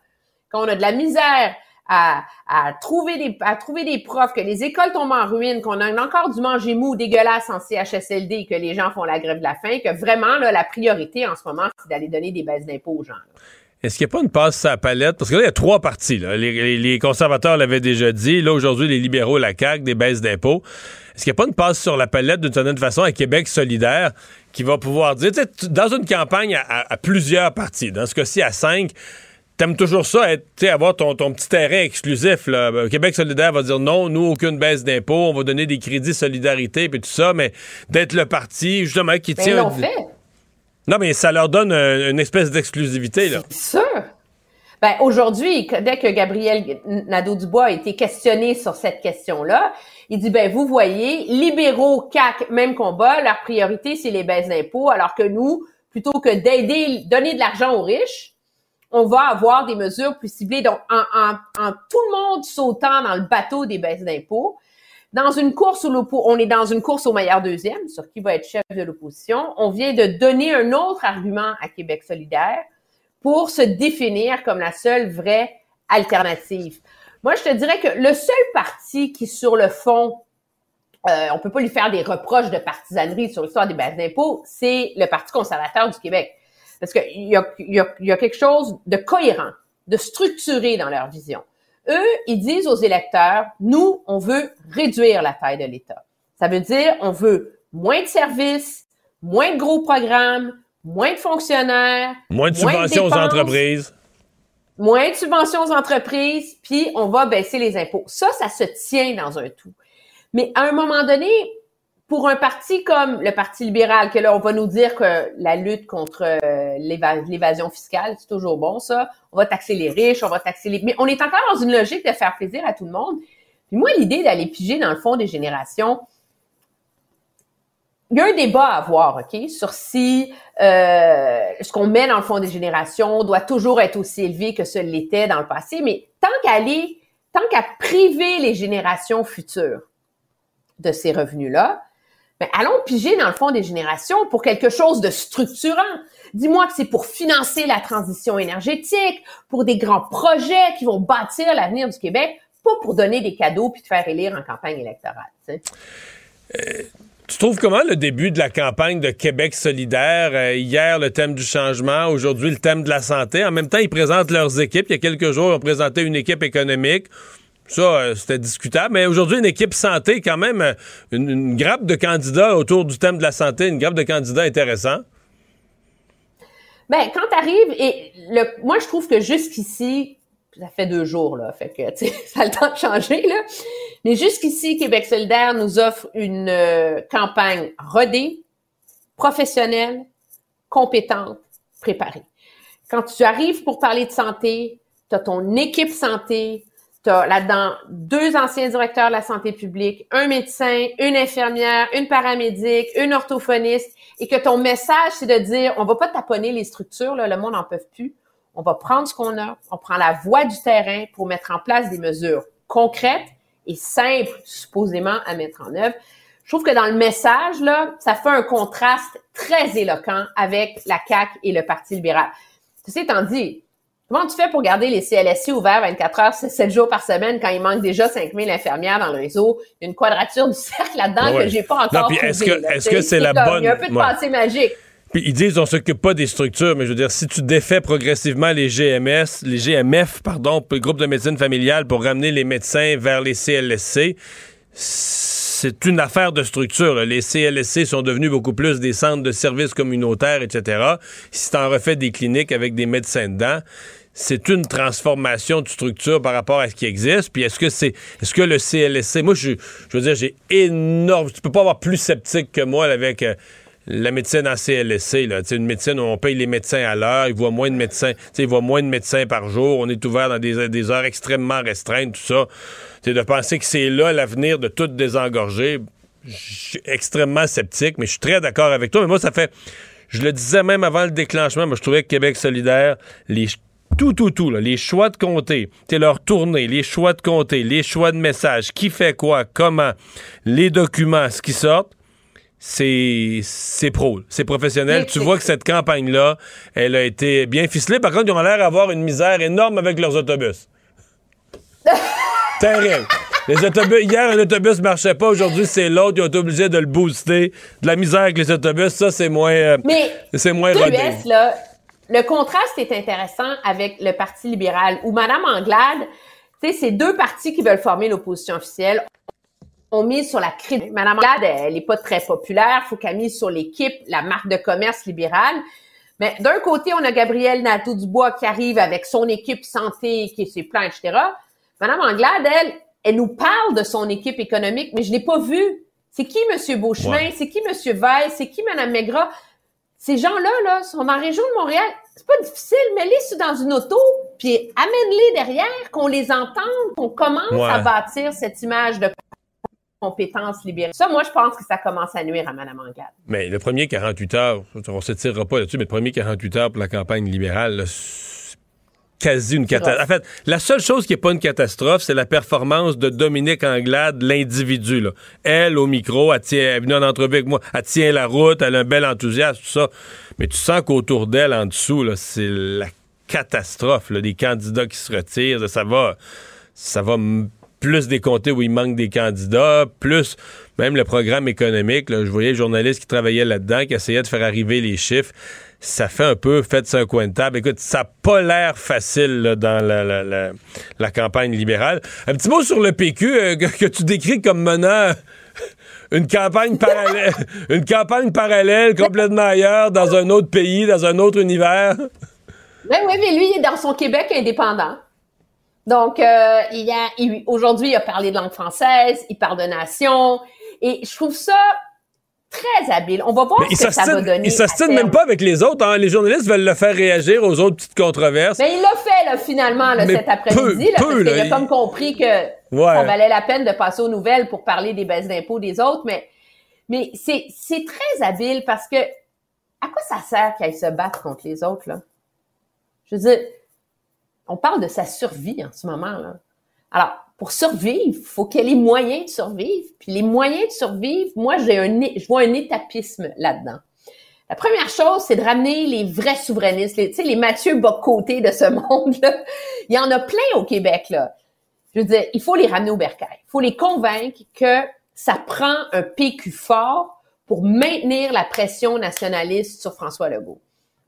qu'on a de la misère à, à, trouver des, à trouver des profs, que les écoles tombent en ruine, qu'on a encore du manger mou dégueulasse en CHSLD, que les gens font la grève de la faim, que vraiment, là, la priorité en ce moment, c'est d'aller donner des baisses d'impôts aux gens. Est-ce qu'il n'y a pas une passe à la palette? Parce que là, il y a trois partis. Les, conservateurs l'avaient déjà dit. Là, aujourd'hui, les libéraux, la CAQ, des baisses d'impôts. Est-ce qu'il n'y a pas une passe sur la palette d'une certaine façon à Québec solidaire qui va pouvoir dire, dans une campagne à, plusieurs partis, dans ce cas-ci à cinq, T'aimes toujours ça, être, avoir ton, ton petit terrain exclusif. Là. Québec solidaire va dire non, nous, aucune baisse d'impôts, on va donner des crédits solidarité puis tout ça, mais d'être le parti, justement, qui tient... fait. Non, mais ça leur donne une espèce d'exclusivité, là. C'est sûr. Ben, aujourd'hui, dès que Gabriel Nadeau-Dubois a été questionné sur cette question-là, il dit, ben, vous voyez, libéraux, CAC, même combat, leur priorité, c'est les baisses d'impôts, alors que nous, plutôt que d'aider, donner de l'argent aux riches, on va avoir des mesures plus ciblées. Donc, en, en, tout le monde sautant dans le bateau des baisses d'impôts, dans une course où on est dans une course au meilleur deuxième, sur qui va être chef de l'opposition, on vient de donner un autre argument à Québec solidaire pour se définir comme la seule vraie alternative. Moi, je te dirais que le seul parti qui, sur le fond, euh, on peut pas lui faire des reproches de partisanerie sur l'histoire des baisses d'impôts, c'est le Parti conservateur du Québec. Parce qu'il y a, y, a, y a quelque chose de cohérent, de structuré dans leur vision. Eux, ils disent aux électeurs, nous, on veut réduire la taille de l'État. Ça veut dire, on veut moins de services, moins de gros programmes, moins de fonctionnaires, moins de subventions aux entreprises. Moins de subventions aux entreprises, puis on va baisser les impôts. Ça, ça se tient dans un tout. Mais à un moment donné, pour un parti comme le Parti libéral, que là, on va nous dire que la lutte contre euh, l'évasion fiscale, c'est toujours bon, ça. On va taxer les riches, on va taxer les... Mais on est encore dans une logique de faire plaisir à tout le monde. Puis moi, l'idée d'aller piger dans le fond des générations, il y a un débat à avoir, OK, sur si euh, ce qu'on met dans le fond des générations doit toujours être aussi élevé que ce l'était dans le passé, mais tant qu'à aller, tant qu'à priver les générations futures de ces revenus-là, ben, allons piger dans le fond des générations pour quelque chose de structurant. Dis-moi que c'est pour financer la transition énergétique, pour des grands projets qui vont bâtir l'avenir du Québec, pas pour donner des cadeaux puis te faire élire en campagne électorale. Euh, tu trouves comment le début de la campagne de Québec solidaire? Euh, hier, le thème du changement, aujourd'hui, le thème de la santé. En même temps, ils présentent leurs équipes. Il y a quelques jours, ils ont présenté une équipe économique. Ça, euh, c'était discutable. Mais aujourd'hui, une équipe santé, quand même, euh, une, grappe de candidats autour du thème de la santé, une grappe de candidats intéressant. Ben, quand t'arrives, et le, moi, je trouve que jusqu'ici, ça fait deux jours, là, fait que, <laughs> ça a le temps de changer, là. Mais jusqu'ici, Québec solidaire nous offre une euh, campagne rodée, professionnelle, compétente, préparée. Quand tu arrives pour parler de santé, tu as ton équipe santé, tu as là-dedans deux anciens directeurs de la santé publique, un médecin, une infirmière, une paramédic, une orthophoniste, et que ton message, c'est de dire, on va pas taponner les structures, là, le monde n'en peut plus. On va prendre ce qu'on a, on prend la voie du terrain pour mettre en place des mesures concrètes et simples, supposément, à mettre en œuvre. Je trouve que dans le message, là, ça fait un contraste très éloquent avec la CAQ et le Parti libéral. Ceci étant dit, Comment tu fais pour garder les CLSC ouverts 24 heures, 7 jours par semaine quand il manque déjà 5000 infirmières dans le réseau? Il y a une quadrature du <laughs> cercle là-dedans que j'ai pas encore Est-ce que est-ce que c'est la bonne... Il y a un peu de pensée magique. Puis ils disent on s'occupe pas des structures, mais je veux dire, si tu défais progressivement les GMS, les GMF, pardon, le groupe de médecine familiale pour ramener les médecins vers les CLSC, c'est une affaire de structure. Les CLSC sont devenus beaucoup plus des centres de services communautaires, etc. Si tu en refais des cliniques avec des médecins dedans, c'est une transformation de structure par rapport à ce qui existe. Puis est-ce que c'est est-ce que le CLSC, moi je, je veux dire, j'ai énorme, tu peux pas avoir plus sceptique que moi avec euh, la médecine en CLSC, là, une médecine où on paye les médecins à l'heure, ils voient moins de médecins, ils voient moins de médecins par jour, on est ouvert dans des, des heures extrêmement restreintes, tout ça. C'est de penser que c'est là l'avenir de tout désengorger. Je suis extrêmement sceptique, mais je suis très d'accord avec toi. Mais moi, ça fait. Je le disais même avant le déclenchement, moi, je trouvais que Québec solidaire, les tout, tout, tout, là, les choix de comté, leur tournée, les choix de comté, les choix de messages, qui fait quoi, comment, les documents, ce qui sortent, c'est c'est pro, c'est professionnel. tu vois que cette campagne-là, elle a été bien ficelée. Par contre, ils ont l'air d'avoir une misère énorme avec leurs autobus. <laughs> Terrible. Les autobus, hier, un autobus marchait pas. Aujourd'hui, c'est l'autre. Ils ont été obligés de le booster. De la misère avec les autobus, ça, c'est moins, euh, c'est moins rodé. là, le contraste est intéressant avec le Parti libéral, où Mme Anglade, tu sais, c'est deux partis qui veulent former l'opposition officielle on mise sur la crédibilité. Madame Anglade, elle est pas très populaire. Faut qu'elle mise sur l'équipe, la marque de commerce libérale. Mais d'un côté, on a Gabriel Nadeau-Dubois qui arrive avec son équipe santé, qui est ses plans, etc. Madame Anglade, elle, elle nous parle de son équipe économique, mais je l'ai pas vu. C'est qui M. Beauchemin? C'est qui M. Veil? C'est qui Mme Maigrat? Ces gens-là, là, sont la région de Montréal. C'est pas difficile, mets-les dans une auto, puis amène-les derrière, qu'on les entende, qu'on commence à bâtir cette image de compétences libérées. Ça, moi, je pense que ça commence à nuire à Mme Anglade. Mais le premier 48 heures, on ne s'étirera pas là-dessus, mais le premier 48 heures pour la campagne libérale, quasi une catastrophe. En fait, la seule chose qui n'est pas une catastrophe, c'est la performance de Dominique Anglade, l'individu. Elle, au micro, elle, tient, elle est venue en entrevue avec moi, elle tient la route, elle a un bel enthousiasme, tout ça. Mais tu sens qu'autour d'elle, en dessous, c'est la catastrophe. Là, des candidats qui se retirent, ça va... Ça va plus des comtés où il manque des candidats, plus même le programme économique. je voyais les journalistes qui travaillaient là-dedans, qui essayaient de faire arriver les chiffres. Ça fait un peu fait sur un coin de table. Écoute, ça n'a pas l'air facile dans la, campagne libérale. Un petit mot sur le PQ euh, que, tu décris comme menant <laughs> une campagne parallèle, <laughs> une campagne parallèle complètement ailleurs, dans un autre pays, dans un autre univers. Oui, oui, mais lui, il est dans son Québec indépendant. Donc, euh, il aujourd'hui, il a parlé de langue française, il parle de nation, et je trouve ça très habile. On va voir ce que ça va donner. Il s'ostine même pas avec les autres. Hein. Les journalistes veulent le faire réagir aux autres petites controverses. Mais il l'a fait là, finalement là, cet après-midi, parce qu'il a comme compris que ça valait la peine de passer aux nouvelles pour parler des baisses d'impôts des autres. Mais, mais c'est, c'est très habile parce que à quoi ça sert qu'elle se batte contre les autres là? Je veux dire, on parle de sa survie en ce moment. Là. Alors, pour survivre, faut qu'elle ait moyens de survivre. Puis les moyens de survivre, moi, j'ai un, je vois un étapisme là-dedans. La première chose, c'est de ramener les vrais souverainistes, les, les Mathieu Bocoté de ce <laughs> monde-là. Il y en a plein au Québec, là. Je veux il faut les ramener au bercail. Il faut les convaincre que ça prend un PQ fort pour maintenir la pression nationaliste sur François Legault.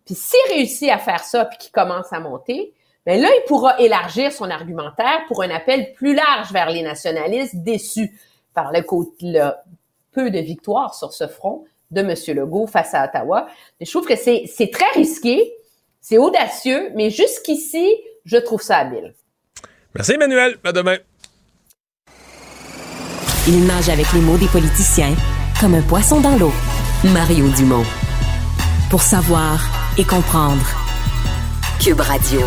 Puis s'il réussit à faire ça, puis qu'il commence à monter, ben là, il pourra élargir son argumentaire pour un appel plus large vers les nationalistes déçus par le, le peu de victoires sur ce front de M. Legault face à Ottawa. je trouve que c'est très risqué, c'est audacieux, mais jusqu'ici, je trouve ça habile. Merci Emmanuel. À demain. Il nage avec les mots des politiciens comme un poisson dans l'eau. Mario Dumont. Pour savoir et comprendre. Cube Radio.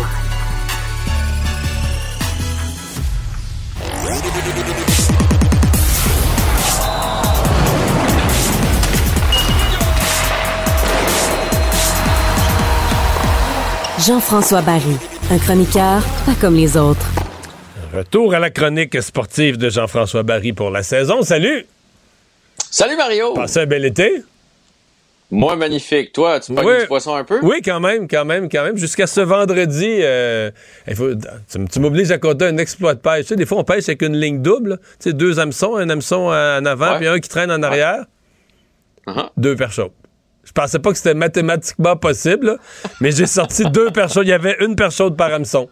Jean-François Barry, un chroniqueur pas comme les autres. Retour à la chronique sportive de Jean-François Barry pour la saison. Salut! Salut Mario! Passez un bel été? Moi, magnifique. Toi, tu pognes du poisson un peu? Oui, quand même, quand même, quand même. Jusqu'à ce vendredi, euh, tu, m'obliges à compter un exploit de pêche. Tu sais, des fois, on pêche avec une ligne double. Tu sais, deux hameçons, un hameçon en avant, puis un qui traîne en arrière. Uh-huh. Deux perches Je pensais pas que c'était mathématiquement possible, mais j'ai sorti deux <laughs> personnes. Il y avait une personne par hameçon.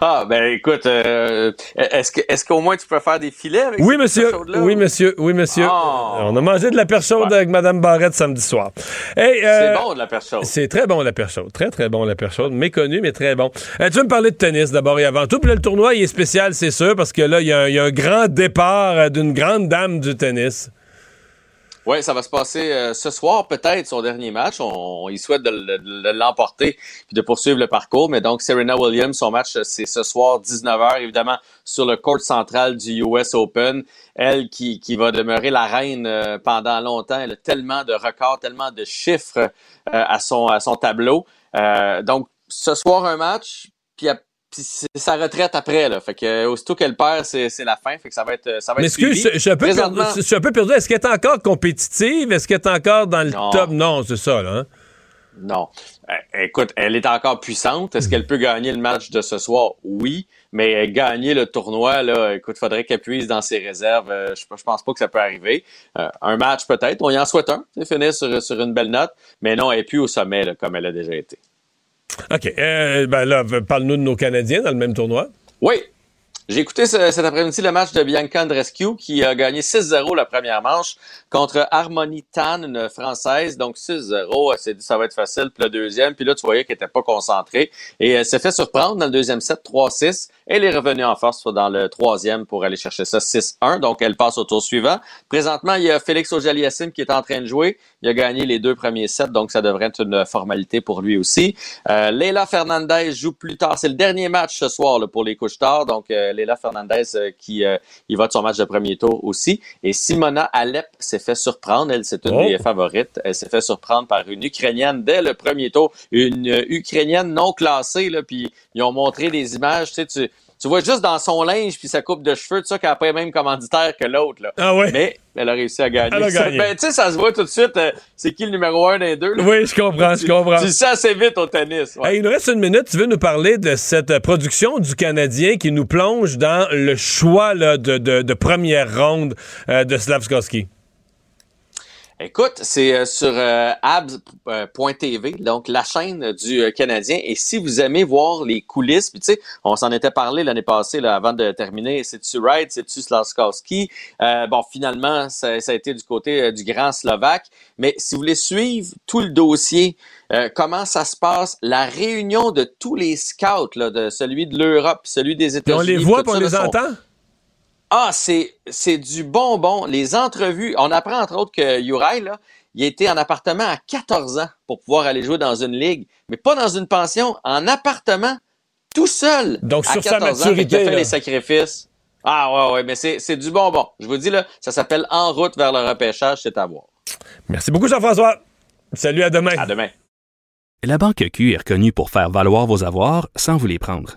Ah, ben écoute, euh, est-ce que est-ce qu'au moins tu peux faire des filets avec Oui, monsieur. Oui, monsieur. Oui, monsieur. Ah. On a mangé de la perche chaude avec Mme Barrette samedi soir. Hey, c'est bon de la perche chaude. C'est très bon la perche chaude. Très, très bon la perche chaude. Méconnu, mais très bon. Euh, tu veux me parler de tennis d'abord et avant tout? Puis là, le tournoi, il est spécial, c'est sûr, parce que là, il y, a un grand départ euh, d'une grande dame du tennis. Oui, ça va se passer euh, ce soir, peut-être son dernier match. On, il souhaite de, l'emporter puis de poursuivre le parcours. Mais donc, Serena Williams, son match, c'est ce soir, 19h, évidemment, sur le court central du US Open. Elle qui, qui va demeurer la reine euh, pendant longtemps. Elle a tellement de records, tellement de chiffres euh, à, son, à son tableau. donc, ce soir, un match, puis puis c'est sa retraite après là. Fait que aussitôt qu'elle perd c'est, la fin fait que ça va être ça va mais être excuse, je, suis un peu perdu, je suis un peu perdu. Est-ce qu'elle est encore compétitive? Est-ce qu'elle est encore dans le top? Non c'est ça là hein? non. Eh, écoute elle est encore puissante. Est-ce qu'elle peut gagner le match de ce soir? Oui. Mais gagner le tournoi là écoute faudrait qu'elle puisse dans ses réserves. Euh, je, je pense pas que ça peut arriver. Euh, un match peut-être. On y en souhaite un. Finir sur, sur une belle note. Mais non elle est plus au sommet là, comme elle a déjà été OK. Euh, ben là, parle-nous de nos Canadiens dans le même tournoi. Oui. J'ai écouté cet après-midi le match de Bianca Andrescu qui a gagné 6-0 la première manche contre Harmonie Tan, une Française. Donc 6-0, elle s'est dit ça va être facile. Puis le deuxième, puis là tu voyais qu'elle n'était pas concentrée. Et elle s'est fait surprendre dans le deuxième set 3-6. Elle est revenue en force dans le troisième pour aller chercher ça 6-1. Donc elle passe au tour suivant. Présentement, il y a Félix Ojaliasim qui est en train de jouer. Il a gagné les deux premiers sets, donc ça devrait être une formalité pour lui aussi. Euh, Leila Fernandez joue plus tard. C'est le dernier match ce soir là, pour les couches tard. Donc euh, Leila Fernandez euh, qui euh, il va de son match de premier tour aussi. Et Simona Alep s'est fait surprendre. Elle, c'est une des favorites. Elle s'est fait surprendre par une Ukrainienne dès le premier tour. Une euh, Ukrainienne non classée, là, puis ils ont montré des images. Tu sais, tu, tu vois juste dans son linge puis sa coupe de cheveux, tout ça, qu'elle le même commanditaire que l'autre. Là. Ah ouais? Mais elle a réussi à gagner. Elle a gagné. Ben, tu sais, ça se voit tout de suite. c'est qui le numéro un des deux? Là? Oui, je comprends, je comprends. Tu, sais assez vite au tennis. il nous reste une minute. Tu veux nous parler de cette production du Canadien qui nous plonge dans le choix là, de, de, de, première ronde euh, de Slavskowski? Écoute, c'est euh, sur euh, abs.tv, donc la chaîne du euh, Canadien. Et si vous aimez voir les coulisses, puis tu sais, on s'en était parlé l'année passée là, avant de terminer, c'est-tu Wright, c'est-tu Slaskowski? bon, finalement, ça, a été du côté du grand Slovaque. Mais si vous voulez suivre tout le dossier, comment ça se passe, la réunion de tous les scouts, là, de celui de l'Europe, celui des États-Unis. On les voit, on les entend? Ah, c'est, c'est du bonbon. Les entrevues, on apprend entre autres que Uri, là, il était en appartement à 14 ans pour pouvoir aller jouer dans une ligue, mais pas dans une pension, en appartement, tout seul. Donc, à sur 14 sa maturité. Ans, il a fait les sacrifices. Ah, ouais, ouais, mais c'est, c'est du bonbon. Je vous dis, là, ça s'appelle En route vers le repêchage, c'est à voir. Merci beaucoup, Jean-François. Salut, à demain. À demain. La Banque Q est reconnue pour faire valoir vos avoirs sans vous les prendre.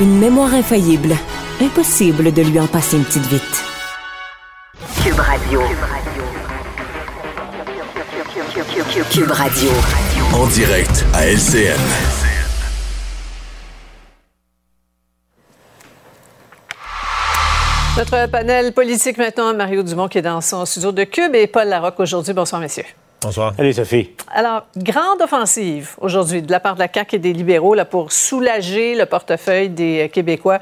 Une mémoire infaillible. Impossible de lui en passer une petite vite. Cube Radio. Cube Radio. En direct à LCN. Notre panel politique maintenant, Mario Dumont qui est dans son studio de Cube et Paul Larocque aujourd'hui. Bonsoir, messieurs. Bonsoir. Salut, Sophie. Alors, grande offensive aujourd'hui de la part de la CAQ et des libéraux là, pour soulager le portefeuille des Québécois.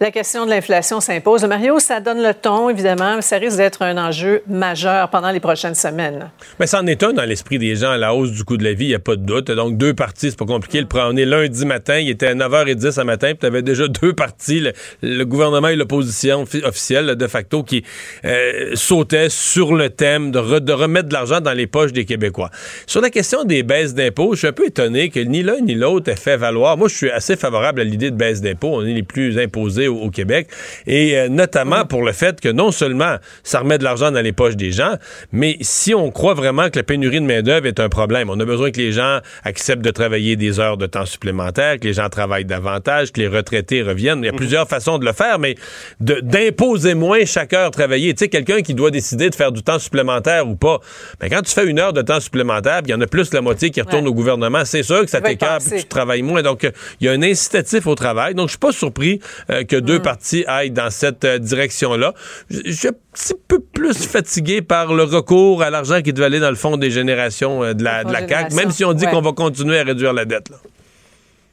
La question de l'inflation s'impose. Mario, ça donne le ton, évidemment. Ça risque d'être un enjeu majeur pendant les prochaines semaines. Mais ça en est un dans l'esprit des gens, la hausse du coût de la vie, il n'y a pas de doute. Donc, deux parties, c'est pas compliqué. Le on est lundi matin, il était à 9h10 ce matin, puis tu avais déjà deux parties, le, gouvernement et l'opposition officielle, de facto, qui euh, sautaient sur le thème de, de remettre de l'argent dans les poches des Québécois. Sur la question des baisses d'impôts, je suis un peu étonné que ni l'un ni l'autre ait fait valoir. Moi, je suis assez favorable à l'idée de baisse d'impôts. On est les plus imposés au, Québec. Et euh, notamment pour le fait que non seulement ça remet de l'argent dans les poches des gens, mais si on croit vraiment que la pénurie de main-d'œuvre est un problème, on a besoin que les gens acceptent de travailler des heures de temps supplémentaires, que les gens travaillent davantage, que les retraités reviennent. Il y a mhm. plusieurs façons de le faire, mais d'imposer moins chaque heure travaillée. Tu sais, quelqu'un qui doit décider de faire du temps supplémentaire ou pas, mais ben, quand tu fais une heure de temps supplémentaire, il y en a plus que la moitié qui retourne au gouvernement, c'est sûr que ça t'écarte, tu travailles moins. Donc, il y a un incitatif au travail. Donc, je suis pas surpris euh, que deux mm. parties aillent dans cette euh, direction-là. Je suis un petit peu plus fatigué par le recours à l'argent qui devait aller dans le fond des générations euh, de la, de la CAQ, même si on dit qu'on va continuer à réduire la dette. Là.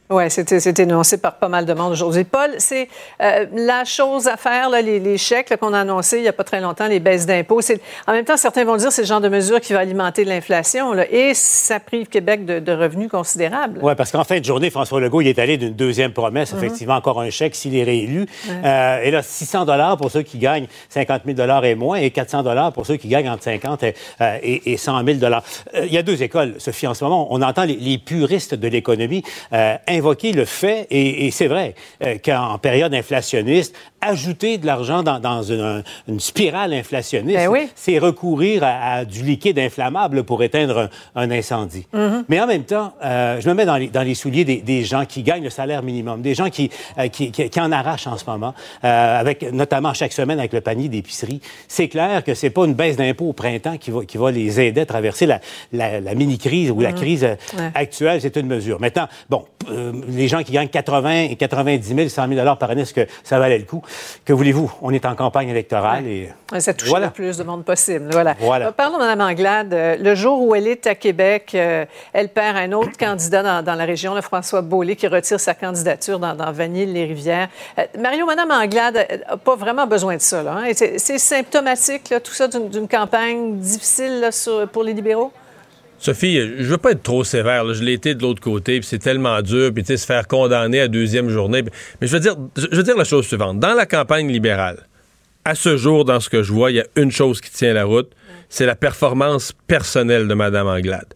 Oui, c'était énoncé par pas mal de monde aujourd'hui. Paul, c'est euh, la chose à faire, là, les, les, chèques qu'on a annoncés il n'y a pas très longtemps, les baisses d'impôts. En même temps, certains vont dire que c'est le genre de mesure qui va alimenter l'inflation et ça prive Québec de, de revenus considérables. Oui, parce qu'en fin de journée, François Legault il est allé d'une deuxième promesse, mm-hmm. effectivement, encore un chèque s'il est réélu. Euh, et là, 600 dollars pour ceux qui gagnent 50 000 dollars et moins et 400 dollars pour ceux qui gagnent entre 50 et, euh, et, 100 000 dollars. Il y a deux écoles, Sophie, en ce moment. On entend les, les puristes de l'économie invoquer le fait, et, c'est vrai, euh, qu'en période inflationniste, ajouter de l'argent dans, une, spirale inflationniste, ben c'est recourir à, du liquide inflammable pour éteindre un, incendie. Mm-hmm. Mais en même temps, euh, je me mets dans les, souliers des, gens qui gagnent le salaire minimum, des gens qui, euh, qui, en arrachent en ce moment, avec notamment chaque semaine avec le panier d'épicerie. C'est clair que c'est pas une baisse d'impôts au printemps qui va, qui va les aider à traverser la, la, mini-crise ou la mm-hmm. crise actuelle. C'est une mesure. Maintenant, bon, les les gens qui gagnent 80 et 90 000, 100 000 par année, est-ce que ça valait le coup? Que voulez-vous? On est en campagne électorale et... ça touche le plus de monde possible. Voilà. voilà. Euh, parlons de Mme Anglade. Euh, le jour où elle est à Québec, euh, elle perd un autre candidat dans, la région, le François Beaulé, qui retire sa candidature dans, dans Vanille-les-Rivières. Mario, Mme Anglade n'a pas vraiment besoin de ça. Hein? C'est symptomatique, tout ça, d'une campagne difficile pour les libéraux? Sophie, je veux pas être trop sévère. Je l'ai été de l'autre côté, puis c'est tellement dur, puis se faire condamner à deuxième journée. Mais je veux dire, je veux dire la chose suivante. Dans la campagne libérale, à ce jour, dans ce que je vois, il y a une chose qui tient la route, c'est la performance personnelle de Mme Anglade.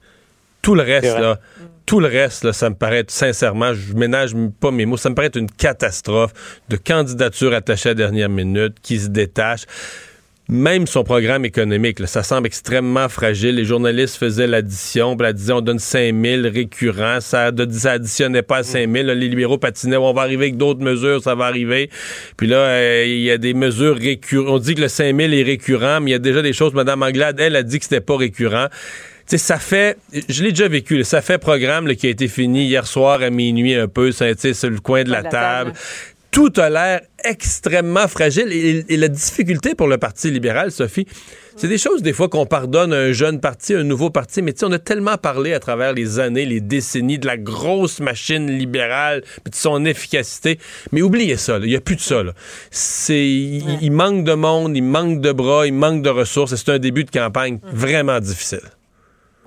Tout le reste, là, tout le reste, ça me paraît, sincèrement, je ménage pas mes mots, ça me paraît être une catastrophe de candidature attachée à la dernière minute qui se détache même son programme économique, ça semble extrêmement fragile. Les journalistes faisaient l'addition, puis la disaient on donne 5 000 récurrents, ça, ça additionnait pas à 5 000. les libéraux patinaient, on va arriver avec d'autres mesures, ça va arriver. Puis là, euh, il y a des mesures récurrentes. On dit que le 5 000 est récurrent, mais il y a déjà des choses. Madame Anglade, elle a dit que c'était pas récurrent. sais, ça fait, je l'ai déjà vécu, ça fait programme qui a été fini hier soir à minuit un peu, sur le coin de la, table tout a l'air extrêmement fragile. Et, la difficulté pour le Parti libéral, Sophie, c'est des choses des fois qu'on pardonne à un jeune parti, un nouveau parti, mais tu sais, on a tellement parlé à travers les années, les décennies de la grosse machine libérale, de son efficacité. Mais oubliez ça, il n'y a plus de ça. C'est, il, manque de monde, il manque de bras, il manque de ressources. C'est un début de campagne vraiment difficile.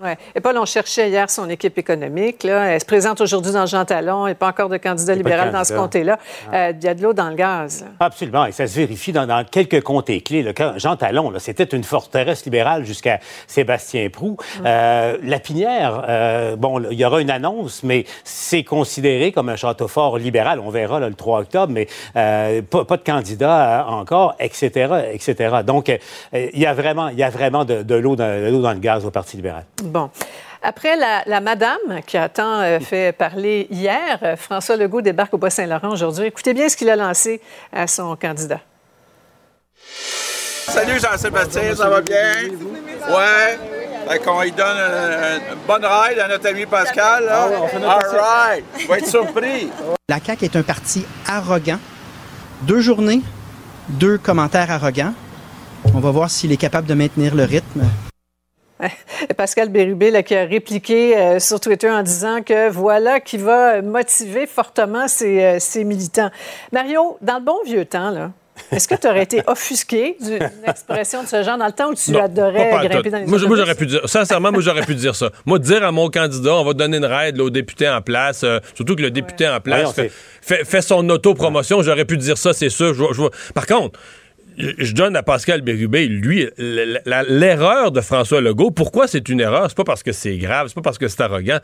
Ouais. Et Paul, on cherchait hier son équipe économique. Là. Elle se présente aujourd'hui dans Jean Talon. Il n'y a pas encore de candidat libéral dans ce comté-là. Ah. Euh, il y a de l'eau dans le gaz. Absolument. Et ça se vérifie dans, quelques comtés clés. Jean Talon, c'était une forteresse libérale jusqu'à Sébastien Prou. Mm. Euh, la Pinière, euh, bon, il y aura une annonce, mais c'est considéré comme un château fort libéral. On verra le 3 octobre, mais pas, de candidat encore, etc., etc. Donc, il y a vraiment, y a vraiment de, de l'eau dans, dans le gaz au Parti libéral. Bon. Après la, madame qui a tant euh, fait parler hier, euh, François Legault débarque au Bas-Saint-Laurent aujourd'hui. Écoutez bien ce qu'il a lancé à son candidat. Salut Jean-Sébastien, ça va bien? Ouais. Fait qu'on lui donne une, bonne ride à notre ami Pascal. Là. Ah All right. Va être surpris. La CAQ est un parti arrogant. Deux journées, deux commentaires arrogants. On va voir s'il est capable de maintenir le rythme. <laughs> Pascal Bérubé qui a répliqué euh, sur Twitter en disant que voilà qui va motiver fortement ses, ses militants. Mario, dans le bon vieux temps, là, est-ce que tu aurais été offusqué d'une expression de ce genre dans le temps où tu adorais grimper dans les Moi, moi j'aurais pu dire, sincèrement, moi, j'aurais pu dire ça. Moi, dire à mon candidat, on va donner une raide au député en place, euh, surtout que le député en place fait, son autopromotion, j'aurais pu dire ça, c'est sûr. Par contre, je donne à Pascal Bérubé, lui, l'erreur de François Legault. Pourquoi c'est une erreur? C'est pas parce que c'est grave, c'est pas parce que c'est arrogant.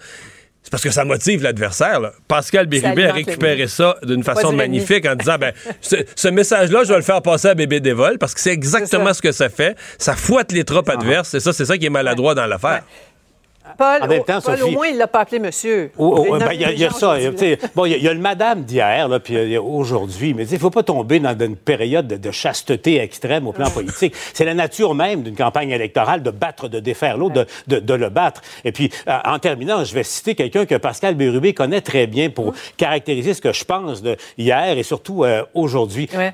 C'est parce que ça motive l'adversaire. Pascal Bérubé a récupéré ça d'une façon magnifique en disant ben, <laughs> ce, message-là, je vais le faire passer à Bébé Dévol parce que c'est exactement ce que ça fait. Ça fouette les troupes adverses. Et ça, c'est ça qui est maladroit dans l'affaire. Paul, au, moins, il ne l'a pas appelé monsieur. Ben, il y, a ça. bon, il y, a le madame d'hier, puis aujourd'hui, mais il ne faut pas tomber dans une période de, chasteté extrême au plan politique. <laughs> C'est la nature même d'une campagne électorale de battre, de défaire l'autre, de, le battre. Et puis, euh, en terminant, je vais citer quelqu'un que Pascal Bérubé connaît très bien pour caractériser ce que je pense de hier et surtout euh, aujourd'hui. Euh,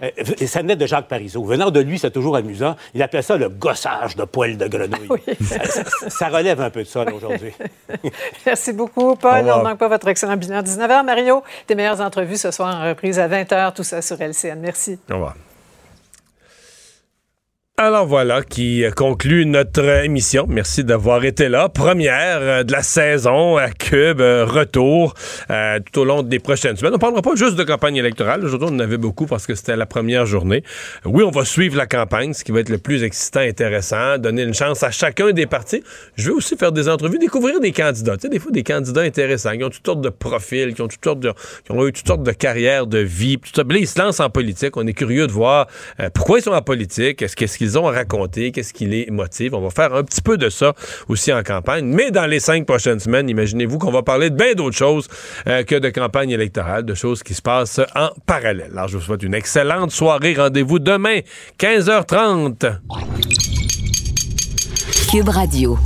ça venait de Jacques Parizeau. Venant de lui, c'est toujours amusant. Il appelait ça le gossage de poils de grenouille. <laughs> ça, relève un peu de ça aujourd'hui. <laughs> Merci beaucoup, Paul. On ne manque pas votre excellent bilan. 19h, Mario. Tes meilleures entrevues ce soir en reprise à 20h, tout ça sur LCN. Merci. Au revoir. Alors voilà qui conclut notre émission. Merci d'avoir été là. Première euh, de la saison à Cube, euh, retour euh, tout au long des prochaines semaines. On ne parlera pas juste de campagne électorale. Aujourd'hui, on en avait beaucoup parce que c'était la première journée. Oui, on va suivre la campagne, ce qui va être le plus excitant, intéressant, donner une chance à chacun des partis. Je vais aussi faire des entrevues, découvrir des candidats. Tu sais, des fois, des candidats intéressants qui ont toutes sortes de profils, qui ont toutes sortes de, qui ont eu toutes sortes de carrières, de vie. Tout ça. Là, ils se lancent en politique. On est curieux de voir pourquoi ils sont en politique? Est-ce qu'ils qu'ils ont à raconter, qu'est-ce qui les motive. On va faire un petit peu de ça aussi en campagne. Mais dans les cinq prochaines semaines, imaginez-vous qu'on va parler de bien d'autres choses euh, que de campagne électorale, de choses qui se passent en parallèle. Alors, je vous souhaite une excellente soirée. Rendez-vous demain, 15h30. Cube Radio.